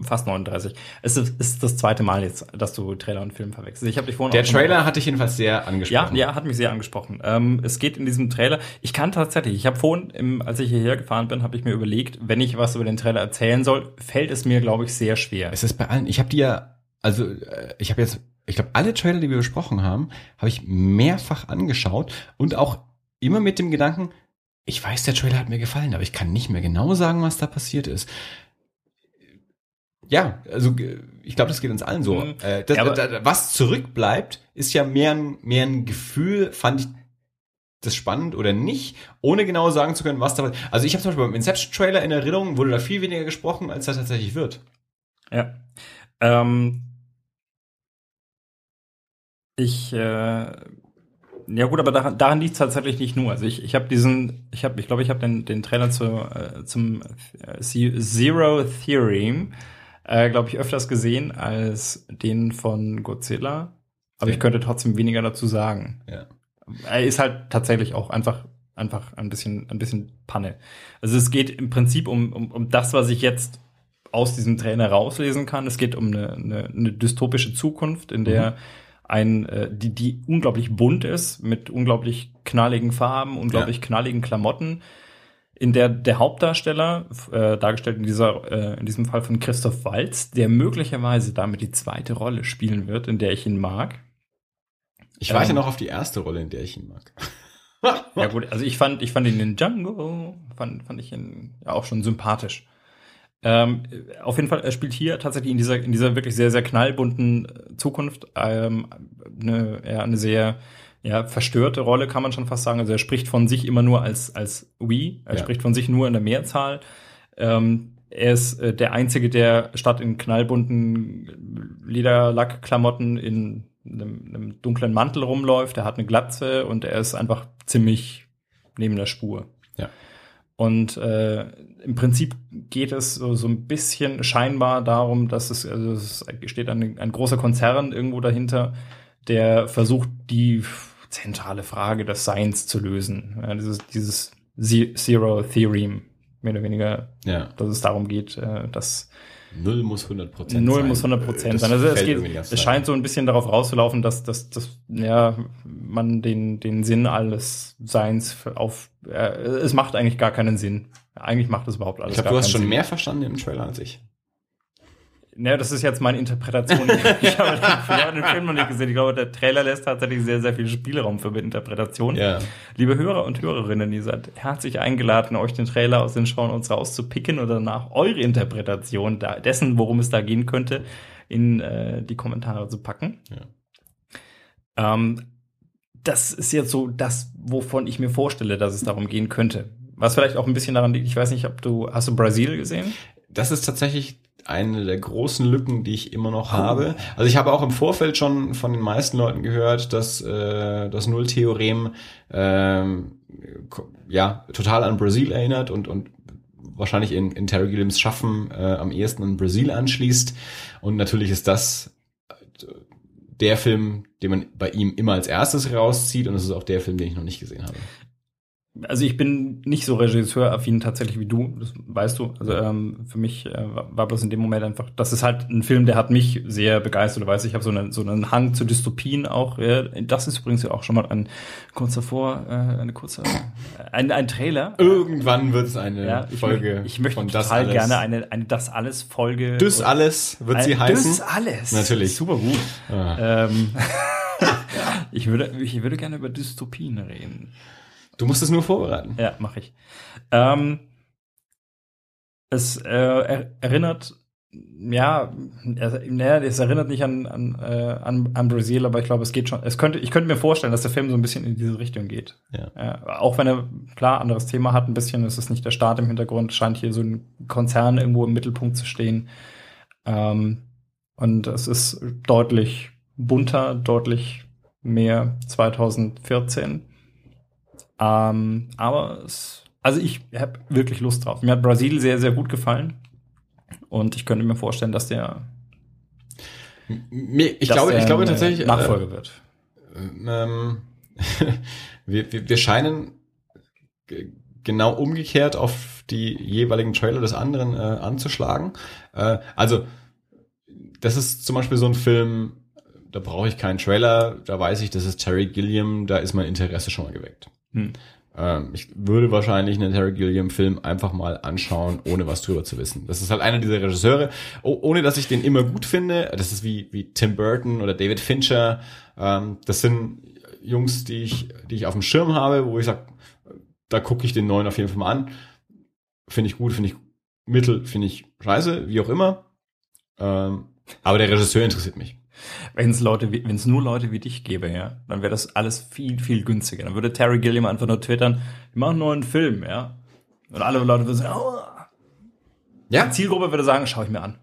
fast 39. Es ist, ist das zweite Mal jetzt, dass du Trailer und Film verwechselst. Ich habe dich vorhin Der Trailer hat dich jedenfalls sehr angesprochen. Ja, ja, hat mich sehr angesprochen. Ähm, es geht in diesem Trailer. Ich kann tatsächlich. Ich habe vorhin, im, als ich hierher gefahren bin, habe ich mir überlegt, wenn ich was über den Trailer erzählen soll, fällt es mir, glaube ich, sehr schwer. Es ist bei allen. Ich habe die ja, also äh, ich habe jetzt, ich glaube, alle Trailer, die wir besprochen haben, habe ich mehrfach angeschaut und auch immer mit dem Gedanken, ich weiß, der Trailer hat mir gefallen, aber ich kann nicht mehr genau sagen, was da passiert ist. Ja, also ich glaube, das geht uns allen so. Mhm. Äh, das, ja, das, was zurückbleibt, ist ja mehr ein, mehr ein Gefühl, fand ich das spannend oder nicht, ohne genau sagen zu können, was da Also ich habe zum Beispiel beim Inception-Trailer in Erinnerung, wurde da viel weniger gesprochen, als das tatsächlich wird. Ja. Ähm, ich äh, ja gut, aber daran, daran liegt es tatsächlich nicht nur. Also ich, ich habe diesen, ich habe, ich glaube, ich habe den, den Trailer zu, äh, zum äh, Zero Theorem äh, glaube ich, öfters gesehen als den von Godzilla. Aber ja. ich könnte trotzdem weniger dazu sagen. Ja. Er ist halt tatsächlich auch einfach einfach ein bisschen ein bisschen Panne. Also es geht im Prinzip um, um, um das, was ich jetzt aus diesem Trainer rauslesen kann. Es geht um eine, eine, eine dystopische Zukunft, in der mhm. ein äh, die die unglaublich bunt ist mit unglaublich knalligen Farben, unglaublich ja. knalligen Klamotten in der der Hauptdarsteller, äh, dargestellt in, dieser, äh, in diesem Fall von Christoph Walz, der möglicherweise damit die zweite Rolle spielen wird, in der ich ihn mag. Ich warte ähm, noch auf die erste Rolle, in der ich ihn mag. ja gut, also ich fand, ich fand ihn in Django, fand, fand ich ihn ja auch schon sympathisch. Ähm, auf jeden Fall, er spielt hier tatsächlich in dieser, in dieser wirklich sehr, sehr knallbunten Zukunft ähm, eine, ja, eine sehr ja, verstörte Rolle, kann man schon fast sagen. Also er spricht von sich immer nur als, als we, er ja. spricht von sich nur in der Mehrzahl. Ähm, er ist äh, der Einzige, der statt in knallbunten Lederlackklamotten in einem, einem dunklen Mantel rumläuft. Er hat eine Glatze und er ist einfach ziemlich neben der Spur. Ja. Und äh, im Prinzip geht es so, so ein bisschen scheinbar darum, dass es, also es steht ein, ein großer Konzern irgendwo dahinter, der versucht, die zentrale Frage des Seins zu lösen. Ja, dieses, dieses Zero Theorem, mehr oder weniger, ja. dass es darum geht, äh, dass Null muss 100 Prozent Null sein. muss 100 Prozent sein. Also es, geht, es scheint so ein bisschen darauf rauszulaufen, dass, dass, dass ja, man den, den Sinn alles Seins auf, äh, es macht eigentlich gar keinen Sinn. Eigentlich macht es überhaupt alles Ich glaube, du hast schon Sinn. mehr verstanden im Trailer als ich. Ja, das ist jetzt meine Interpretation. ich habe den, hab den, Film noch nicht gesehen. Ich glaube, der Trailer lässt tatsächlich sehr, sehr viel Spielraum für Interpretation. Ja. Liebe Hörer und Hörerinnen, ihr seid herzlich eingeladen, euch den Trailer aus den Schauen uns rauszupicken oder nach eure Interpretation dessen, worum es da gehen könnte, in äh, die Kommentare zu packen. Ja. Ähm, das ist jetzt so das, wovon ich mir vorstelle, dass es darum gehen könnte. Was vielleicht auch ein bisschen daran liegt, ich weiß nicht, ob du, hast du Brasil gesehen? Das ist tatsächlich eine der großen Lücken, die ich immer noch habe. Also ich habe auch im Vorfeld schon von den meisten Leuten gehört, dass äh, das Nulltheorem ähm, ja total an Brasil erinnert und und wahrscheinlich in, in Terry Gilliams Schaffen äh, am ehesten an Brasil anschließt. Und natürlich ist das äh, der Film, den man bei ihm immer als erstes rauszieht und es ist auch der Film, den ich noch nicht gesehen habe also ich bin nicht so regisseuraffin tatsächlich wie du, das weißt du. Also ähm, für mich äh, war bloß in dem Moment einfach, das ist halt ein Film, der hat mich sehr begeistert. Du weißt, ich habe so, eine, so einen Hang zu Dystopien auch. Ja, das ist übrigens ja auch schon mal ein kurz davor, äh, eine kurze, ein, ein Trailer. Irgendwann wird es eine ja, ich Folge. Möchte, ich möchte von total alles. gerne eine, eine Das alles Folge. Das alles wird sie heißen. Das alles. Natürlich. Super gut. Ah. Ähm, ich würde, ich würde gerne über Dystopien reden. Du musst es nur vorbereiten. Ja, mache ich. Ähm, es äh, erinnert ja, naja, es erinnert nicht an, an, äh, an, an Brasil, aber ich glaube, es geht schon. Es könnte, ich könnte mir vorstellen, dass der Film so ein bisschen in diese Richtung geht. Ja. Äh, auch wenn er klar anderes Thema hat, ein bisschen, ist es nicht der Staat im Hintergrund, scheint hier so ein Konzern irgendwo im Mittelpunkt zu stehen. Ähm, und es ist deutlich bunter, deutlich mehr 2014. Ähm, aber es, also ich habe wirklich Lust drauf. Mir hat Brasil sehr, sehr gut gefallen. Und ich könnte mir vorstellen, dass der ich, dass glaube, der ich glaube tatsächlich Nachfolge äh, wird. Ähm, wir, wir, wir scheinen genau umgekehrt auf die jeweiligen Trailer des anderen äh, anzuschlagen. Äh, also das ist zum Beispiel so ein Film, da brauche ich keinen Trailer, da weiß ich, das ist Terry Gilliam, da ist mein Interesse schon mal geweckt. Hm. Ähm, ich würde wahrscheinlich einen Terry Gilliam-Film einfach mal anschauen, ohne was drüber zu wissen. Das ist halt einer dieser Regisseure, oh, ohne dass ich den immer gut finde. Das ist wie, wie Tim Burton oder David Fincher. Ähm, das sind Jungs, die ich, die ich auf dem Schirm habe, wo ich sage, da gucke ich den neuen auf jeden Fall mal an. Finde ich gut, finde ich mittel, finde ich scheiße, wie auch immer. Ähm, aber der Regisseur interessiert mich. Wenn es Leute, wenn es nur Leute wie dich gäbe, ja, dann wäre das alles viel, viel günstiger. Dann würde Terry Gilliam einfach nur twittern, wir machen einen neuen Film, ja. Und alle Leute würden sagen, oh. ja. Die Zielgruppe würde sagen, schau ich mir an.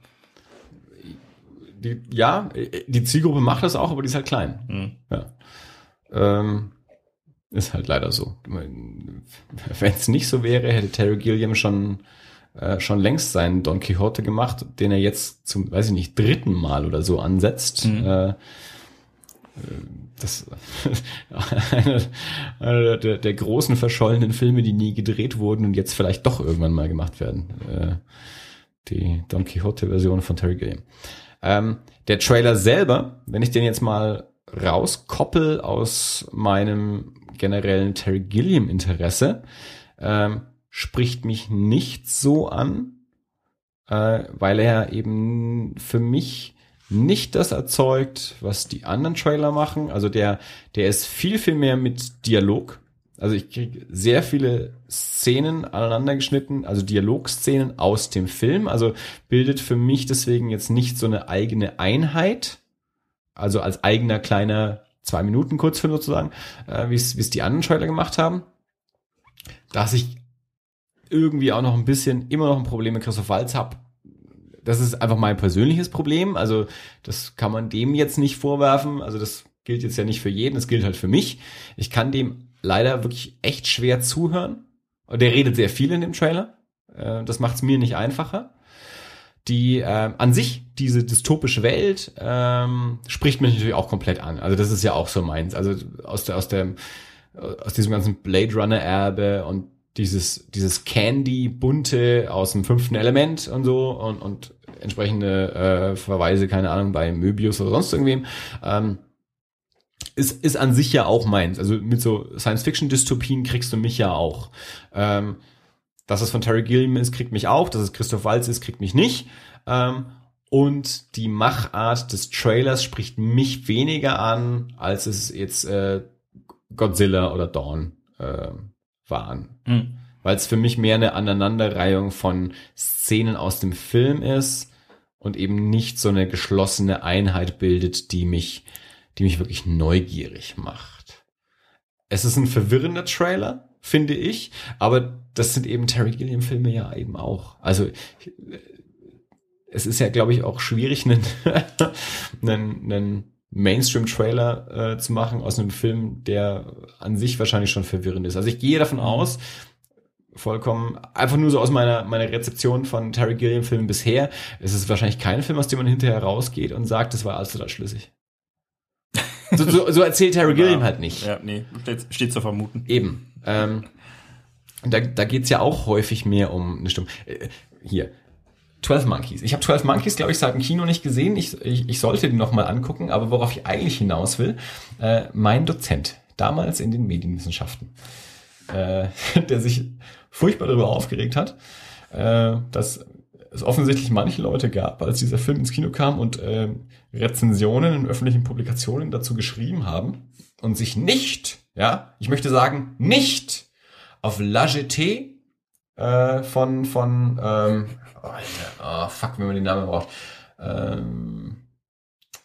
Die, ja, die Zielgruppe macht das auch, aber die ist halt klein. Mhm. Ja. Ähm, ist halt leider so. Wenn es nicht so wäre, hätte Terry Gilliam schon äh, schon längst seinen Don Quixote gemacht, den er jetzt zum, weiß ich nicht, dritten Mal oder so ansetzt. Mhm. Äh, äh das einer, einer der, der, großen verschollenen Filme, die nie gedreht wurden und jetzt vielleicht doch irgendwann mal gemacht werden. Äh, die Don Quixote-Version von Terry Gilliam. Ähm, der Trailer selber, wenn ich den jetzt mal rauskoppel aus meinem generellen Terry Gilliam-Interesse, ähm, spricht mich nicht so an, äh, weil er eben für mich nicht das erzeugt, was die anderen Trailer machen. Also der, der ist viel, viel mehr mit Dialog. Also ich kriege sehr viele Szenen aneinander geschnitten, also Dialogszenen aus dem Film. Also bildet für mich deswegen jetzt nicht so eine eigene Einheit, also als eigener kleiner zwei Minuten Kurzfilm sozusagen, äh, wie es die anderen Trailer gemacht haben. Dass ich irgendwie auch noch ein bisschen immer noch ein Problem mit Christoph Walz habe. Das ist einfach mein persönliches Problem. Also das kann man dem jetzt nicht vorwerfen. Also das gilt jetzt ja nicht für jeden, das gilt halt für mich. Ich kann dem leider wirklich echt schwer zuhören. Der redet sehr viel in dem Trailer. Äh, das macht es mir nicht einfacher. Die äh, an sich, diese dystopische Welt, ähm, spricht mich natürlich auch komplett an. Also das ist ja auch so meins. Also aus der, aus dem, aus diesem ganzen Blade Runner Erbe und dieses, dieses Candy bunte aus dem fünften Element und so und, und entsprechende äh, Verweise, keine Ahnung, bei Möbius oder sonst irgendwem. Ähm, ist, ist an sich ja auch meins. Also mit so Science-Fiction-Dystopien kriegst du mich ja auch. Ähm, dass es von Terry Gilliam ist, kriegt mich auch. Dass es Christoph Waltz ist, kriegt mich nicht. Ähm, und die Machart des Trailers spricht mich weniger an, als es jetzt äh, Godzilla oder Dawn äh, waren. Mhm. Weil es für mich mehr eine Aneinanderreihung von Szenen aus dem Film ist und eben nicht so eine geschlossene Einheit bildet, die mich, die mich wirklich neugierig macht. Es ist ein verwirrender Trailer, finde ich, aber das sind eben Terry Gilliam Filme ja eben auch. Also es ist ja, glaube ich, auch schwierig, einen, einen, einen Mainstream-Trailer äh, zu machen aus einem Film, der an sich wahrscheinlich schon verwirrend ist. Also ich gehe davon aus, vollkommen, einfach nur so aus meiner, meiner Rezeption von Terry Gilliam-Filmen bisher, es ist wahrscheinlich kein Film, aus dem man hinterher rausgeht und sagt, das war alles total schlüssig. so, so, so erzählt Terry Gilliam ja, halt nicht. Ja, nee, steht, steht zu vermuten. Eben. Ähm, da, da geht's ja auch häufig mehr um eine Stimme. Äh, hier, 12 Monkeys. Ich habe 12 Monkeys, glaube ich, seit dem Kino nicht gesehen. Ich, ich, ich sollte die nochmal angucken, aber worauf ich eigentlich hinaus will, äh, mein Dozent, damals in den Medienwissenschaften, äh, der sich furchtbar darüber aufgeregt hat, äh, dass es offensichtlich manche Leute gab, als dieser Film ins Kino kam und äh, Rezensionen in öffentlichen Publikationen dazu geschrieben haben und sich nicht, ja, ich möchte sagen, nicht auf La Jetée äh, von, von, ähm, Alter, oh, fuck, wenn man den Namen braucht. Ähm,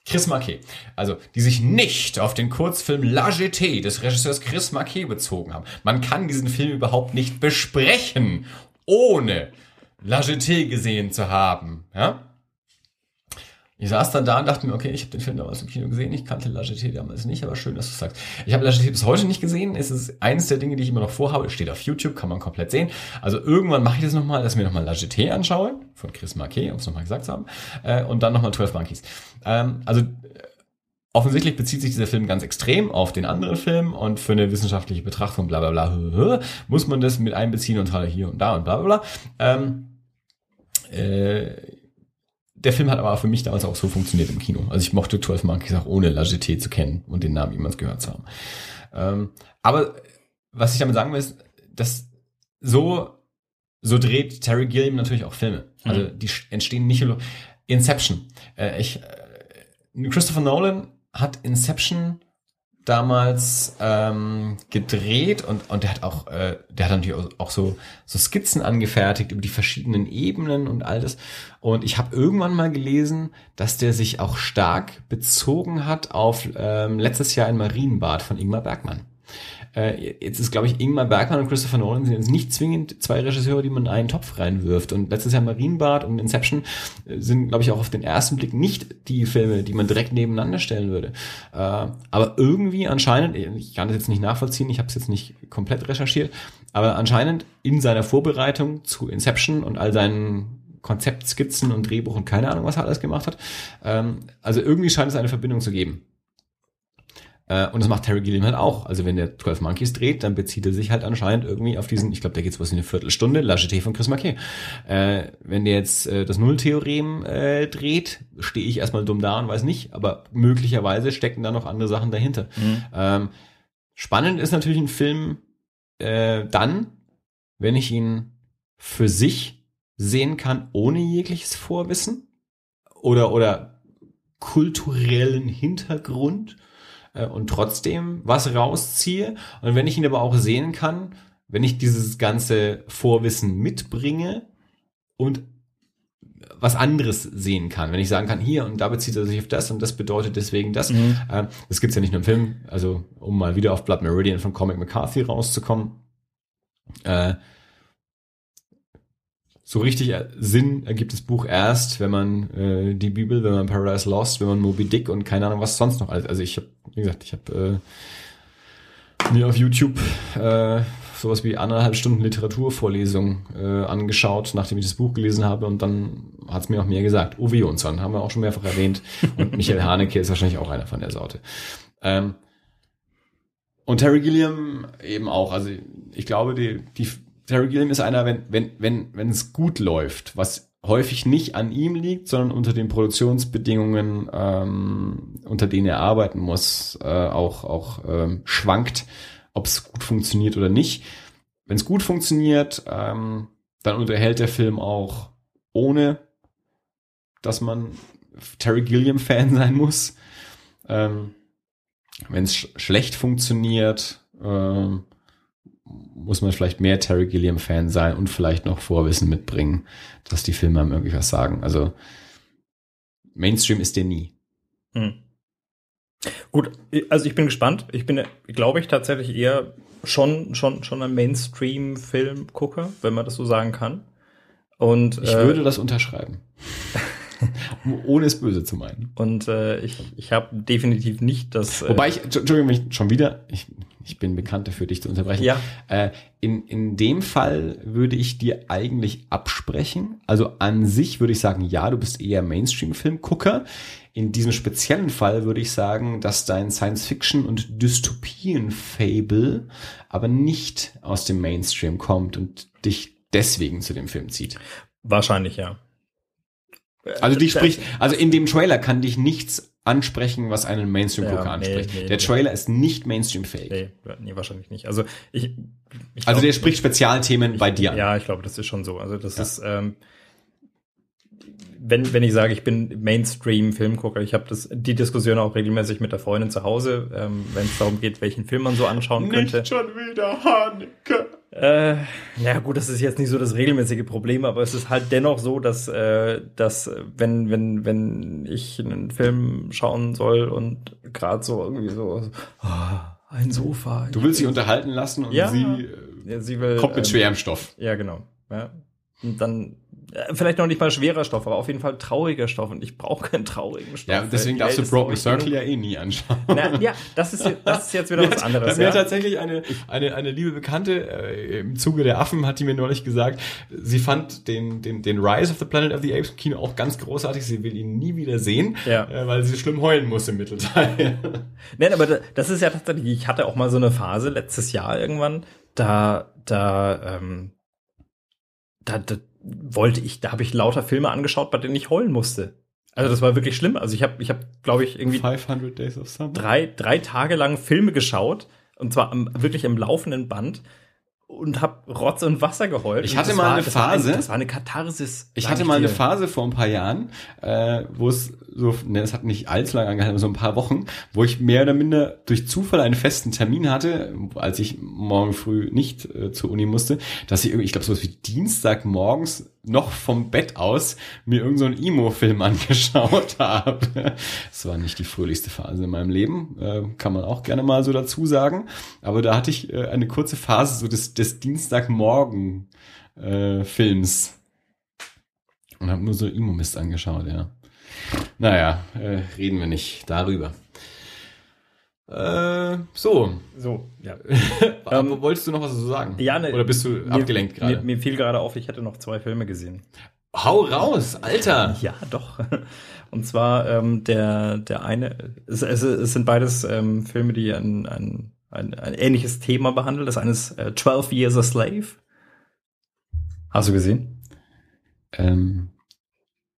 Chris Marquet. Also, die sich nicht auf den Kurzfilm La Jetée des Regisseurs Chris Marquet bezogen haben. Man kann diesen Film überhaupt nicht besprechen, ohne La Jetée gesehen zu haben. Ja? Ich saß dann da und dachte mir, okay, ich habe den Film damals im Kino gesehen, ich kannte La damals nicht, aber schön, dass du sagst. Ich habe La bis heute nicht gesehen, es ist eines der Dinge, die ich immer noch vorhabe, steht auf YouTube, kann man komplett sehen. Also irgendwann mache ich das nochmal, dass ich mir nochmal La anschaue, von Chris Marquet, um es nochmal gesagt zu haben, äh, und dann nochmal 12 Monkeys. Ähm, also Offensichtlich bezieht sich dieser Film ganz extrem auf den anderen Film und für eine wissenschaftliche Betrachtung, bla bla bla, muss man das mit einbeziehen und hier und da und bla bla bla. Ähm, äh, der Film hat aber für mich damals auch so funktioniert im Kino. Also ich mochte 12 Monkeys auch ohne La Jetée zu kennen und den Namen jemals gehört zu haben. Ähm, aber was ich damit sagen will, ist, dass so, so dreht Terry Gilliam natürlich auch Filme. Also mhm. die entstehen nicht nur Inception. Äh, ich, äh, Christopher Nolan hat Inception damals ähm, gedreht und und der hat auch äh, der hat natürlich auch so so Skizzen angefertigt über die verschiedenen Ebenen und all das und ich habe irgendwann mal gelesen, dass der sich auch stark bezogen hat auf ähm, letztes Jahr ein Marienbad von Ingmar Bergmann. Äh, jetzt ist, glaube ich, Ingmar Bergmann und Christopher Nolan sind jetzt nicht zwingend zwei Regisseure, die man in einen Topf reinwirft. Und letztes Jahr Marienbad und Inception äh, sind, glaube ich, auch auf den ersten Blick nicht die Filme, die man direkt nebeneinander stellen würde. Äh, aber irgendwie anscheinend, ich kann das jetzt nicht nachvollziehen, ich habe es jetzt nicht komplett recherchiert, aber anscheinend in seiner Vorbereitung zu Inception und all seinen Konzeptskizzen und Drehbuch und keine Ahnung, was er alles gemacht hat. Ähm, also irgendwie scheint es eine Verbindung zu geben. Äh, und das macht Terry Gilliam halt auch. Also wenn der 12 Monkeys dreht, dann bezieht er sich halt anscheinend irgendwie auf diesen, ich glaube, da geht's was in eine Viertelstunde, La Jetée von Chris Marquet. Äh, wenn der jetzt äh, das Nulltheorem äh, dreht, stehe ich erstmal dumm da und weiß nicht, aber möglicherweise stecken da noch andere Sachen dahinter. Mhm. Ähm, spannend ist natürlich ein Film äh, dann, wenn ich ihn für sich sehen kann, ohne jegliches Vorwissen oder, oder kulturellen Hintergrund äh, und trotzdem was rausziehe. Und wenn ich ihn aber auch sehen kann, wenn ich dieses ganze Vorwissen mitbringe und was anderes sehen kann. Wenn ich sagen kann, hier und da bezieht er sich auf das und das bedeutet deswegen das. Mhm. Äh, das gibt's ja nicht nur im Film. Also um mal wieder auf Blood Meridian von Comic McCarthy rauszukommen. Äh, so richtig Sinn ergibt das Buch erst, wenn man äh, die Bibel, wenn man Paradise Lost, wenn man Moby Dick und keine Ahnung was sonst noch alles. Also ich habe, wie gesagt, ich habe äh, mir auf YouTube äh, sowas wie anderthalb Stunden Literaturvorlesung äh, angeschaut, nachdem ich das Buch gelesen habe und dann hat es mir auch mehr gesagt. Uwe Jonsson haben wir auch schon mehrfach erwähnt und Michael Haneke ist wahrscheinlich auch einer von der Sorte. Ähm, und Terry Gilliam eben auch. Also ich glaube, die, die Terry Gilliam ist einer, wenn, wenn, wenn, wenn es gut läuft, was häufig nicht an ihm liegt, sondern unter den Produktionsbedingungen, ähm, unter denen er arbeiten muss, äh, auch, auch ähm, schwankt, ob es gut funktioniert oder nicht. Wenn es gut funktioniert, ähm, dann unterhält der Film auch ohne, dass man Terry Gilliam-Fan sein muss. Ähm, Wenn es sch schlecht funktioniert, ähm, muss man vielleicht mehr Terry Gilliam-Fan sein und vielleicht noch Vorwissen mitbringen, dass die Filme einem irgendwie was sagen. Also Mainstream ist der nie. Hm. Gut, also ich bin gespannt. Ich bin, glaube ich, tatsächlich eher schon, schon, schon ein Mainstream-Film-Gucker, wenn man das so sagen kann. Und, ich äh, würde das unterschreiben. Ohne es böse zu meinen. Und äh, ich, ich habe definitiv nicht das. Äh, Wobei ich, Entschuldigung, mich schon wieder, ich, ich bin bekannt dafür, dich zu unterbrechen. Ja. Äh, in, in dem Fall würde ich dir eigentlich absprechen. Also an sich würde ich sagen, ja, du bist eher Mainstream-Filmgucker. In diesem speziellen Fall würde ich sagen, dass dein Science-Fiction- und Dystopien-Fable aber nicht aus dem Mainstream kommt und dich deswegen zu dem Film zieht. Wahrscheinlich, ja. Also die spricht, also in dem Trailer kann dich nichts ansprechen, was einen Mainstream-Gucker ja, anspricht. Nee, nee, der Trailer nee. ist nicht Mainstream-fähig. Nee, nee, wahrscheinlich nicht. Also ich, ich Also glaub, der spricht Spezialthemen ich, bei dir an. Ja, ich glaube, das ist schon so. Also das ja. ist, ähm, wenn, wenn ich sage, ich bin Mainstream-Filmgucker, ich habe das die Diskussion auch regelmäßig mit der Freundin zu Hause, ähm, wenn es darum geht, welchen Film man so anschauen könnte. Nicht schon wieder Haneke. Äh, na gut, das ist jetzt nicht so das regelmäßige Problem, aber es ist halt dennoch so, dass, äh, dass wenn, wenn, wenn ich einen Film schauen soll und gerade so irgendwie so oh, ein Sofa. Du willst sie unterhalten lassen und Ja. sie, äh, ja, sie will, kommt mit ähm, schwerem Stoff. Ja, genau. Ja. Und dann vielleicht noch nicht mal schwerer Stoff, aber auf jeden Fall trauriger Stoff und ich brauche keinen traurigen Stoff. Ja, deswegen darfst du Broken Circle ja eh nie anschauen. Na, ja, das ist, das ist jetzt wieder was anderes. Mir Ja. hat tatsächlich eine, eine, eine liebe Bekannte äh, im Zuge der Affen hat die mir neulich gesagt, sie fand den, den, den Rise of the Planet of the Apes im Kino auch ganz großartig. Sie will ihn nie wieder sehen, Ja. äh, weil sie schlimm heulen muss im Mittelteil. Nein, aber da- das ist ja tatsächlich, ich hatte auch mal so eine Phase letztes Jahr irgendwann, da, da, ähm, da, da wollte ich, da habe ich lauter Filme angeschaut, bei denen ich heulen musste. Also das war wirklich schlimm. Also ich habe, ich habe, glaube ich, irgendwie 500 Days of Summer. drei, drei Tage lang Filme geschaut und zwar am, wirklich im laufenden Band und habe Rotz und Wasser geheult. Ich hatte mal war, eine das war Phase- Ein, das war eine Katharsis. Ich hatte mal eine dir. Phase vor ein paar Jahren, äh, wo es so, ne, es hat nicht allzu lange angehalten, aber so ein paar Wochen, wo ich mehr oder minder durch Zufall einen festen Termin hatte, als ich morgen früh nicht äh, zur Uni musste, dass ich irgendwie, ich glaube, sowas wie Dienstag morgens noch vom Bett aus mir irgendeinen so Emo-Film angeschaut habe. Das war nicht die fröhlichste Phase in meinem Leben, äh, kann man auch gerne mal so dazu sagen. Aber da hatte ich äh, eine kurze Phase so des, des Dienstagmorgen äh. Und habe nur so Emo-Mist angeschaut, ja. Naja, äh, reden wir nicht darüber. Äh, so. So, ja. Aber wolltest du noch was dazu sagen? Ja, ne, Oder bist du abgelenkt mir, gerade? Mir, mir fiel gerade auf, ich hätte noch zwei Filme gesehen. Hau raus, Alter! Ja, doch. Und zwar ähm, der, der eine, es, es, es sind beides ähm, Filme, die ein, ein, ein, ein ähnliches Thema behandeln. Das eine ist äh, 12 Years a Slave. Hast du gesehen? Ähm,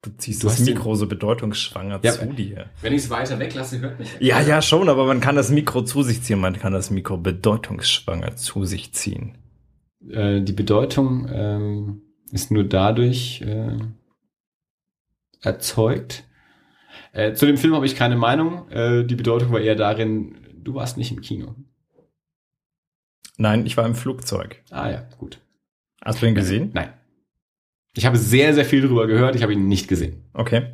Du ziehst Du das Mikro so bedeutungsschwanger Ja, zu dir. wenn ich es weiter weglasse, hört mich. Ja, ja, schon, aber man kann das Mikro zu sich ziehen, man kann das Mikro bedeutungsschwanger zu sich ziehen. Äh, die Bedeutung ähm, ist nur dadurch äh, erzeugt. Äh, zu dem Film habe ich keine Meinung. Äh, die Bedeutung war eher darin, du warst nicht im Kino. Nein, ich war im Flugzeug. Ah ja, gut. Hast du ihn gesehen? Nein. Ich habe sehr, sehr viel darüber gehört, ich habe ihn nicht gesehen. Okay.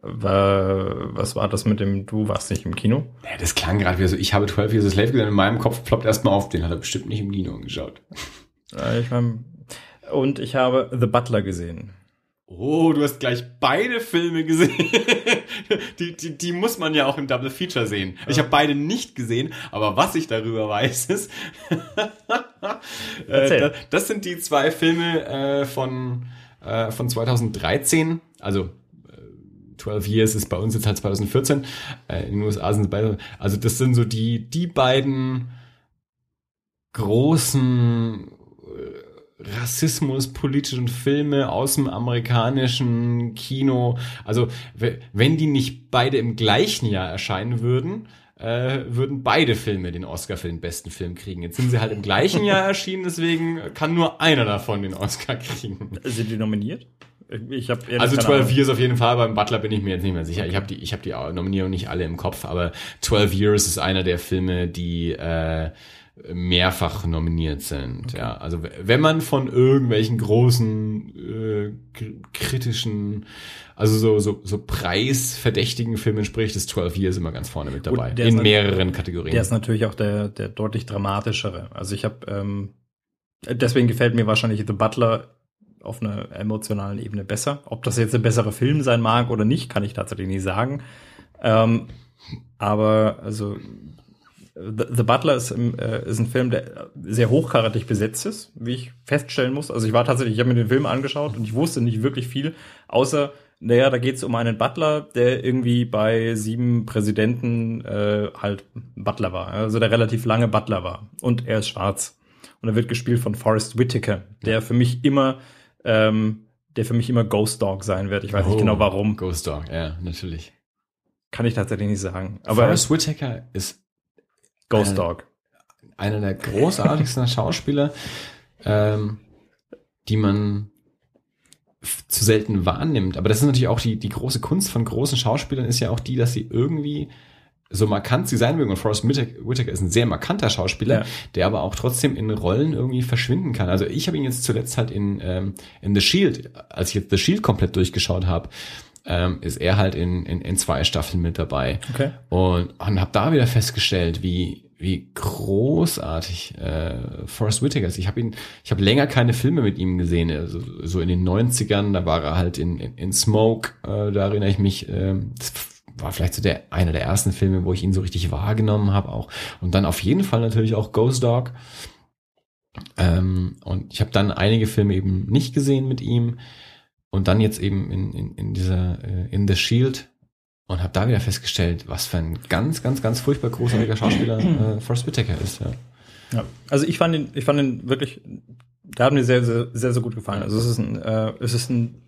Wa- Was war das mit dem, du warst nicht im Kino? Ja, das klang gerade wie so, ich habe 12 Years a Slave gesehen, in meinem Kopf ploppt erstmal auf, den hat er bestimmt nicht im Kino angeschaut. Äh, Ich mein, und ich habe The Butler gesehen. Oh, du hast gleich beide Filme gesehen. die, die, die muss man ja auch im Double Feature sehen. Ich habe beide nicht gesehen, aber was ich darüber weiß, ist, äh, das, das sind die zwei Filme äh, von, äh, von 2013, also äh, 12 Years ist bei uns jetzt halt 2014, äh, in den USA sind es beide, also das sind so die, die beiden großen äh, rassismuspolitischen Filme aus dem amerikanischen Kino. Also wenn die nicht beide im gleichen Jahr erscheinen würden, äh, würden beide Filme den Oscar für den besten Film kriegen. Jetzt sind sie halt im gleichen Jahr erschienen, deswegen kann nur einer davon den Oscar kriegen. Sind die nominiert? Ich habe Also 12 Years auf jeden Fall, beim Butler bin ich mir jetzt nicht mehr sicher. Ich habe die, ich habe die Nominierung nicht alle im Kopf, aber 12 Years ist einer der Filme, die äh, mehrfach nominiert sind. Ja, also wenn man von irgendwelchen großen äh, kritischen, also so so so preisverdächtigen Filmen spricht, ist 12 Years immer ganz vorne mit dabei in mehreren Kategorien. Der ist natürlich auch der, der deutlich dramatischere. Also ich habe, ähm, deswegen gefällt mir wahrscheinlich The Butler auf einer emotionalen Ebene besser. Ob das jetzt ein besserer Film sein mag oder nicht, kann ich tatsächlich nicht sagen. Ähm, aber also The, The Butler ist, im, äh, ist ein Film, der sehr hochkarätig besetzt ist, wie ich feststellen muss. Also ich war tatsächlich, ich habe mir den Film angeschaut und ich wusste nicht wirklich viel, außer, naja, da geht es um einen Butler, der irgendwie bei sieben Präsidenten äh, halt Butler war. Also der relativ lange Butler war. Und er ist schwarz. Und er wird gespielt von Forrest Whitaker, der für mich immer, ähm, der für mich immer Ghost Dog sein wird. Ich weiß nicht Oh, genau warum. Ghost Dog, ja, natürlich. Kann ich tatsächlich nicht sagen. Aber Forrest Whitaker ist Ghost äh, Dog. einer der großartigsten Schauspieler, ähm, die man zu selten wahrnimmt. Aber das ist natürlich auch die, die große Kunst von großen Schauspielern ist ja auch die, dass sie irgendwie so markant sie sein mögen. Und Forrest Whitaker ist ein sehr markanter Schauspieler, ja. der aber auch trotzdem in Rollen irgendwie verschwinden kann. Also ich habe ihn jetzt zuletzt halt in, ähm, in The Shield, als ich jetzt The Shield komplett durchgeschaut habe, ähm, ist er halt in, in, in zwei Staffeln mit dabei. Okay. Und, und habe da wieder festgestellt, wie wie großartig äh, Forrest Whitaker ist. Ich habe ihn, ich habe länger keine Filme mit ihm gesehen. Also, so in den 90ern, da war er halt in, in, in Smoke, äh, da erinnere ich mich, äh, das war vielleicht so der einer der ersten Filme, wo ich ihn so richtig wahrgenommen habe auch. Und dann auf jeden Fall natürlich auch Ghost Dog. Ähm, und ich habe dann einige Filme eben nicht gesehen mit ihm. Und dann jetzt eben in, in, in dieser äh, In the Shield und habe da wieder festgestellt, was für ein ganz, ganz, ganz furchtbar großartiger Schauspieler äh, Forrest Whitaker ist. Ja. ja, also ich fand ihn, ich fand ihn wirklich, der hat mir sehr, sehr, sehr, sehr gut gefallen. Also es ist ein, äh, es ist ein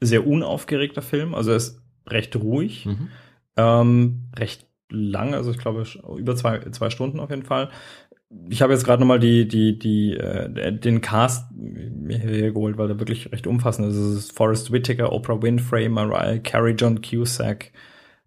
sehr unaufgeregter Film. Also er ist recht ruhig, mhm. ähm, recht lang, also ich glaube über zwei, zwei Stunden auf jeden Fall ich habe jetzt gerade nochmal die, die, die, äh, den Cast mir hergeholt, weil der wirklich recht umfassend ist. Es ist Forrest Whitaker, Oprah Winfrey, Mariah Carey, John Cusack,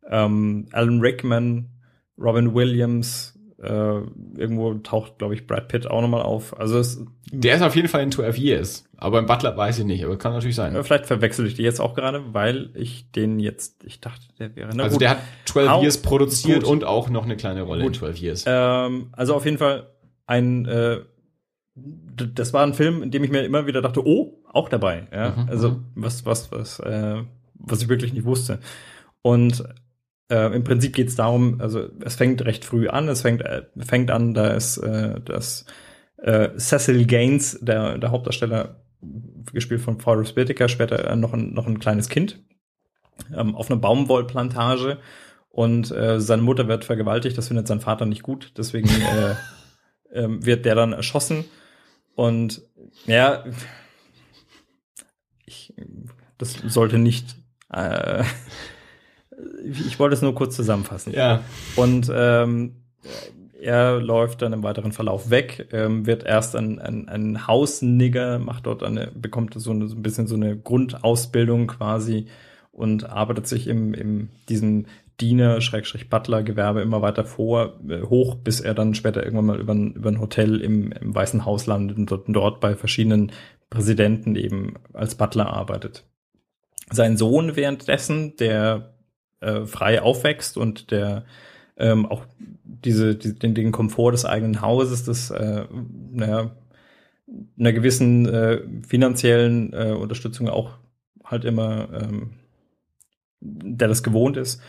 ähm, Alan Rickman, Robin Williams, äh, irgendwo taucht, glaube ich, Brad Pitt auch nochmal auf. Also es, Der ist auf jeden Fall in 12 Years. Aber im Butler weiß ich nicht, aber kann natürlich sein. Vielleicht verwechsel ich die jetzt auch gerade, weil ich den jetzt, ich dachte, der wäre. Na also gut. der hat 12 auch, Years produziert gut. und auch noch eine kleine Rolle gut. in 12 Years. Ähm, also auf jeden Fall ein, äh, das war ein Film, in dem ich mir immer wieder dachte, oh, auch dabei. Ja? Mhm, also mhm. was, was, was, äh, was ich wirklich nicht wusste. Und äh, im Prinzip geht es darum, also es fängt recht früh an, es fängt, äh, fängt an, da ist äh, das äh, Cecil Gaines, der, der Hauptdarsteller, gespielt von Forrest Whitaker, später äh, noch, ein, noch ein kleines Kind, ähm, auf einer Baumwollplantage und äh, seine Mutter wird vergewaltigt, das findet sein Vater nicht gut, deswegen äh, ähm, wird der dann erschossen. Und ja, ich, das sollte nicht. Äh, ich wollte es nur kurz zusammenfassen. Ja. Und ähm, er läuft dann im weiteren Verlauf weg, ähm, wird erst ein, ein, ein Hausnigger, macht dort eine, bekommt so, eine, so ein bisschen so eine Grundausbildung quasi und arbeitet sich im, im diesem Diener, Schrägstrich Butler Gewerbe immer weiter vor, äh, hoch, bis er dann später irgendwann mal über ein, über ein Hotel im, im Weißen Haus landet und dort, dort bei verschiedenen Präsidenten eben als Butler arbeitet. Sein Sohn währenddessen, der äh, frei aufwächst und der ähm, auch diese, die, den, den Komfort des eigenen Hauses, des, äh, naja, einer gewissen äh, finanziellen äh, Unterstützung auch halt immer, ähm, der das gewohnt ist,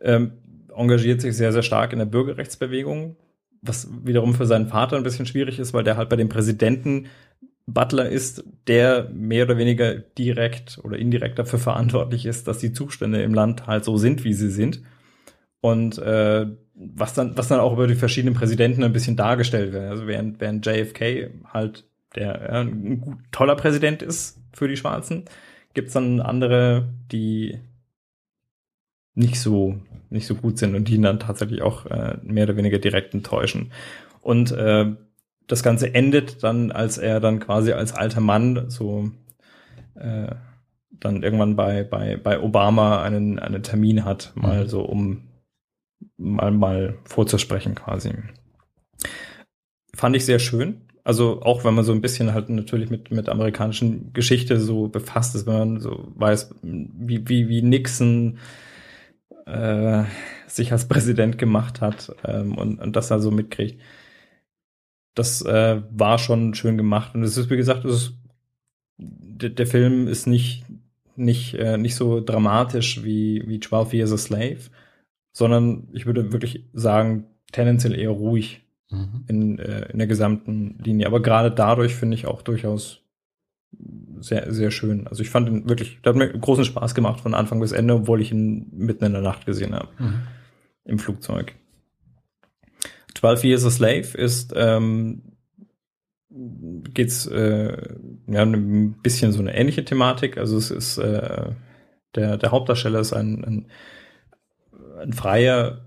ähm, engagiert sich sehr, sehr stark in der Bürgerrechtsbewegung, was wiederum für seinen Vater ein bisschen schwierig ist, weil der halt bei dem Präsidenten Butler ist, der mehr oder weniger direkt oder indirekt dafür verantwortlich ist, dass die Zustände im Land halt so sind, wie sie sind. Und äh, was dann, was dann auch über die verschiedenen Präsidenten ein bisschen dargestellt wird. Also während, während JFK halt der ja, ein gut, toller Präsident ist für die Schwarzen, gibt's dann andere, die nicht so nicht so gut sind und die ihn dann tatsächlich auch äh, mehr oder weniger direkt enttäuschen. Und äh, das Ganze endet dann, als er dann quasi als alter Mann so äh, dann irgendwann bei, bei, bei Obama einen, einen Termin hat, mal mhm. so um mal, mal vorzusprechen quasi. Fand ich sehr schön. Also auch wenn man so ein bisschen halt natürlich mit, mit amerikanischen Geschichte so befasst ist, wenn man so weiß, wie, wie, wie Nixon äh, sich als Präsident gemacht hat ähm, und, und das da so mitkriegt. Das äh, war schon schön gemacht. Und es ist, wie gesagt, es ist, der, der Film ist nicht, nicht, äh, nicht so dramatisch wie, wie 12 Years a Slave, sondern ich würde wirklich sagen, tendenziell eher ruhig mhm. in, äh, in der gesamten Linie. Aber gerade dadurch finde ich auch durchaus sehr, sehr schön. Also ich fand ihn wirklich, der hat mir großen Spaß gemacht von Anfang bis Ende, obwohl ich ihn mitten in der Nacht gesehen habe. Mhm. Im Flugzeug. 12 Years a Slave ist, ähm, geht's, äh, ja, ein bisschen so eine ähnliche Thematik. Also es ist, äh, der, der Hauptdarsteller ist ein, ein, ein freier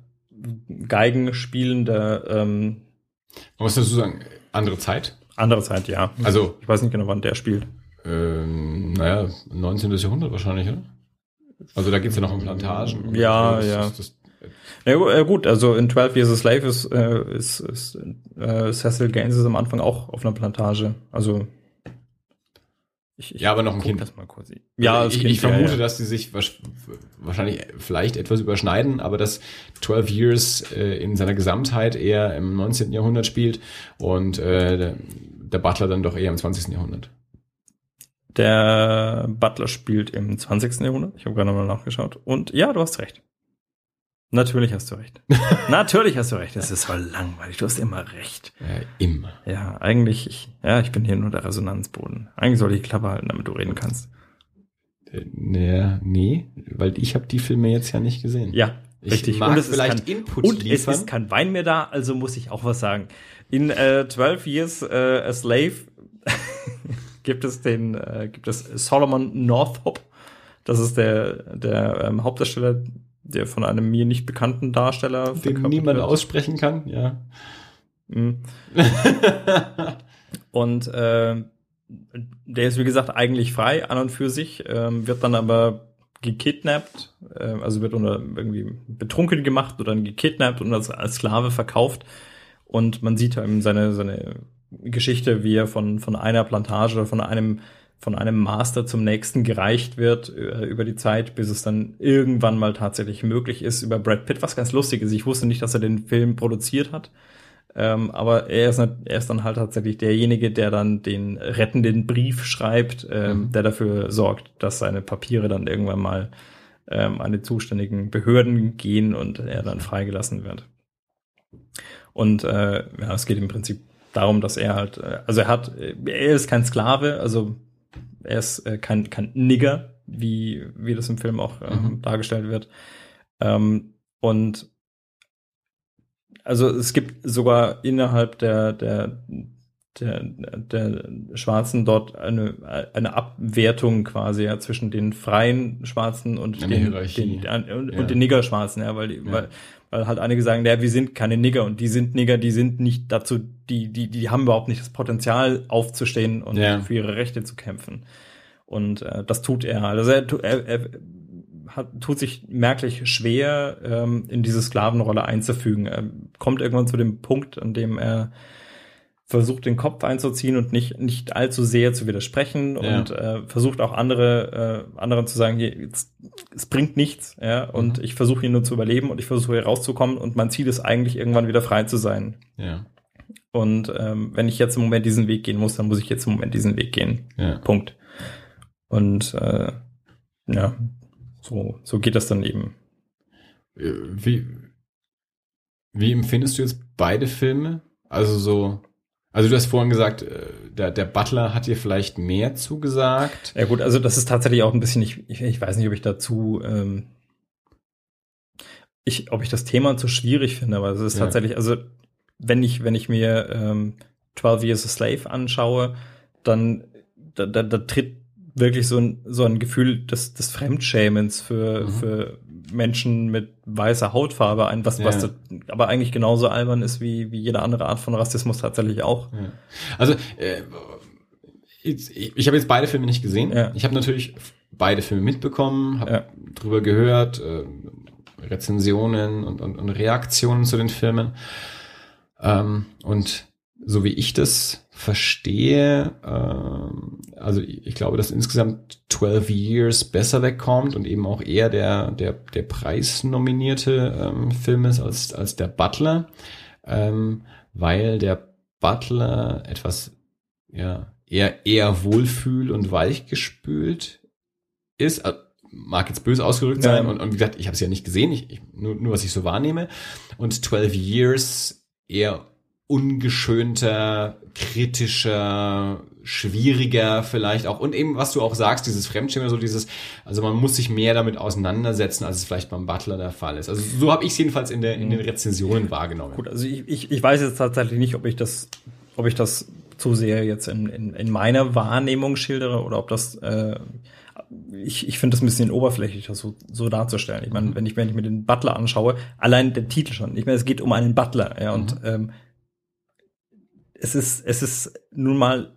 Geigenspielender, ähm, Was würdest du sagen? Andere Zeit? Andere Zeit, ja. Also. Ich weiß nicht genau, wann der spielt. Ähm, naja, 19. Jahrhundert wahrscheinlich, oder? Also da geht's ja noch um Plantagen. Ja, das, ja. Das, das, Ja gut, also in 12 Years a Slave ist, äh, ist, ist äh, Cecil Gaines ist am Anfang auch auf einer Plantage. Also ich, ich ja, aber noch ein Kind. Das mal kurz. Ja, ich, kind, ich vermute, ja, ja. dass sie sich wahrscheinlich vielleicht etwas überschneiden, aber dass 12 Years äh, in seiner Gesamtheit eher im 19. Jahrhundert spielt und äh, der, der Butler dann doch eher im 20. Jahrhundert. Der Butler spielt im 20. Jahrhundert. Ich habe gerade nochmal nachgeschaut. Und ja, du hast recht. Natürlich hast du recht. Natürlich hast du recht. Das ist voll langweilig. Du hast immer recht. Ja, immer. Ja, eigentlich, ich, ja, ich bin hier nur der Resonanzboden. Eigentlich soll ich die Klappe halten, damit du reden kannst. Äh, naja, nee, weil ich habe die Filme jetzt ja nicht gesehen. Ja, ich richtig. Mag und es vielleicht kein, Input und liefern. es ist kein Wein mehr da, also muss ich auch was sagen. In äh, 12 Years äh, a Slave gibt es den, äh, gibt es Solomon Northup. Das ist der, der ähm, Hauptdarsteller der von einem mir nicht bekannten Darsteller den niemand wird. aussprechen kann, ja. Mhm. und äh, der ist wie gesagt eigentlich frei an und für sich, äh, wird dann aber gekidnappt, äh, also wird unter irgendwie betrunken gemacht oder dann gekidnappt und als, als Sklave verkauft. Und man sieht eben seine, seine Geschichte, wie er von, von einer Plantage oder von einem von einem Master zum nächsten gereicht wird äh, über die Zeit, bis es dann irgendwann mal tatsächlich möglich ist über Brad Pitt, was ganz lustig ist. Ich wusste nicht, dass er den Film produziert hat. Ähm, aber er ist, er ist dann halt tatsächlich derjenige, der dann den rettenden Brief schreibt, ähm, mhm. der dafür sorgt, dass seine Papiere dann irgendwann mal ähm, an die zuständigen Behörden gehen und er dann freigelassen wird. Und äh, ja, es geht im Prinzip darum, dass er halt, äh, also er hat, er ist kein Sklave, also er ist äh, kein, kein Nigger, wie, wie das im Film auch ähm, mhm. dargestellt wird. Ähm, und also es gibt sogar innerhalb der, der, der, der Schwarzen dort eine, eine Abwertung quasi ja, zwischen den freien Schwarzen und eine den, Hierarchie. den, und, Ja. und den Niggerschwarzen, ja, weil, Ja. weil, weil halt einige sagen, ja, wir sind keine Nigger und die sind Nigger, die sind nicht dazu, die, die, die haben überhaupt nicht das Potenzial aufzustehen und Ja. für ihre Rechte zu kämpfen. Und äh, das tut er. Also er, er, er hat, tut sich merklich schwer, ähm, in diese Sklavenrolle einzufügen. Er kommt irgendwann zu dem Punkt, an dem er versucht, den Kopf einzuziehen und nicht, nicht allzu sehr zu widersprechen Ja. und äh, versucht auch andere, äh, anderen zu sagen, hier, jetzt, es bringt nichts, ja, und Mhm. ich versuche hier nur zu überleben und ich versuche hier rauszukommen und mein Ziel ist eigentlich irgendwann wieder frei zu sein. Ja, Und ähm, wenn ich jetzt im Moment diesen Weg gehen muss, dann muss ich jetzt im Moment diesen Weg gehen. ja. Punkt. Und äh, ja, so, so geht das dann eben. Äh, Wie, wie empfindest du jetzt beide Filme? Also so, also du hast vorhin gesagt, äh, der, der Butler hat dir vielleicht mehr zugesagt. Ja gut, also das ist tatsächlich auch ein bisschen, ich, ich, ich weiß nicht, ob ich dazu, ähm, ich, ob ich das Thema zu schwierig finde, aber es ist Ja. tatsächlich, also wenn ich, wenn ich mir ähm, 12 Years a Slave anschaue, dann da, da, da tritt wirklich so ein, so ein Gefühl des, des Fremdschämens für, Mhm. für Menschen mit weißer Hautfarbe ein, was, was Ja. da, aber eigentlich genauso albern ist wie, wie jede andere Art von Rassismus tatsächlich auch. Ja. Also äh, ich, ich habe jetzt beide Filme nicht gesehen. Ja. Ich habe natürlich beide Filme mitbekommen, habe drüber gehört, äh, Rezensionen und, und, und Reaktionen zu den Filmen. Ähm, und so wie ich das verstehe, ähm, also ich, glaube, dass insgesamt 12 Years besser wegkommt und eben auch eher der, der, der preisnominierte ähm, Film ist als, als der Butler, ähm, weil der Butler etwas ja, eher, eher wohlfühl und weichgespült ist. Äh, Mag jetzt böse ausgedrückt sein Ja. und, und wie gesagt, ich habe es ja nicht gesehen, ich, ich, nur, nur was ich so wahrnehme. Und 12 Years eher ungeschönter, kritischer, schwieriger vielleicht auch. Und eben, was du auch sagst, dieses Fremdschämen, so dieses, also man muss sich mehr damit auseinandersetzen, als es vielleicht beim Butler der Fall ist. Also so habe ich es jedenfalls in, der, in den Rezensionen wahrgenommen. Gut, also ich, ich, ich weiß jetzt tatsächlich nicht, ob ich das, ob ich das zu sehr jetzt in, in, in meiner Wahrnehmung schildere oder ob das äh, ich, ich finde das ein bisschen oberflächlich, das so, so darzustellen. Ich meine, wenn ich, wenn ich mir den Butler anschaue, allein der Titel schon. Ich meine, es geht um einen Butler, ja, und ähm, es ist, es ist nun mal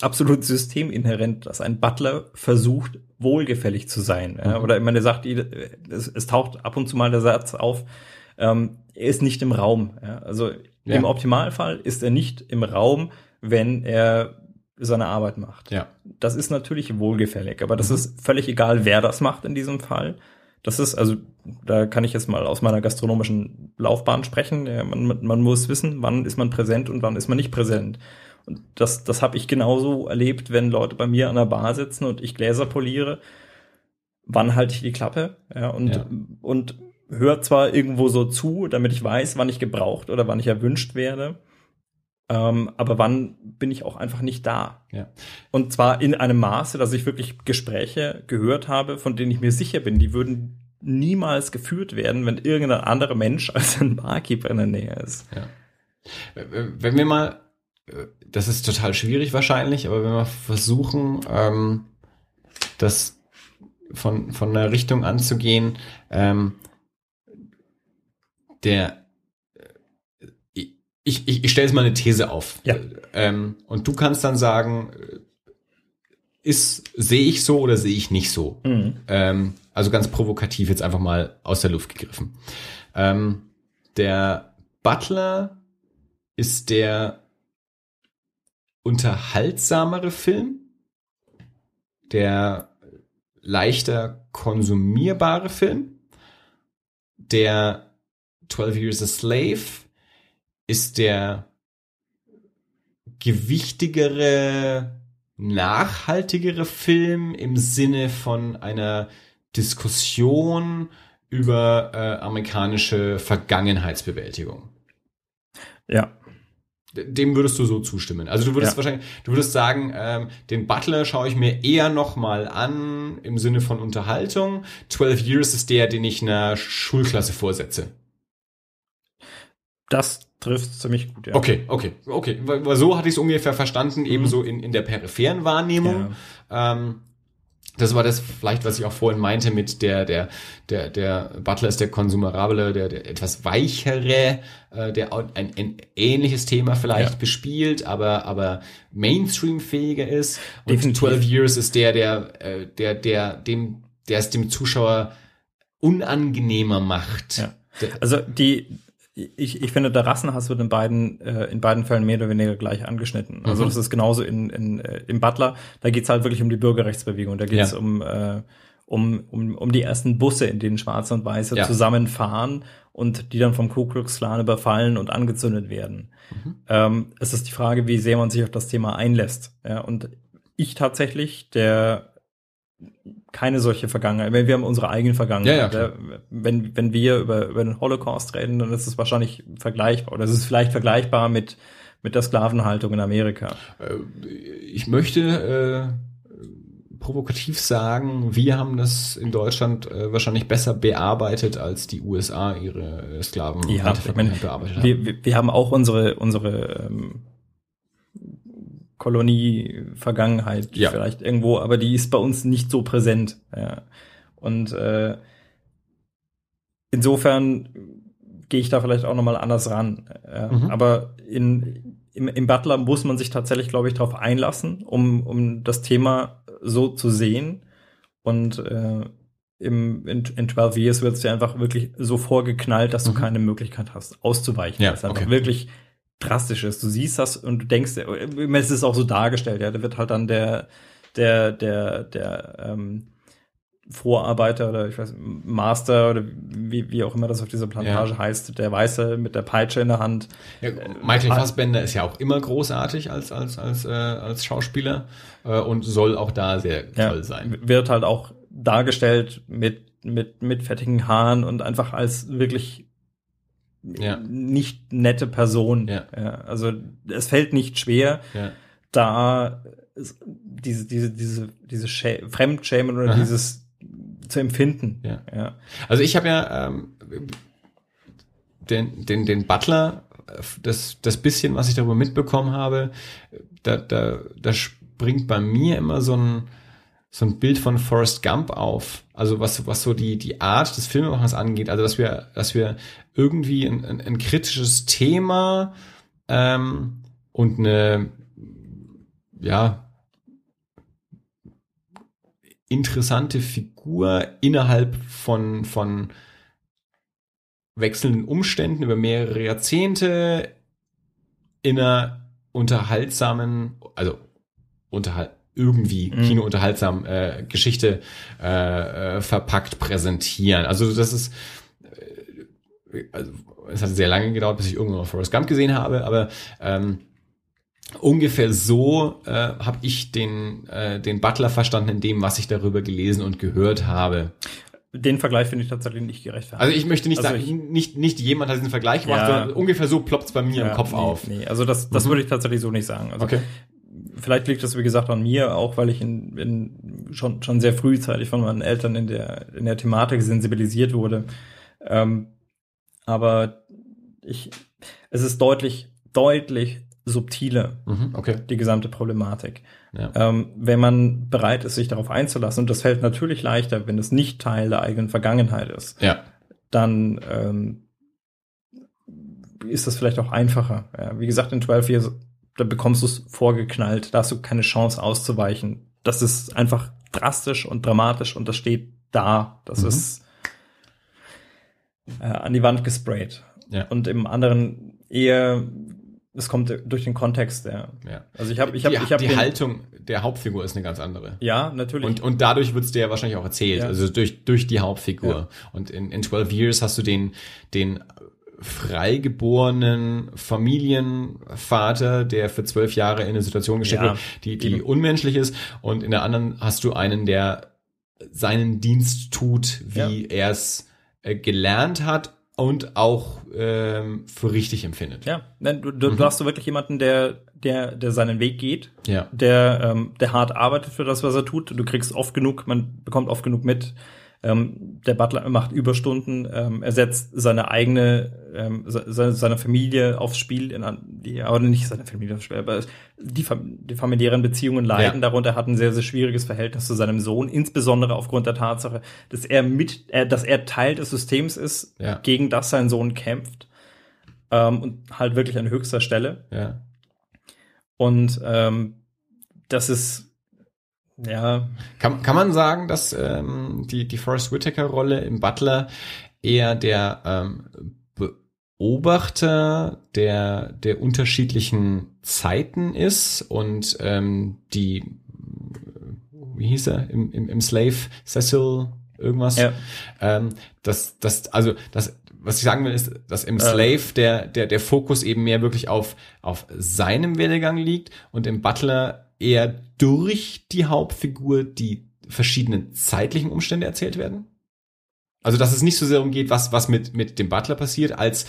absolut systeminhärent, dass ein Butler versucht, wohlgefällig zu sein. Mhm. Oder ich meine, er sagt, es, es, taucht ab und zu mal der Satz auf, ähm, er ist nicht im Raum. Ja? Also ja. im Optimalfall ist er nicht im Raum, wenn er seine Arbeit macht. Ja. Das ist natürlich wohlgefällig, aber das mhm. ist völlig egal, wer das macht in diesem Fall. Das ist, also, da kann ich jetzt mal aus meiner gastronomischen Laufbahn sprechen. Ja, man, man muss wissen, wann ist man präsent und wann ist man nicht präsent. Und das, das habe ich genauso erlebt, wenn Leute bei mir an der Bar sitzen und ich Gläser poliere. Wann halte ich die Klappe? Ja, und, ja. und höre zwar irgendwo so zu, damit ich weiß, wann ich gebraucht oder wann ich erwünscht werde. Ähm, aber wann bin ich auch einfach nicht da? Ja. Und zwar in einem Maße, dass ich wirklich Gespräche gehört habe, von denen ich mir sicher bin, die würden niemals geführt werden, wenn irgendein anderer Mensch als ein Barkeeper in der Nähe ist. Ja. Wenn wir mal, das ist total schwierig wahrscheinlich, aber wenn wir versuchen, ähm, das von, von der Richtung anzugehen, ähm, der ich, ich, ich stelle jetzt mal eine These auf. Ja. Ähm, und du kannst dann sagen, ist, sehe ich so oder sehe ich nicht so? Mhm. Ähm, also ganz provokativ jetzt einfach mal aus der Luft gegriffen. Ähm, der Butler ist der unterhaltsamere Film, der leichter konsumierbare Film, der 12 Years a Slave ist der gewichtigere, nachhaltigere Film im Sinne von einer Diskussion über äh, amerikanische Vergangenheitsbewältigung. Ja. Dem würdest du so zustimmen. Also du würdest ja. wahrscheinlich, du würdest sagen, ähm, den Butler schaue ich mir eher nochmal an im Sinne von Unterhaltung. 12 Years ist der, den ich einer Schulklasse vorsetze. Das trifft ziemlich gut, ja. Okay, okay, okay. Weil so hatte ich es ungefähr verstanden, mhm. ebenso in, in der peripheren Wahrnehmung. Ja. Ähm, das war das vielleicht, was ich auch vorhin meinte mit der, der, der, der Butler ist der konsumerable, der, der etwas weichere, äh, der ein, ein ähnliches Thema vielleicht ja. bespielt, aber, aber Mainstream-fähiger ist. Und Definitiv. 12 Years ist der, der, äh, der, der, dem, der es dem Zuschauer unangenehmer macht. Ja. Also die, ich, ich finde, der Rassenhass wird in beiden, äh, in beiden Fällen mehr oder weniger gleich angeschnitten. Also mhm. das ist genauso in, in, äh, im Butler. Da geht's halt wirklich um die Bürgerrechtsbewegung. Da geht's ja. um, äh, um, um, um die ersten Busse, in denen Schwarze und Weiße ja. zusammenfahren und die dann vom Ku Klux Klan überfallen und angezündet werden. Mhm. Ähm, es ist die Frage, wie sehr man sich auf das Thema einlässt. Ja, und ich tatsächlich, der keine solche Vergangenheit. Wir haben unsere eigene Vergangenheit. Ja, ja, wenn, wenn wir über, über den Holocaust reden, dann ist es wahrscheinlich vergleichbar oder es ist vielleicht vergleichbar mit, mit der Sklavenhaltung in Amerika. Äh, ich möchte äh, provokativ sagen, wir haben das in Deutschland äh, wahrscheinlich besser bearbeitet, als die USA ihre Sklaven ja, meine, bearbeitet haben. Wir, wir haben auch unsere, unsere ähm, Kolonie-Vergangenheit ja. vielleicht irgendwo, aber die ist bei uns nicht so präsent. Ja. Und äh, insofern gehe ich da vielleicht auch nochmal anders ran. Ja. Mhm. Aber in, im, im Butler muss man sich tatsächlich, glaube ich, darauf einlassen, um, um das Thema so zu sehen. Und äh, im, in, in 12 Years wird es dir einfach wirklich so vorgeknallt, dass du mhm. keine Möglichkeit hast, auszuweichen. Ja, das ist einfach okay. wirklich drastisch ist. Du siehst das und du denkst, es ist auch so dargestellt, ja, da wird halt dann der, der, der, der ähm, Vorarbeiter oder ich weiß, Master oder wie, wie auch immer das auf dieser Plantage ja. heißt, der Weiße mit der Peitsche in der Hand. Ja, Michael äh, Fassbender ist ja auch immer großartig als, als, als, äh, als Schauspieler äh, und soll auch da sehr toll ja, sein. Wird halt auch dargestellt mit, mit, mit fettigen Haaren und einfach als wirklich ja. nicht nette Person. Ja. also es fällt nicht schwer, da diese, diese, diese, diese Schä Fremdschämen oder Aha. dieses zu empfinden. Ja. ja. Also ich habe ja ähm, den, den, den Butler, das, das bisschen, was ich darüber mitbekommen habe, da, da, da springt bei mir immer so ein so ein Bild von Forrest Gump auf. Also was, was so die, die Art des Filmemachens angeht. Also dass wir, dass wir irgendwie ein, ein, ein kritisches Thema ähm, und eine ja, interessante Figur innerhalb von, von wechselnden Umständen über mehrere Jahrzehnte in einer unterhaltsamen, also unterhalt, irgendwie mhm. kinounterhaltsam äh, Geschichte äh, äh, verpackt präsentieren. Also das ist äh, also, es hat sehr lange gedauert, bis ich irgendwann mal Forrest Gump gesehen habe, aber ähm, ungefähr so äh, habe ich den, äh, den Butler verstanden in dem, was ich darüber gelesen und gehört habe. Den Vergleich finde ich tatsächlich nicht gerechtfertigt. Also ich möchte nicht also sagen, ich, nicht, nicht jemand hat diesen Vergleich gemacht, ja, sondern ungefähr so ploppt es bei mir ja, im Kopf nee, auf. Nee, also das, das mhm. würde ich tatsächlich so nicht sagen. Also okay. Vielleicht liegt das, wie gesagt, an mir, auch weil ich in, in schon, schon sehr frühzeitig von meinen Eltern in der, in der Thematik sensibilisiert wurde. Ähm, aber ich, es ist deutlich, deutlich subtiler, mhm, okay. die gesamte Problematik. Ja. Ähm, wenn man bereit ist, sich darauf einzulassen, und das fällt natürlich leichter, wenn es nicht Teil der eigenen Vergangenheit ist, ja. dann ähm, ist das vielleicht auch einfacher. Ja, wie gesagt, in 12 Years, da bekommst du es vorgeknallt, da hast du keine Chance auszuweichen. Das ist einfach drastisch und dramatisch und das steht da. Das mhm. ist äh, an die Wand gesprayt. Ja. Und im anderen eher es kommt durch den Kontext, ja. ja. Also ich habe, ich habe, ich habe die Haltung der Hauptfigur ist eine ganz andere. Ja, natürlich. Und und dadurch wird's dir ja wahrscheinlich auch erzählt, ja. also durch durch die Hauptfigur. Ja. Und in in 12 Years hast du den den freigeborenen Familienvater, der für zwölf Jahre in eine Situation gesteckt ja, wird, die die eben. unmenschlich ist. Und in der anderen hast du einen, der seinen Dienst tut, wie er es äh, gelernt hat und auch ähm, für richtig empfindet. Ja, du, du, mhm. du hast so wirklich jemanden, der der der seinen Weg geht, ja. der ähm, der hart arbeitet für das, was er tut. Du kriegst oft genug, man bekommt oft genug mit, ähm, der Butler macht Überstunden, ähm, er setzt seine eigene, ähm, seine, seine Familie aufs Spiel, in, die, oder nicht seine Familie aufs Spiel, aber die, die familiären Beziehungen leiden ja. darunter. Er hat ein sehr, sehr schwieriges Verhältnis zu seinem Sohn, insbesondere aufgrund der Tatsache, dass er mit, äh, dass er Teil des Systems ist, ja. gegen das sein Sohn kämpft. Ähm, und halt wirklich an höchster Stelle. Ja. Und ähm, das ist ja. Kann, kann man sagen, dass ähm, die, die Forrest Whitaker-Rolle im Butler eher der ähm, Beobachter der, der unterschiedlichen Zeiten ist und ähm, die, wie hieß er, im, im, im Slave Cecil irgendwas, ja. ähm, das, das, also das, was ich sagen will, ist, dass im Slave der, der, der Fokus eben mehr wirklich auf, auf seinem Werdegang liegt und im Butler eher durch die Hauptfigur die verschiedenen zeitlichen Umstände erzählt werden? Also, dass es nicht so sehr darum geht, was, was mit, mit dem Butler passiert, als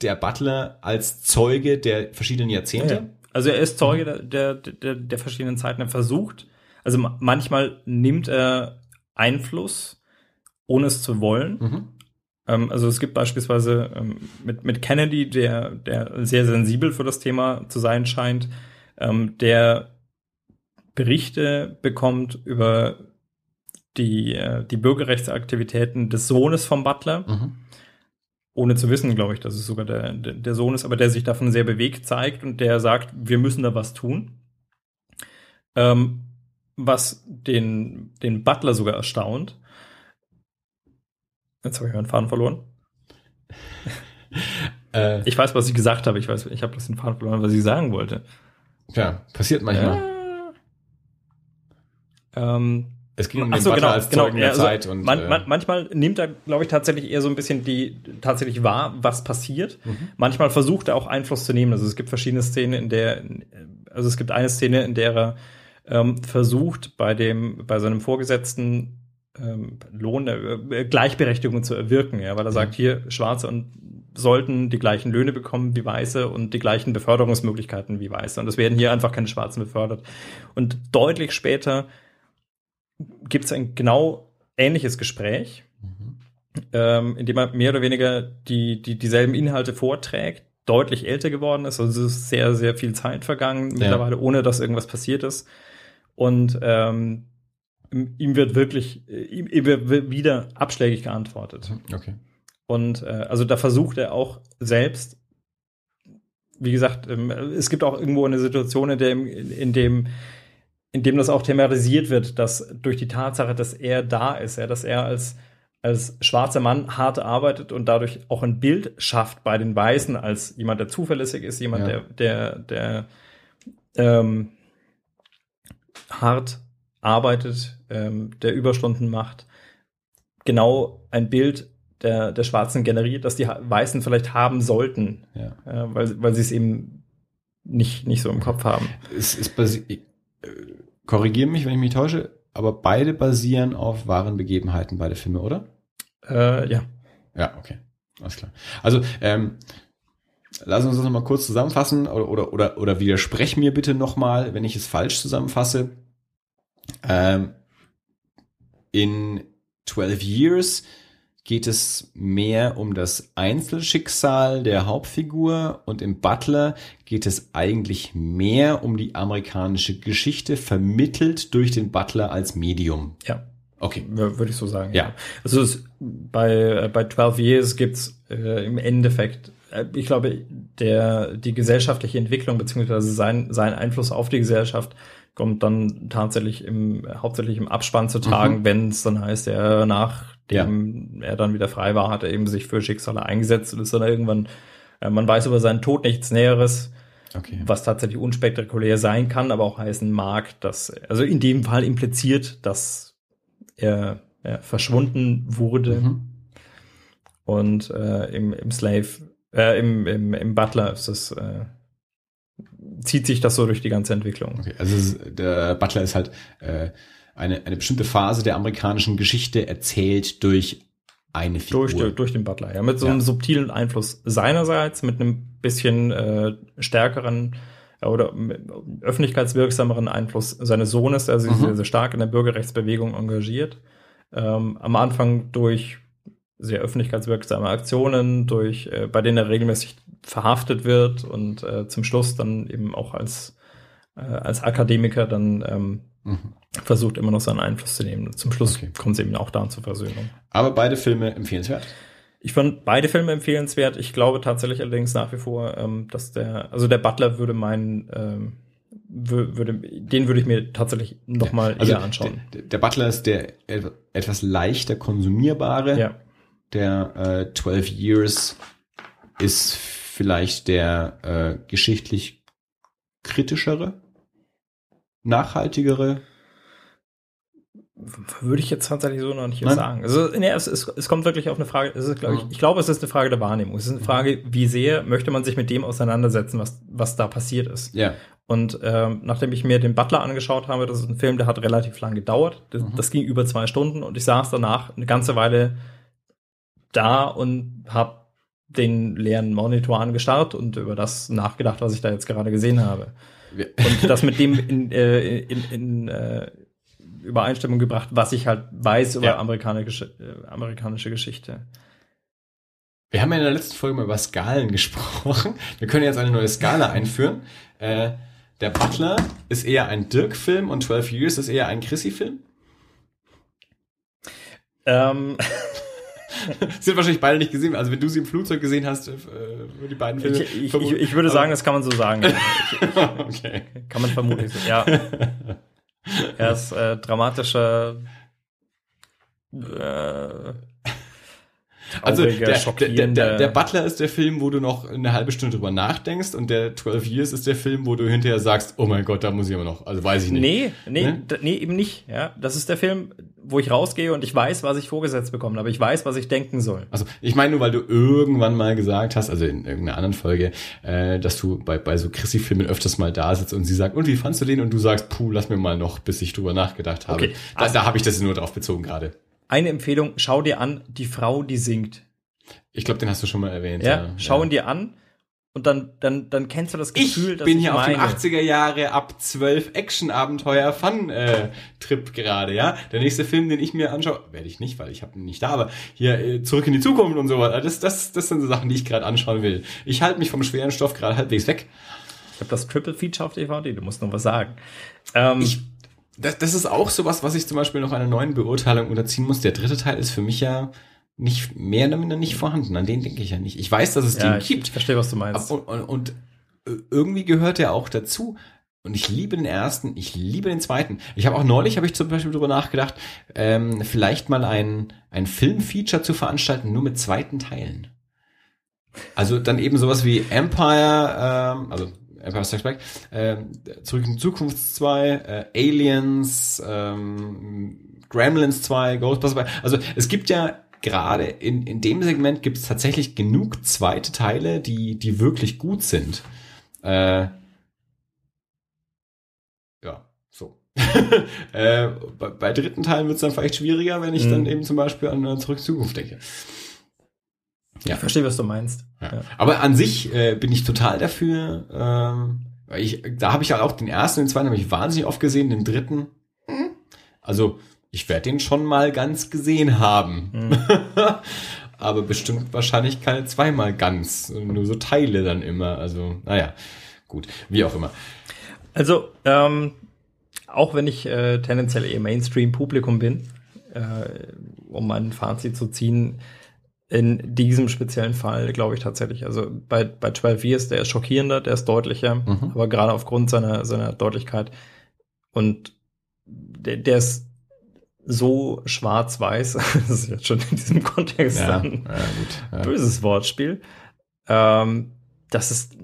der Butler als Zeuge der verschiedenen Jahrzehnte? Ja, also, er ist Zeuge der, der, der, der verschiedenen Zeiten. Er versucht, also manchmal nimmt er Einfluss, ohne es zu wollen. Mhm. Ähm, also, es gibt beispielsweise ähm, mit, mit Kennedy, der, der sehr sensibel für das Thema zu sein scheint, ähm, der Berichte bekommt über die, äh, die Bürgerrechtsaktivitäten des Sohnes vom Butler. Mhm. Ohne zu wissen, glaube ich, dass es sogar der, der Sohn ist, aber der sich davon sehr bewegt zeigt und der sagt, wir müssen da was tun. Ähm, was den, den Butler sogar erstaunt. Jetzt habe ich meinen Faden verloren. äh, ich weiß, was ich gesagt habe. Ich weiß, ich habe das den Faden verloren, was ich sagen wollte. Ja, passiert manchmal. Ja. Ähm, es ging um den so, Butler genau, als genau, Zeugen der also Zeit. Und, man, man, manchmal nimmt er, glaube ich, tatsächlich eher so ein bisschen die tatsächlich wahr, was passiert. Mhm. Manchmal versucht er auch Einfluss zu nehmen. Also es gibt verschiedene Szenen, in der, also es gibt eine Szene, in der er ähm, versucht, bei dem, bei seinem Vorgesetzten ähm, Lohn, äh, Gleichberechtigung zu erwirken, ja, weil er mhm. sagt, hier Schwarze und sollten die gleichen Löhne bekommen wie Weiße und die gleichen Beförderungsmöglichkeiten wie Weiße. Und es werden hier einfach keine Schwarzen befördert. Und deutlich später gibt es ein genau ähnliches Gespräch, mhm. ähm, in dem er mehr oder weniger die, die, dieselben Inhalte vorträgt, deutlich älter geworden ist. Also es ist sehr, sehr viel Zeit vergangen ja. mittlerweile, ohne dass irgendwas passiert ist. Und ähm, ihm wird wirklich, ihm, ihm wird wieder abschlägig geantwortet. Okay. Und äh, also da versucht er auch selbst wie gesagt, ähm, es gibt auch irgendwo eine Situation, in dem, in dem, in dem das auch thematisiert wird, dass durch die Tatsache, dass er da ist, ja, dass er als, als schwarzer Mann hart arbeitet und dadurch auch ein Bild schafft bei den Weißen als jemand, der zuverlässig ist, jemand, ja. der, der, der ähm, hart arbeitet, ähm, der Überstunden macht, genau ein Bild der, der Schwarzen generiert, das die Weißen vielleicht haben sollten, ja. äh, weil, weil sie es eben nicht, nicht so im Kopf haben. Es ist äh, korrigiere mich, wenn ich mich täusche, aber beide basieren auf wahren Begebenheiten, beide Filme, oder? Äh, ja. Ja, okay. Alles klar. Also, ähm, lass uns das nochmal kurz zusammenfassen oder, oder, oder, oder widersprech mir bitte nochmal, wenn ich es falsch zusammenfasse. Ähm, in 12 Years geht es mehr um das Einzelschicksal der Hauptfigur und im Butler geht es eigentlich mehr um die amerikanische Geschichte vermittelt durch den Butler als Medium. Ja. Okay. Würde ich so sagen. Ja. Also es, bei, äh, bei 12 Years gibt's äh, im Endeffekt, äh, ich glaube, der, die gesellschaftliche Entwicklung beziehungsweise sein, sein Einfluss auf die Gesellschaft kommt dann tatsächlich im, hauptsächlich im Abspann zu tragen, mhm. wenn es dann heißt, er nach dem ja. er dann wieder frei war, hat er eben sich für Schicksale eingesetzt und ist dann irgendwann, äh, man weiß über seinen Tod nichts Näheres. Okay. Was tatsächlich unspektakulär sein kann, aber auch heißen mag, dass, also in dem Fall impliziert, dass er, er verschwunden wurde. Mhm. Und äh, im, im Slave, äh, im, im, im Butler ist das, äh, zieht sich das so durch die ganze Entwicklung. Okay, also der Butler ist halt äh, eine, eine bestimmte Phase der amerikanischen Geschichte erzählt durch eine Figur. Durch, durch den Butler, ja. Mit so einem ja. subtilen Einfluss seinerseits, mit einem bisschen äh, stärkeren äh, oder öffentlichkeitswirksameren Einfluss seines Sohnes, der sich mhm. sehr, sehr stark in der Bürgerrechtsbewegung engagiert. Ähm, am Anfang durch sehr öffentlichkeitswirksame Aktionen, durch äh, bei denen er regelmäßig verhaftet wird und äh, zum Schluss dann eben auch als äh, als Akademiker dann ähm, mhm. versucht immer noch seinen Einfluss zu nehmen. Zum Schluss okay. kommt es eben auch da zur Versöhnung. Aber beide Filme empfehlenswert. Ich fand beide Filme empfehlenswert. Ich glaube tatsächlich allerdings nach wie vor, ähm, dass der, also der Butler würde meinen, ähm, würde, den würde ich mir tatsächlich nochmal ja, also eher anschauen. Der, der, Butler ist der etwas leichter konsumierbare. Ja. Der äh, 12 Years ist vielleicht der äh, geschichtlich kritischere nachhaltigere? Würde ich jetzt tatsächlich so noch nicht Nein? sagen. Also, nee, es, es, es kommt wirklich auf eine Frage, es ist, glaub ich, ich glaube, es ist eine Frage der Wahrnehmung. Es ist eine Frage, wie sehr möchte man sich mit dem auseinandersetzen, was, was da passiert ist. Ja. Und ähm, nachdem ich mir den Butler angeschaut habe, das ist ein Film, der hat relativ lang gedauert. Das, mhm. das ging über zwei Stunden und ich saß danach eine ganze Weile da und habe den leeren Monitor angestarrt und über das nachgedacht, was ich da jetzt gerade gesehen habe. Und das mit dem in, äh, in, in äh, Übereinstimmung gebracht, was ich halt weiß über ja. amerikanische, äh, amerikanische Geschichte. Wir haben ja in der letzten Folge mal über Skalen gesprochen. Wir können jetzt eine neue Skala einführen. Äh, der Butler ist eher ein Dirk-Film und 12 Years ist eher ein Chrissy-Film. Ähm. Sind wahrscheinlich beide nicht gesehen. Also wenn du sie im Flugzeug gesehen hast, äh, die beiden Filme. Ich, ich, ich, ich würde sagen, das kann man so sagen. okay. Kann man vermutlich so, ja. Er ist äh, dramatischer äh, also der, der, der, der, Butler ist der Film, wo du noch eine halbe Stunde drüber nachdenkst und der 12 Years ist der Film, wo du hinterher sagst, oh mein Gott, da muss ich aber noch, also weiß ich nicht. Nee, nee, ne? nee eben nicht. Ja, Das ist der Film, wo ich rausgehe und ich weiß, was ich vorgesetzt bekomme, aber ich weiß, was ich denken soll. Also ich meine nur, weil du irgendwann mal gesagt hast, also in irgendeiner anderen Folge, äh, dass du bei, bei so Chrissy-Filmen öfters mal da sitzt und sie sagt, und wie fandst du den? Und du sagst, puh, lass mir mal noch, bis ich drüber nachgedacht habe. Okay, also, da da habe ich das nur drauf bezogen gerade eine Empfehlung, schau dir an, die Frau, die singt. Ich glaube, den hast du schon mal erwähnt. Ja, ja. schau ihn dir an und dann, dann, dann kennst du das Gefühl, ich dass bin ich hier meine. auf dem 80er Jahre ab 12 Action-Abenteuer Fun-Trip gerade, ja. Der nächste Film, den ich mir anschaue, werde ich nicht, weil ich habe ihn nicht da, aber hier äh, zurück in die Zukunft und so weiter. Das, das, das sind so Sachen, die ich gerade anschauen will. Ich halte mich vom schweren Stoff gerade halbwegs weg. Ich habe das Triple Feature auf DVD, du musst noch was sagen. Ähm, ich das, das ist auch sowas, was ich zum Beispiel noch einer neuen Beurteilung unterziehen muss. Der dritte Teil ist für mich ja nicht mehr oder minder nicht vorhanden. An den denke ich ja nicht. Ich weiß, dass es ja, den ich, gibt. Ich verstehe, was du meinst. Und, und, und irgendwie gehört er auch dazu. Und ich liebe den ersten, ich liebe den zweiten. Ich habe auch neulich, habe ich zum Beispiel darüber nachgedacht, ähm, vielleicht mal ein, ein Filmfeature zu veranstalten, nur mit zweiten Teilen. Also dann eben sowas wie Empire, ähm, also Empire Strikes Back, äh, Zurück in Zukunft 2, äh, Aliens, ähm, Gremlins 2, Ghostbusters 2. Also es gibt ja gerade in, in dem Segment gibt es tatsächlich genug zweite Teile, die, die wirklich gut sind. Äh, ja, so. äh, bei, bei dritten Teilen wird es dann vielleicht schwieriger, wenn ich mhm. dann eben zum Beispiel an Zurück Zukunft denke. Ja. Ich verstehe, was du meinst. Ja. Ja. Aber an sich äh, bin ich total dafür. Ähm, ich, da habe ich halt auch den ersten, den zweiten habe ich wahnsinnig oft gesehen, den dritten. Hm. Also ich werde den schon mal ganz gesehen haben. Mhm. Aber bestimmt wahrscheinlich keine zweimal ganz. Nur so Teile dann immer. Also, naja, gut, wie auch immer. Also, ähm, auch wenn ich äh, tendenziell eher Mainstream-Publikum bin, äh, um mein Fazit zu ziehen, in diesem speziellen Fall glaube ich tatsächlich. Also bei, bei 12 Years, der ist schockierender, der ist deutlicher, mhm. aber gerade aufgrund seiner, seiner Deutlichkeit und der, der ist so schwarz-weiß, das ist jetzt schon in diesem Kontext ja, ein ja, ja. böses Wortspiel. Ähm, das ist,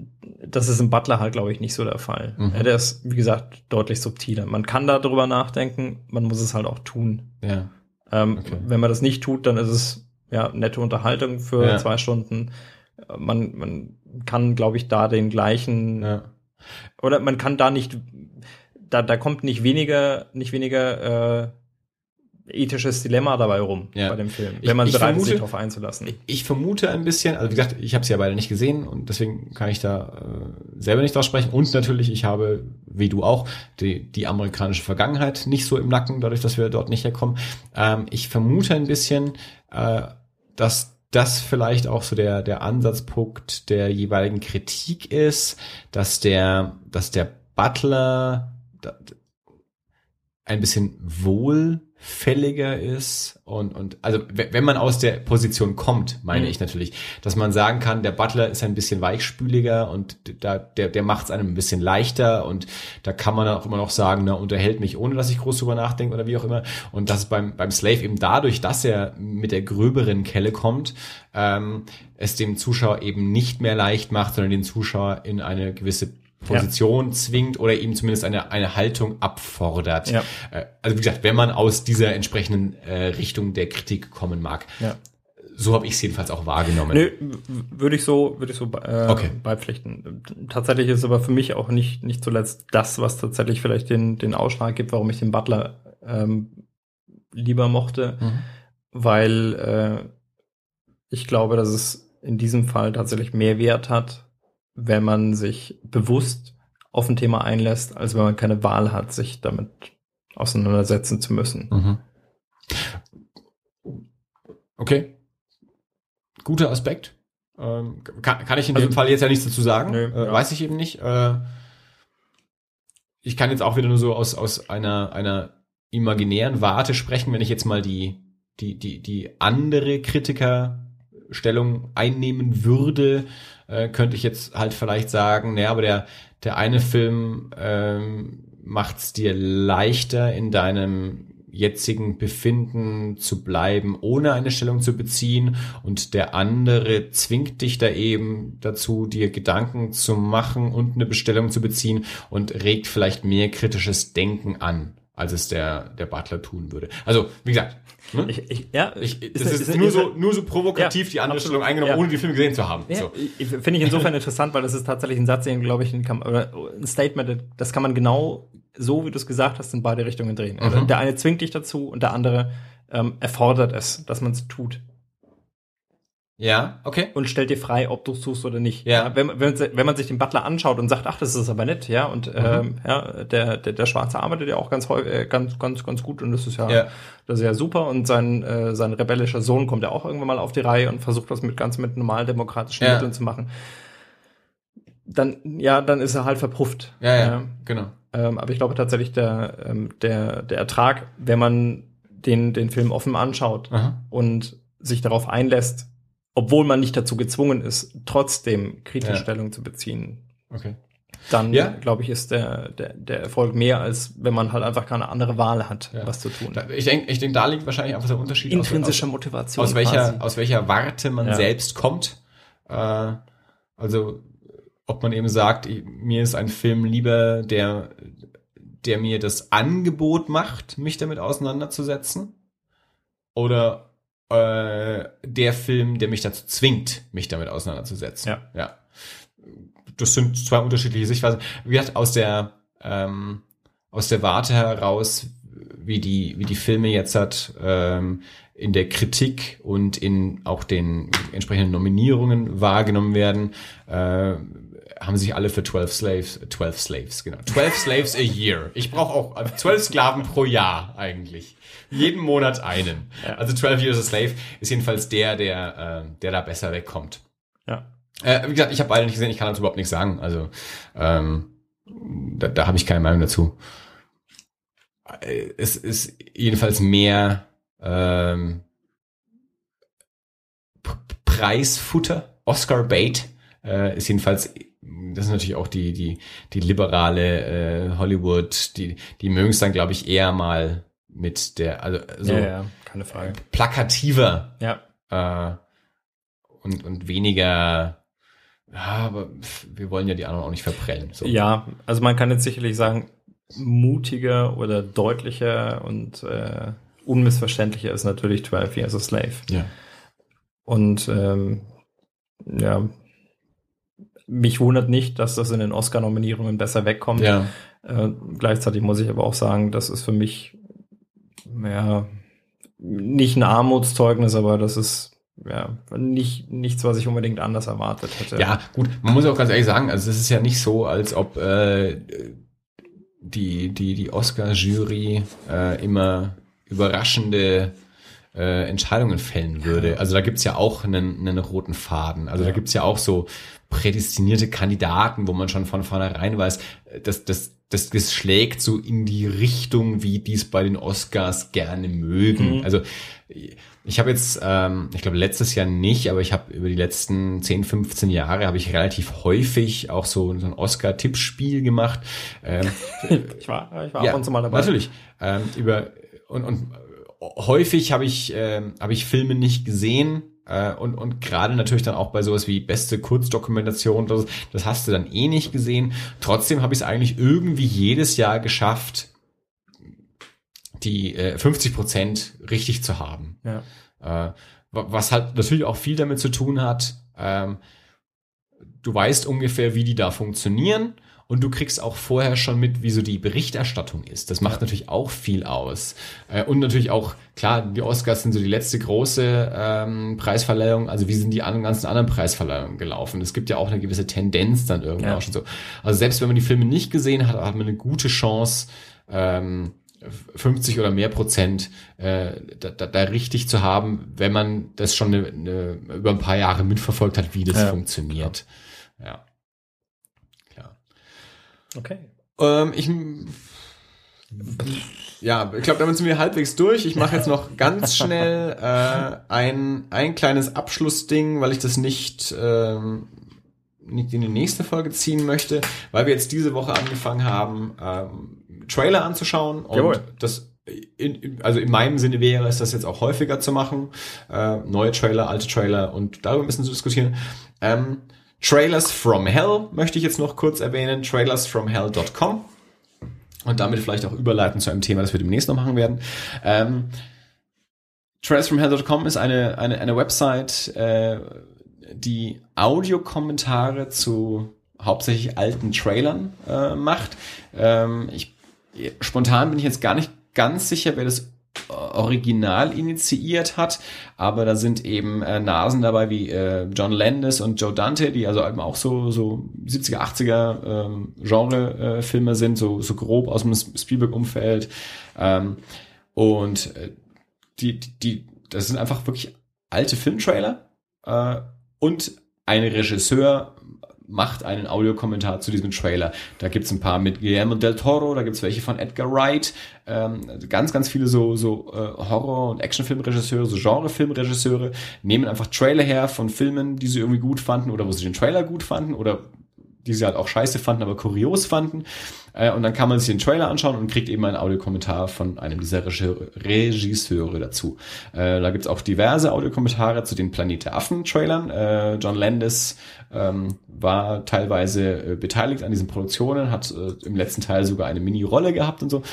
das ist im Butler halt, glaube ich, nicht so der Fall. Mhm. der ist, wie gesagt, deutlich subtiler. Man kann da drüber nachdenken, man muss es halt auch tun. Ja. Ähm, okay. Wenn man das nicht tut, dann ist es ja nette Unterhaltung für ja. zwei Stunden. Man, man kann, glaube ich, da den gleichen ja. oder man kann da nicht, da, da kommt nicht weniger, nicht weniger äh, ethisches Dilemma dabei rum ja. bei dem Film, wenn man ich, ich bereit vermute, ist, sich darauf einzulassen. Ich vermute ein bisschen, also wie gesagt, ich habe sie ja beide nicht gesehen und deswegen kann ich da äh, selber nicht draus sprechen. Und natürlich, ich habe, wie du auch, die, die amerikanische Vergangenheit nicht so im Nacken, dadurch, dass wir dort nicht herkommen. Ähm, ich vermute ein bisschen, äh, dass das vielleicht auch so der, der Ansatzpunkt der jeweiligen Kritik ist, dass der, dass der Butler ein bisschen wohl fälliger ist und, und also wenn man aus der Position kommt, meine mhm. ich natürlich, dass man sagen kann, der Butler ist ein bisschen weichspüliger und da, der, der macht es einem ein bisschen leichter und da kann man auch immer noch sagen, na, unterhält mich, ohne dass ich groß drüber nachdenke oder wie auch immer. Und das beim, beim Slave eben dadurch, dass er mit der gröberen Kelle kommt, ähm, es dem Zuschauer eben nicht mehr leicht macht, sondern den Zuschauer in eine gewisse Position ja. zwingt oder ihm zumindest eine, eine Haltung abfordert. Ja. Äh, also wie gesagt, wenn man aus dieser entsprechenden äh, Richtung der Kritik kommen mag. Ja. So habe ich es jedenfalls auch wahrgenommen. Nö, würde ich so, würde ich so äh, okay. beipflichten. Tatsächlich ist aber für mich auch nicht, nicht zuletzt das, was tatsächlich vielleicht den, den Ausschlag gibt, warum ich den Butler ähm, lieber mochte, mhm. weil äh, ich glaube, dass es in diesem Fall tatsächlich mehr Wert hat, wenn man sich bewusst auf ein Thema einlässt, als wenn man keine Wahl hat, sich damit auseinandersetzen zu müssen. Mhm. Okay. Guter Aspekt. Ähm, kann, kann ich in also, dem Fall jetzt ja nichts dazu sagen. Nö, äh, ja. Weiß ich eben nicht. Äh, ich kann jetzt auch wieder nur so aus, aus einer, einer imaginären Warte sprechen, wenn ich jetzt mal die, die, die, die andere Kritikerstellung einnehmen würde äh, könnte ich jetzt halt vielleicht sagen, naja, aber der, der eine Film ähm, macht dir leichter in deinem jetzigen Befinden zu bleiben, ohne eine Stellung zu beziehen. Und der andere zwingt dich da eben dazu, dir Gedanken zu machen und eine Bestellung zu beziehen und regt vielleicht mehr kritisches Denken an, als es der, der Butler tun würde. Also, wie gesagt, hm? Ich, ich, ja, ich, das ist, ist, ist nur, so, nur so provokativ ja, die andere Stellung eingenommen, ja. ohne die Filme gesehen zu haben. Ja, so. Finde ich insofern interessant, weil das ist tatsächlich ein Satz, den glaube ich, kann, oder ein Statement, das kann man genau so, wie du es gesagt hast, in beide Richtungen drehen. Also mhm. Der eine zwingt dich dazu und der andere ähm, erfordert es, dass man es tut. Ja, okay. Und stellt dir frei, ob du es tust oder nicht. Ja. ja wenn, wenn, wenn, man sich den Butler anschaut und sagt, ach, das ist aber nett, ja, und mhm. ähm, ja, der, der, der Schwarze arbeitet ja auch ganz äh, ganz, ganz, ganz gut und das ist ja, ja. das ist ja super. Und sein, äh, sein rebellischer Sohn kommt ja auch irgendwann mal auf die Reihe und versucht das mit ganz mit normal demokratischen ja. Mitteln zu machen. Dann, ja, dann ist er halt verpufft. Ja, ja, ja. genau. Ähm, aber ich glaube tatsächlich, der, ähm, der, der Ertrag, wenn man den, den Film offen anschaut Aha. und sich darauf einlässt, obwohl man nicht dazu gezwungen ist, trotzdem kritische ja. Stellung zu beziehen, Okay. Dann, ja. glaube ich, ist der, der, der Erfolg mehr, als wenn man halt einfach keine andere Wahl hat, ja. was zu tun. Ich denke, ich denk, da liegt wahrscheinlich einfach der Unterschied. Intrinsischer aus, Motivation. Aus welcher, aus welcher Warte man selbst kommt. Äh, also, ob man eben sagt, mir ist ein Film lieber, der, der mir das Angebot macht, mich damit auseinanderzusetzen. Oder äh, der Film, der mich dazu zwingt, mich damit auseinanderzusetzen. Ja. ja. Das sind zwei unterschiedliche Sichtweisen. Wie gesagt, aus der ähm, aus der Warte heraus, wie die wie die Filme jetzt hat ähm, in der Kritik und in auch den entsprechenden Nominierungen wahrgenommen werden, äh, haben sich alle für 12 Slaves, 12 Slaves, genau. 12 Slaves a year. Ich brauche auch 12 Sklaven pro Jahr eigentlich. Jeden Monat einen. Also 12 Years a Slave ist jedenfalls der, der, äh, der da besser wegkommt. Ja. Äh, wie gesagt, ich habe beide nicht gesehen, ich kann dazu überhaupt nichts sagen. Also ähm, da, da habe ich keine Meinung dazu. Äh, es ist jedenfalls mehr ähm, Preisfutter, Oscar Bait, äh, ist jedenfalls das ist natürlich auch die, die, die liberale äh, Hollywood, die, die mögen es dann, glaube ich, eher mal mit der, also so ja, ja, keine Frage. plakativer ja. äh, und, und weniger, ja, aber wir wollen ja die anderen auch nicht verprellen. So. Ja, also man kann jetzt sicherlich sagen, mutiger oder deutlicher und äh, unmissverständlicher ist natürlich 12 Years a Slave. Ja. Und ähm, ja, mich wundert nicht, dass das in den Oscar-Nominierungen besser wegkommt. Ja. Äh, gleichzeitig muss ich aber auch sagen, das ist für mich ja nicht ein Armutszeugnis, aber das ist ja nicht nichts, was ich unbedingt anders erwartet hätte. Ja, gut, man muss auch ganz ehrlich sagen, also es ist ja nicht so, als ob äh, die die die Oscar-Jury äh, immer überraschende äh, Entscheidungen fällen würde. Also da gibt's ja auch einen, einen roten Faden. Also ja. da gibt's ja auch so prädestinierte Kandidaten, wo man schon von vornherein weiß, dass das, das, das schlägt so in die Richtung, wie dies bei den Oscars gerne mögen. Mhm. Also ich habe jetzt, ähm, ich glaube letztes Jahr nicht, aber ich habe über die letzten 10, 15 Jahre habe ich relativ häufig auch so, so ein Oscar-Tippspiel gemacht. Ähm, ich war, ich war ja, ab und zu mal dabei. Natürlich. Ähm, über und, und häufig habe ich, äh, hab ich Filme nicht gesehen, äh, und, und gerade natürlich dann auch bei sowas wie beste Kurzdokumentation, das, das hast du dann eh nicht gesehen. Trotzdem habe ich es eigentlich irgendwie jedes Jahr geschafft, die äh, 50 Prozent richtig zu haben. Ja. Äh, was halt natürlich auch viel damit zu tun hat, ähm, du weißt ungefähr, wie die da funktionieren und du kriegst auch vorher schon mit, wie so die Berichterstattung ist. Das macht ja. natürlich auch viel aus. Äh, und natürlich auch, klar, die Oscars sind so die letzte große ähm, Preisverleihung. Also wie sind die ganzen anderen Preisverleihungen gelaufen? Es gibt ja auch eine gewisse Tendenz dann irgendwann ja. auch schon so. Also selbst wenn man die Filme nicht gesehen hat, hat man eine gute Chance, ähm, 50 oder mehr Prozent äh, da, da, da richtig zu haben, wenn man das schon eine, eine, über ein paar Jahre mitverfolgt hat, wie das ja. funktioniert. Ja. Okay. Ähm, ich ja, ich glaube, damit sind wir halbwegs durch. Ich mache jetzt noch ganz schnell äh, ein, ein kleines Abschlussding, weil ich das nicht, ähm, nicht in die nächste Folge ziehen möchte, weil wir jetzt diese Woche angefangen haben, ähm, Trailer anzuschauen. Und Jawohl. das in, in, also in meinem Sinne wäre es, das jetzt auch häufiger zu machen. Äh, neue Trailer, alte Trailer und darüber ein bisschen zu diskutieren. Ähm, Trailers from Hell möchte ich jetzt noch kurz erwähnen. Trailersfromhell.com. Und damit vielleicht auch überleiten zu einem Thema, das wir demnächst noch machen werden. Ähm, Trailersfromhell.com ist eine, eine, eine Website, äh, die Audiokommentare zu hauptsächlich alten Trailern äh, macht. Ähm, ich, spontan bin ich jetzt gar nicht ganz sicher, wer das original initiiert hat, aber da sind eben äh, Nasen dabei wie äh, John Landis und Joe Dante, die also eben auch so so 70er 80er ähm, Genre äh, Filme sind, so so grob aus dem Spielberg Umfeld ähm, und äh, die die das sind einfach wirklich alte Filmtrailer äh, und ein Regisseur macht einen Audiokommentar zu diesem Trailer. Da gibt's ein paar mit Guillermo del Toro, da gibt's welche von Edgar Wright, ähm, ganz, ganz viele so, so äh, Horror- und Actionfilmregisseure, so Genrefilmregisseure, nehmen einfach Trailer her von Filmen, die sie irgendwie gut fanden oder wo sie den Trailer gut fanden oder die sie halt auch scheiße fanden, aber kurios fanden. Äh, und dann kann man sich den Trailer anschauen und kriegt eben einen Audiokommentar von einem dieser Regisseure dazu. Äh, da gibt's auch diverse Audiokommentare zu den Planet der Affen-Trailern. Äh, John Landis ähm, war teilweise äh, beteiligt an diesen Produktionen, hat im letzten Teil sogar eine Mini-Rolle gehabt und so.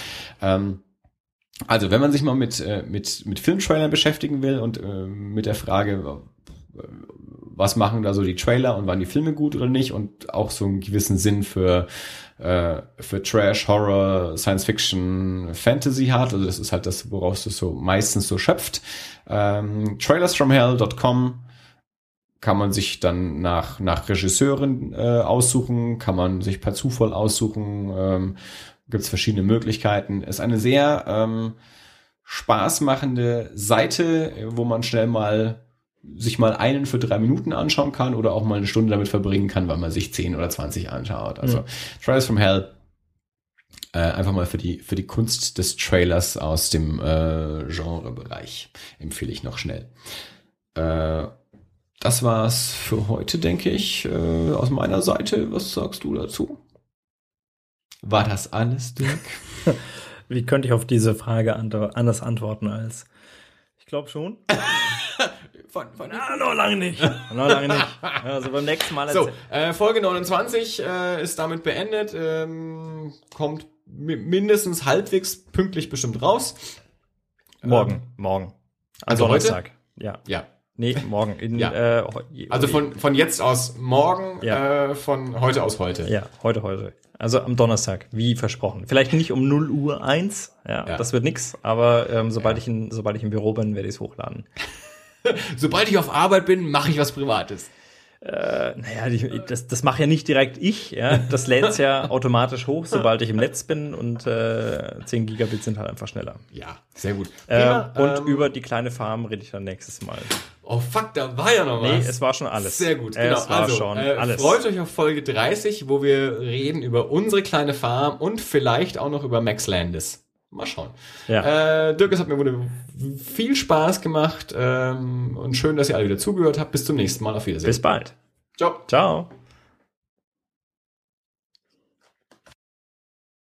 Ähm, also, wenn man sich mal mit, mit, mit Filmtrailern beschäftigen will und mit der Frage, was machen da so die Trailer und waren die Filme gut oder nicht und auch so einen gewissen Sinn für äh, für Trash, Horror, Science Fiction, Fantasy hat. Also das ist halt das, woraus das so meistens so schöpft. Ähm, trailersfromhell.com kann man sich dann nach, nach Regisseuren äh, aussuchen, kann man sich per Zufall aussuchen, ähm, gibt es verschiedene Möglichkeiten. Ist eine sehr ähm, spaßmachende Seite, wo man schnell mal sich mal einen für drei Minuten anschauen kann oder auch mal eine Stunde damit verbringen kann, weil man sich zehn oder zwanzig anschaut. Also mhm. Trials from Hell äh, einfach mal für die für die Kunst des Trailers aus dem äh, Genrebereich empfehle ich noch schnell. Äh, das war's für heute, denke ich, äh, aus meiner Seite. Was sagst du dazu? War das alles, Dirk? Wie könnte ich auf diese Frage anders antworten als ich glaube schon. Von, von ah, noch lange nicht. noch lange nicht. Also beim nächsten Mal. So, äh, Folge 29 äh, ist damit beendet. Ähm, kommt mindestens halbwegs pünktlich bestimmt raus. Morgen, ähm, morgen. Also Donnerstag. heute? Ja. Ja. Nee, morgen. In, ja. äh, also von, von jetzt aus morgen, ja. äh, von heute aus heute. Ja, heute, heute. Also am Donnerstag, wie versprochen. Vielleicht nicht um 0 Uhr 1, ja, ja. das wird nix, aber ähm, sobald, ja. ich in, sobald ich im Büro bin, werde ich es hochladen. Sobald ich auf Arbeit bin, mache ich was Privates. Äh, naja, die, das, das mache ja nicht direkt ich, ja. Das lädt ja automatisch hoch, sobald ich im Netz bin und äh, 10 Gigabit sind halt einfach schneller. Ja, sehr gut. Äh, und ähm, über die kleine Farm rede ich dann nächstes Mal. Oh fuck, da war ja noch was. Nee, es war schon alles. Sehr gut, genau. Es war also, schon äh, alles. Freut euch auf Folge 30, wo wir reden über unsere kleine Farm und vielleicht auch noch über Max Landis. Mal schauen. Ja. Äh, Dirk, es hat mir viel Spaß gemacht ähm, und schön, dass ihr alle wieder zugehört habt. Bis zum nächsten Mal. Auf Wiedersehen. Bis bald. Ciao. Ciao.